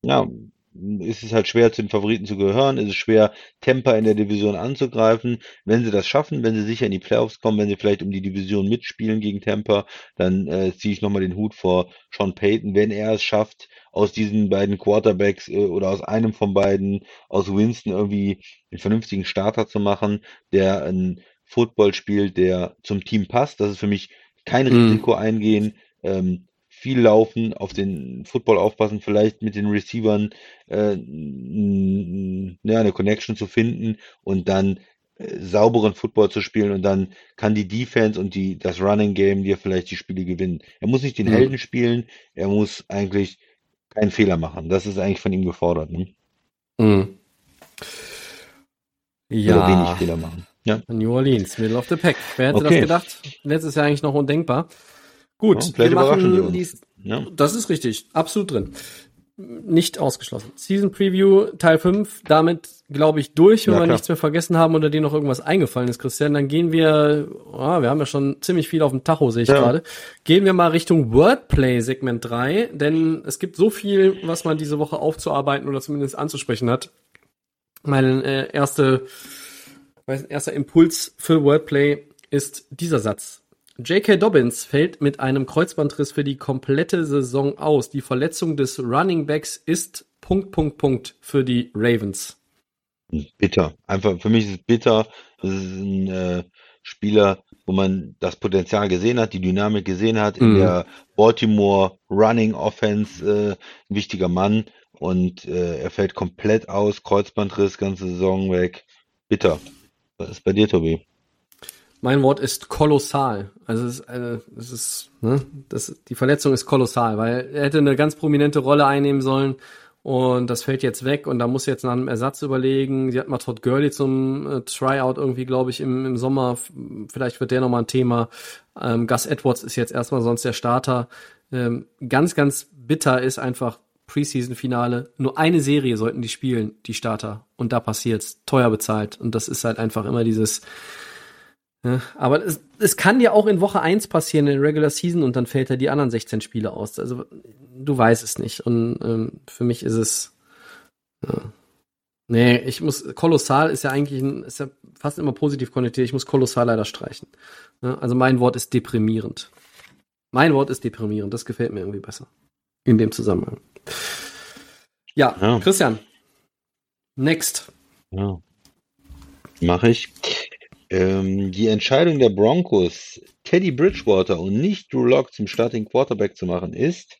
Speaker 2: ja, ist es halt schwer, zu den Favoriten zu gehören, ist es schwer, Temper in der Division anzugreifen. Wenn sie das schaffen, wenn sie sicher in die Playoffs kommen, wenn sie vielleicht um die Division mitspielen gegen Temper, dann äh, ziehe ich nochmal den Hut vor Sean Payton, wenn er es schafft, aus diesen beiden Quarterbacks äh, oder aus einem von beiden, aus Winston irgendwie einen vernünftigen Starter zu machen, der ein Football spielt, der zum Team passt. Das ist für mich kein mhm. Risiko eingehen. Ähm, viel laufen, auf den Football aufpassen, vielleicht mit den Receivern äh, ja, eine Connection zu finden und dann äh, sauberen Football zu spielen und dann kann die Defense und die das Running Game dir vielleicht die Spiele gewinnen. Er muss nicht den mhm. Helden spielen, er muss eigentlich keinen Fehler machen. Das ist eigentlich von ihm gefordert. Ne?
Speaker 1: Mhm.
Speaker 2: Ja. Oder wenig Fehler machen. Ja.
Speaker 1: New Orleans, Middle of the Pack. Wer hätte okay. das gedacht? Letztes Jahr eigentlich noch undenkbar. Gut,
Speaker 2: ja, wir machen dies,
Speaker 1: ja. Das ist richtig, absolut drin. Nicht ausgeschlossen. Season Preview Teil 5, damit glaube ich durch, wenn ja, wir klar. nichts mehr vergessen haben oder dir noch irgendwas eingefallen ist, Christian, dann gehen wir, oh, wir haben ja schon ziemlich viel auf dem Tacho, sehe ich gerade. Gehen wir mal Richtung Wordplay Segment 3, denn es gibt so viel, was man diese Woche aufzuarbeiten oder zumindest anzusprechen hat. Mein äh, erste, mein erster Impuls für Wordplay ist dieser Satz. J.K. Dobbins fällt mit einem Kreuzbandriss für die komplette Saison aus. Die Verletzung des Running Backs ist Punkt, Punkt, Punkt für die Ravens.
Speaker 2: Bitter. Einfach, für mich ist es bitter. Das ist ein äh, Spieler, wo man das Potenzial gesehen hat, die Dynamik gesehen hat, in mhm. der Baltimore Running Offense äh, ein wichtiger Mann und äh, er fällt komplett aus, Kreuzbandriss, ganze Saison weg. Bitter. Was ist bei dir, Tobi?
Speaker 1: Mein Wort ist kolossal. Also es ist, äh, es ist ne, das, die Verletzung ist kolossal, weil er hätte eine ganz prominente Rolle einnehmen sollen und das fällt jetzt weg und da muss jetzt nach einem Ersatz überlegen. Sie hat mal Todd Gurley zum äh, Tryout irgendwie, glaube ich, im, im Sommer. Vielleicht wird der nochmal ein Thema. Ähm, Gus Edwards ist jetzt erstmal sonst der Starter. Ähm, ganz, ganz bitter ist einfach Preseason-Finale. Nur eine Serie sollten die spielen, die Starter. Und da passiert's. Teuer bezahlt. Und das ist halt einfach immer dieses, ja, aber es, es kann dir auch in Woche 1 passieren, in der Regular Season, und dann fällt er die anderen 16 Spiele aus. Also du weißt es nicht. Und ähm, für mich ist es. Ja. Nee, ich muss, kolossal ist ja eigentlich ein, ist ja fast immer positiv konnotiert. Ich muss kolossal leider streichen. Ja, also mein Wort ist deprimierend. Mein Wort ist deprimierend. Das gefällt mir irgendwie besser. In dem Zusammenhang. Ja, ja. Christian. Next.
Speaker 2: Ja. Mache ich. Ähm, die Entscheidung der Broncos, Teddy Bridgewater und nicht Drew Lock zum Starting Quarterback zu machen, ist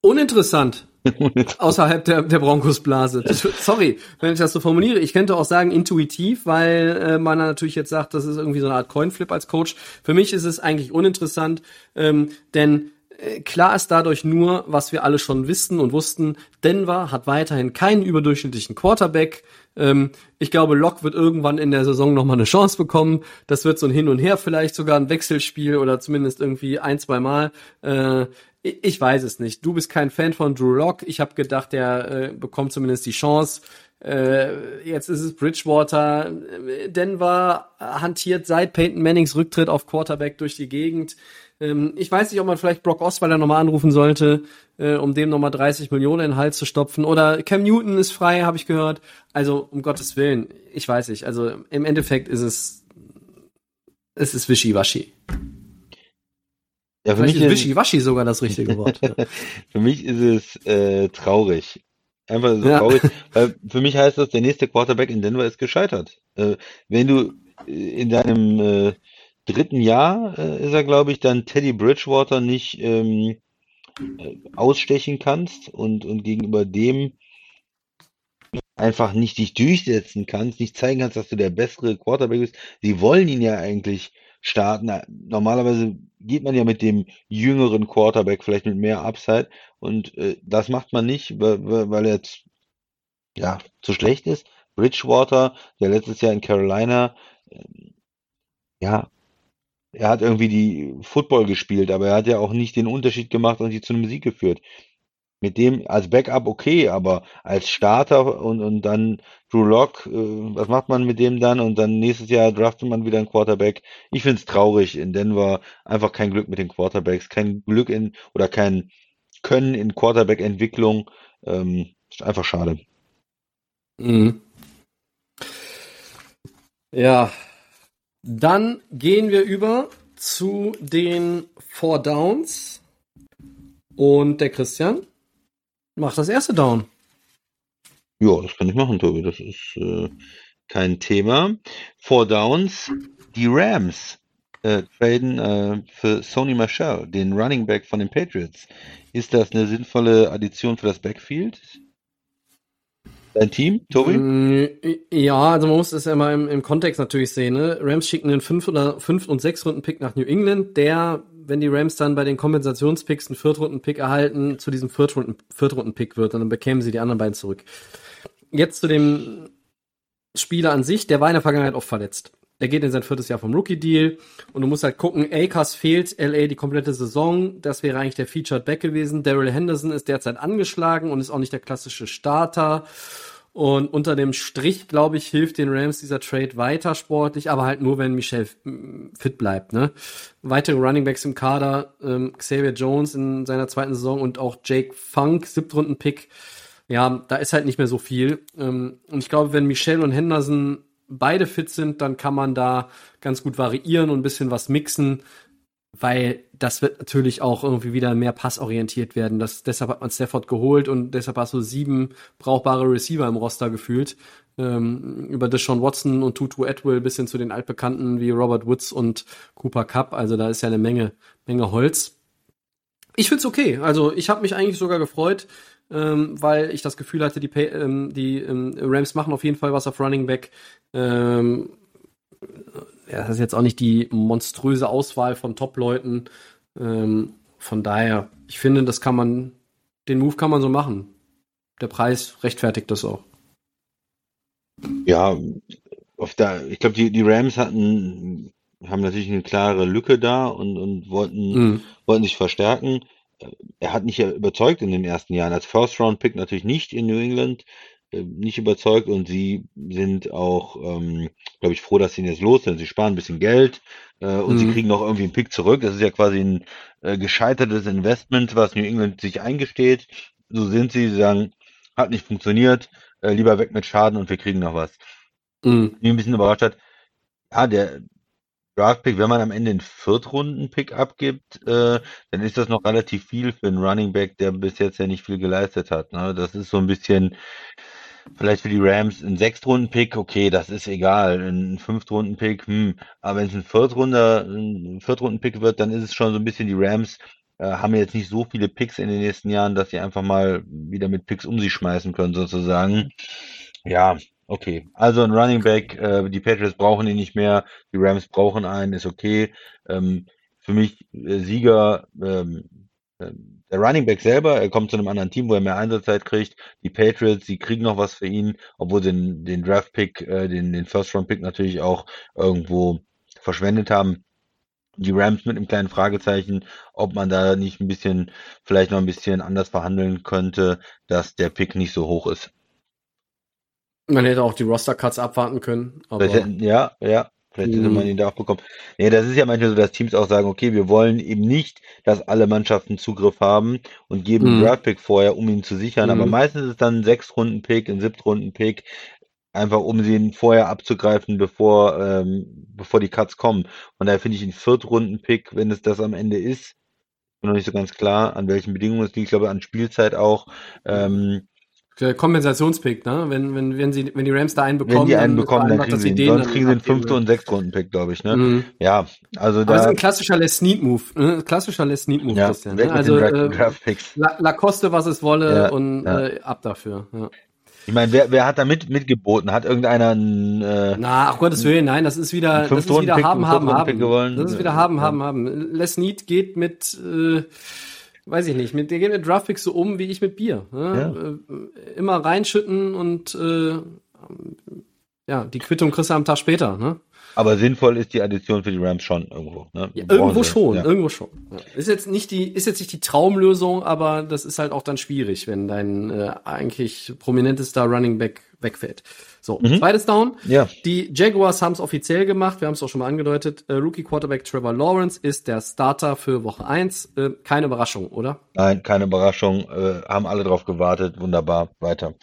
Speaker 1: uninteressant. außerhalb der, der Broncos-Blase. Sorry, wenn ich das so formuliere. Ich könnte auch sagen intuitiv, weil äh, man natürlich jetzt sagt, das ist irgendwie so eine Art Coinflip als Coach. Für mich ist es eigentlich uninteressant, ähm, denn klar ist dadurch nur, was wir alle schon wissen und wussten, Denver hat weiterhin keinen überdurchschnittlichen Quarterback. Ähm, ich glaube, Locke wird irgendwann in der Saison nochmal eine Chance bekommen. Das wird so ein Hin und Her, vielleicht sogar ein Wechselspiel oder zumindest irgendwie ein, zwei Mal. Äh, ich weiß es nicht. Du bist kein Fan von Drew Locke. Ich habe gedacht, der äh, bekommt zumindest die Chance. Äh, jetzt ist es Bridgewater. Denver hantiert seit Peyton Mannings Rücktritt auf Quarterback durch die Gegend. Ähm, ich weiß nicht, ob man vielleicht Brock Osweiler nochmal anrufen sollte, äh, um dem nochmal 30 Millionen in den Hals zu stopfen. Oder Cam Newton ist frei, habe ich gehört. Also, um Gottes Willen, ich weiß nicht. Also, im Endeffekt ist es, es ist wischiwaschi.
Speaker 2: Ja, für
Speaker 1: Vielleicht
Speaker 2: mich
Speaker 1: ist wischiwaschi sogar das richtige Wort.
Speaker 2: für mich ist es äh, traurig. Einfach so
Speaker 1: Ja.
Speaker 2: traurig, weil für mich heißt das, der nächste Quarterback in Denver ist gescheitert. Äh, wenn du äh, in deinem äh, dritten Jahr äh, ist er, glaube ich, dann Teddy Bridgewater nicht ähm, äh, ausstechen kannst und, und gegenüber dem einfach nicht dich durchsetzen kannst, nicht zeigen kannst, dass du der bessere Quarterback bist. Sie wollen ihn ja eigentlich starten. Normalerweise geht man ja mit dem jüngeren Quarterback, vielleicht mit mehr Upside. Und äh, das macht man nicht, weil, weil er ja, zu schlecht ist. Bridgewater, der letztes Jahr in Carolina, ähm, ja, er hat irgendwie die Football gespielt, aber er hat ja auch nicht den Unterschied gemacht und sie zu einem Sieg geführt. Mit dem als Backup okay, aber als Starter und, und dann Drew Lock, äh, was macht man mit dem dann? Und dann nächstes Jahr draftet man wieder einen Quarterback. Ich find's traurig in Denver. Einfach kein Glück mit den Quarterbacks, kein Glück in oder kein Können in Quarterback-Entwicklung. Ähm, ist einfach schade.
Speaker 1: Mhm. Ja, dann gehen wir über zu den Four Downs. Und der Christian macht das erste Down.
Speaker 2: Ja, das kann ich machen, Tobi. Das ist äh, kein Thema. Four Downs. Die Rams äh, traden äh, für Sony Michel, den Running Back von den Patriots. Ist das eine sinnvolle Addition für das Backfield? Dein Team, Tobi?
Speaker 1: Mm, Ja, also man muss das ja mal im, im Kontext natürlich sehen. Ne? Rams schicken einen 5 oder 5 und 6 Runden Pick nach New England, der, wenn die Rams dann bei den Kompensationspicks einen Viertrunden Pick erhalten, zu diesem Viertrunden Viertrunden Pick wird dann bekämen sie die anderen beiden zurück. Jetzt zu dem Spieler an sich, der war in der Vergangenheit oft verletzt. Er geht in sein viertes Jahr vom Rookie-Deal und du musst halt gucken, Akers fehlt LA die komplette Saison. Das wäre eigentlich der Featured Back gewesen. Daryl Henderson ist derzeit angeschlagen und ist auch nicht der klassische Starter. Und unter dem Strich, glaube ich, hilft den Rams dieser Trade weiter sportlich, aber halt nur, wenn Michel mm, fit bleibt. Ne? Weitere Runningbacks im Kader, ähm, Xavier Jones in seiner zweiten Saison und auch Jake Funk, Siebtrunden-Pick. Ja, da ist halt nicht mehr so viel. Ähm, und ich glaube, wenn Michel und Henderson beide fit sind, dann kann man da ganz gut variieren und ein bisschen was mixen, weil das wird natürlich auch irgendwie wieder mehr passorientiert werden. Das, deshalb hat man Stafford geholt und deshalb hast du sieben brauchbare Receiver im Roster gefühlt. Ähm, über Deshaun Watson und Tutu Atwell bis hin zu den Altbekannten wie Robert Woods und Cooper Cup. Also da ist ja eine Menge, Menge Holz. Ich find's okay. Also ich habe mich eigentlich sogar gefreut, ähm, weil ich das Gefühl hatte, die, ähm, die ähm, Rams machen auf jeden Fall was auf Running Back. Ähm, ja, das ist jetzt auch nicht die monströse Auswahl von Top-Leuten. Ähm, von daher, ich finde, das kann man, den Move kann man so machen. Der Preis rechtfertigt das auch.
Speaker 2: Ja, auf der, ich glaube, die, die Rams hatten, haben natürlich eine klare Lücke da und, und wollten,
Speaker 1: Mhm.
Speaker 2: wollten sich verstärken. Er hat nicht überzeugt in den ersten Jahren. Als First-Round-Pick natürlich nicht in New England, äh, nicht überzeugt und sie sind auch, ähm, glaube ich, froh, dass sie ihn jetzt los sind. Sie sparen ein bisschen Geld äh, und sie
Speaker 1: Mhm.
Speaker 2: kriegen auch irgendwie einen Pick zurück. Das ist ja quasi ein äh, gescheitertes Investment, was New England sich eingesteht. So sind sie, sie sagen, hat nicht funktioniert, äh, lieber weg mit Schaden und wir kriegen noch was
Speaker 1: Mhm.
Speaker 2: mich ein bisschen überrascht hat, ja, der Draft-Pick, wenn man am Ende einen Viertrunden-Pick abgibt, äh, dann ist das noch relativ viel für einen Running Back, der bis jetzt ja nicht viel geleistet hat. Ne? Das ist so ein bisschen, vielleicht für die Rams ein Sechstrunden-Pick, okay, das ist egal. Ein Fünftrunden-Pick, hm, aber wenn es ein Viertrunden-Pick wird, dann ist es schon so ein bisschen, die Rams äh, haben jetzt nicht so viele Picks in den nächsten Jahren, dass sie einfach mal wieder mit Picks um sich schmeißen können, sozusagen. Ja, okay. Also ein Running Back, äh, die Patriots brauchen ihn nicht mehr, die Rams brauchen einen, ist okay. Ähm, für mich äh, Sieger, ähm, ähm, der Running Back selber, er kommt zu einem anderen Team, wo er mehr Einsatzzeit kriegt. Die Patriots, die kriegen noch was für ihn, obwohl sie den, den Draft Pick, äh, den, den First Round Pick natürlich auch irgendwo verschwendet haben. Die Rams mit einem kleinen Fragezeichen, ob man da nicht ein bisschen, vielleicht noch ein bisschen anders verhandeln könnte, dass der Pick nicht so hoch ist.
Speaker 1: Man hätte auch die Roster-Cuts abwarten können. Aber
Speaker 2: ja, ja. Vielleicht hätte man ihn da auch bekommen. Nee, das ist ja manchmal so, dass Teams auch sagen, okay, wir wollen eben nicht, dass alle Mannschaften Zugriff haben und geben mhm. einen Draftpick vorher, um ihn zu sichern. Mhm. Aber meistens ist es dann ein Sechs-Runden-Pick, ein Siebtrunden-Pick, einfach um sie vorher abzugreifen, bevor, ähm, bevor die Cuts kommen. Und daher finde ich einen Viertrunden-Pick, wenn es das am Ende ist, noch nicht so ganz klar, an welchen Bedingungen es liegt. Ich glaube, an Spielzeit auch. Ähm,
Speaker 1: Kompensationspick, ne? Wenn, wenn, wenn sie, wenn die Rams da einen bekommen,
Speaker 2: wenn die einen bekommen, dann kriegen sie den, sonst kriegen sie einen fünften und sechsten Runden-Pick, glaube ich, ne? Mhm. Ja, also da.
Speaker 1: Aber das ist ein klassischer Les Snead Move, ne? Klassischer Les Snead Move, ja, Christian. Ne? Also, äh, La, La Coste, was es wolle ja, und ja. Äh, ab dafür, ja.
Speaker 2: Ich meine, wer, wer hat da mit, mitgeboten? Hat irgendeiner einen,
Speaker 1: äh, Na, ach Gottes Willen, nein, das ist wieder, das ist wieder haben, haben, haben. Das ist wieder haben, haben, haben. Les Need geht mit, äh, weiß ich nicht, mit, der geht mit Draftpicks so um, wie ich mit Bier. Ne? Ja. Äh, immer reinschütten und äh, ja, die Quittung kriegst du am Tag später. Ne?
Speaker 2: Aber sinnvoll ist die Addition für die Rams schon irgendwo. Ne?
Speaker 1: Ja, irgendwo schon, ja. irgendwo schon. Ist jetzt nicht die, ist jetzt nicht die Traumlösung, aber das ist halt auch dann schwierig, wenn dein äh, eigentlich prominentester Running Back wegfällt. So, mhm. zweites Down.
Speaker 2: Ja.
Speaker 1: Die Jaguars haben es offiziell gemacht. Wir haben es auch schon mal angedeutet. Äh, Rookie Quarterback Trevor Lawrence ist der Starter für Woche eins. Äh, keine Überraschung, oder?
Speaker 2: Nein, keine Überraschung. Äh, haben alle drauf gewartet. Wunderbar. Weiter.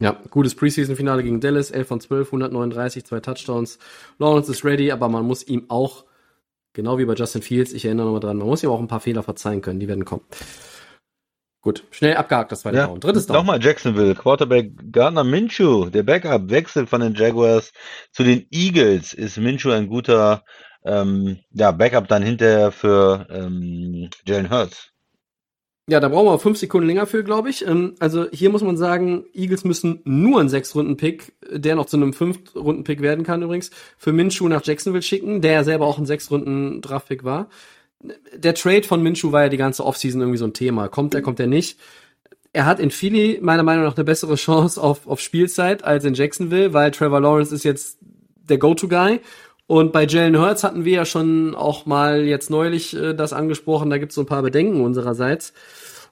Speaker 1: Ja, gutes Preseason-Finale gegen Dallas. 11 von 12, 139, zwei Touchdowns. Lawrence ist ready, aber man muss ihm auch, genau wie bei Justin Fields, ich erinnere nochmal dran, man muss ihm auch ein paar Fehler verzeihen können. Die werden kommen. Gut, schnell abgehakt das zweite
Speaker 2: ja,
Speaker 1: Down.
Speaker 2: Drittes Down. Nochmal Jacksonville. Quarterback Gardner Minshew, der Backup, wechselt von den Jaguars zu den Eagles. Ist Minshew ein guter ähm, ja, Backup dann hinterher für ähm, Jalen Hurts?
Speaker 1: Ja, da brauchen wir fünf Sekunden länger für, glaube ich. Ähm, also hier muss man sagen, Eagles müssen nur einen Sechs-Runden-Pick, der noch zu einem Fünf-Runden-Pick werden kann übrigens, für Minshew nach Jacksonville schicken, der ja selber auch ein Sechs-Runden-Draft-Pick war der Trade von Minshew war ja die ganze Offseason irgendwie so ein Thema. Kommt er, kommt er nicht? Er hat in Philly meiner Meinung nach eine bessere Chance auf, auf Spielzeit als in Jacksonville, weil Trevor Lawrence ist jetzt der Go-To-Guy. Und bei Jalen Hurts hatten wir ja schon auch mal jetzt neulich äh, das angesprochen, da gibt es so ein paar Bedenken unsererseits.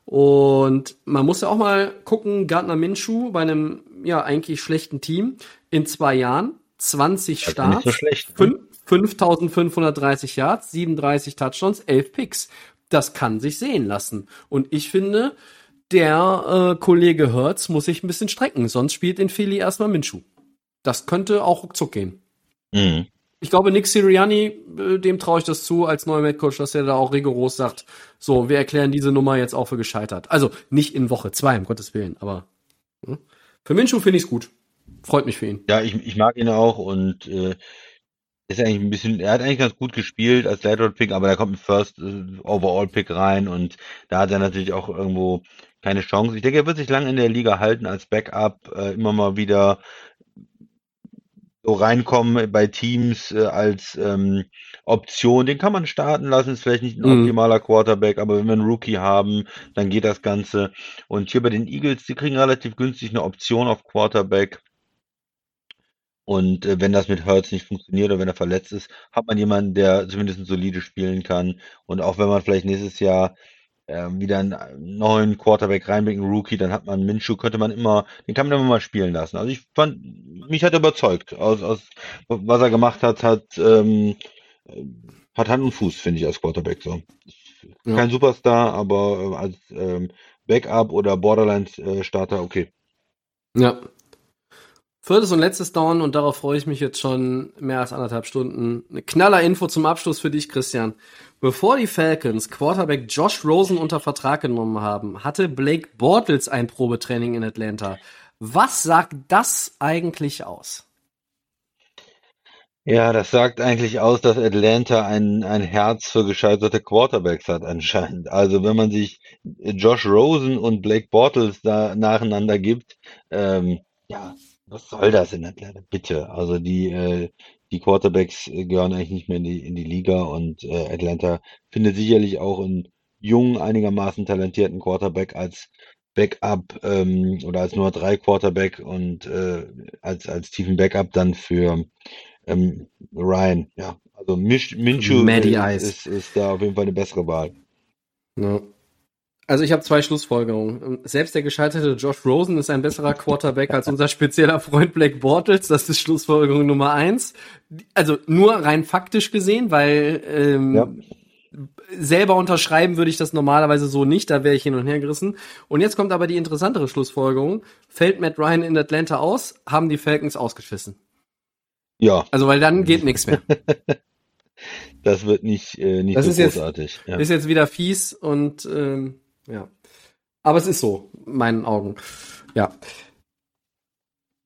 Speaker 1: Und man muss ja auch mal gucken, Gardner Minshew bei einem ja eigentlich schlechten Team in zwei Jahren, 20 Starts, so schlecht, ne? 5530 Yards, 37 Touchdowns, 11 Picks. Das kann sich sehen lassen. Und ich finde, der äh, Kollege Hertz muss sich ein bisschen strecken, sonst spielt in Philly erstmal Minshu. Das könnte auch ruckzuck gehen. Mhm. Ich glaube, Nick Sirianni, äh, dem traue ich das zu als neuer Headcoach, dass er da auch rigoros sagt, so, wir erklären diese Nummer jetzt auch für gescheitert. Also nicht in Woche zwei, um Gottes Willen, aber hm? für Minshu finde ich es gut. Freut mich für ihn.
Speaker 2: Ja, ich, ich mag ihn auch und äh, ist eigentlich ein bisschen, er hat eigentlich ganz gut gespielt als Lateral Pick, aber da kommt ein First äh, Overall Pick rein und da hat er natürlich auch irgendwo keine Chance. Ich denke, er wird sich lange in der Liga halten als Backup, äh, immer mal wieder so reinkommen bei Teams äh, als ähm, Option. Den kann man starten lassen, ist vielleicht nicht ein mhm. optimaler Quarterback, aber wenn wir einen Rookie haben, dann geht das Ganze. Und hier bei den Eagles, die kriegen relativ günstig eine Option auf Quarterback. Und äh, wenn das mit Hurts nicht funktioniert oder wenn er verletzt ist, hat man jemanden, der zumindest solide spielen kann. Und auch wenn man vielleicht nächstes Jahr äh, wieder einen neuen Quarterback reinbringt, einen Rookie, dann hat man Minshew, könnte man immer, den kann man immer mal spielen lassen. Also ich fand, mich hat er überzeugt. Aus, aus was er gemacht hat, hat, ähm, hat Hand und Fuß, finde ich, als Quarterback so. Ja. Kein Superstar, aber äh, als ähm, Backup oder Borderline-Starter äh, okay.
Speaker 1: Ja, Viertes und letztes Down und darauf freue ich mich jetzt schon mehr als anderthalb Stunden. Eine knaller Info zum Abschluss für dich, Christian. Bevor die Falcons Quarterback Josh Rosen unter Vertrag genommen haben, hatte Blake Bortles ein Probetraining in Atlanta. Was sagt das eigentlich aus?
Speaker 2: Ja, das sagt eigentlich aus, dass Atlanta ein, ein Herz für gescheiterte Quarterbacks hat anscheinend. Also wenn man sich Josh Rosen und Blake Bortles da nacheinander gibt, ähm, ja, was soll das in Atlanta? Bitte. Also die, äh, die Quarterbacks gehören eigentlich nicht mehr in die, in die Liga und äh, Atlanta findet sicherlich auch in jungen, einigermaßen talentierten Quarterback als Backup ähm, oder als Nummer drei Quarterback und äh, als, als tiefen Backup dann für ähm, Ryan. Ja, also Minshew
Speaker 1: Matty
Speaker 2: ist, ist, ist da auf jeden Fall eine bessere Wahl.
Speaker 1: Ja. Also ich habe zwei Schlussfolgerungen. Selbst der gescheiterte Josh Rosen ist ein besserer Quarterback als unser spezieller Freund Black Bortles. Das ist Schlussfolgerung Nummer eins. Also nur rein faktisch gesehen, weil ähm,
Speaker 2: Ja.
Speaker 1: selber unterschreiben würde ich das normalerweise so nicht. Da wäre ich hin und her gerissen. Und jetzt kommt aber die interessantere Schlussfolgerung. Fällt Matt Ryan in Atlanta aus, haben die Falcons ausgeschissen.
Speaker 2: Ja,
Speaker 1: Also weil dann geht nichts mehr.
Speaker 2: das wird nicht, äh, nicht
Speaker 1: Das
Speaker 2: so
Speaker 1: ist jetzt-
Speaker 2: großartig. ja.
Speaker 1: Ist jetzt wieder fies und ähm, ja. Aber es ist so, in meinen Augen. Ja.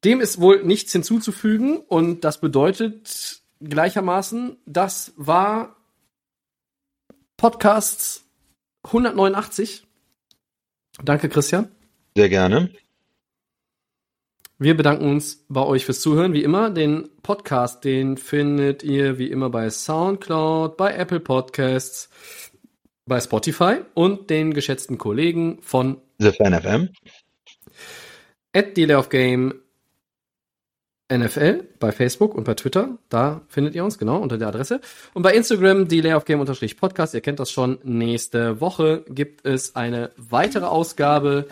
Speaker 1: Dem ist wohl nichts hinzuzufügen und das bedeutet gleichermaßen, das war Podcast 189. Danke, Christian.
Speaker 2: Sehr gerne.
Speaker 1: Wir bedanken uns bei euch fürs Zuhören. Wie immer, den Podcast, den findet ihr wie immer bei SoundCloud, bei Apple Podcasts, bei Spotify und den geschätzten Kollegen von
Speaker 2: The Fan FM.
Speaker 1: at Delay of Game NFL bei Facebook und bei Twitter. Da findet ihr uns genau unter der Adresse. Und bei Instagram Delay of Game Podcast. Ihr kennt das schon. Nächste Woche gibt es eine weitere Ausgabe.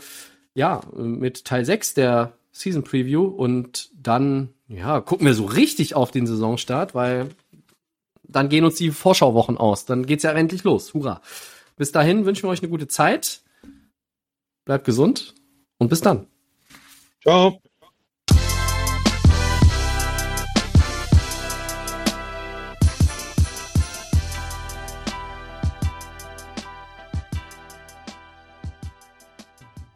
Speaker 1: Ja, mit Teil 6 der Season Preview. Und dann, ja, gucken wir so richtig auf den Saisonstart, weil dann gehen uns die Vorschauwochen aus. Dann geht's ja endlich los. Hurra. Bis dahin wünschen wir euch eine gute Zeit. Bleibt gesund und bis dann.
Speaker 2: Ciao.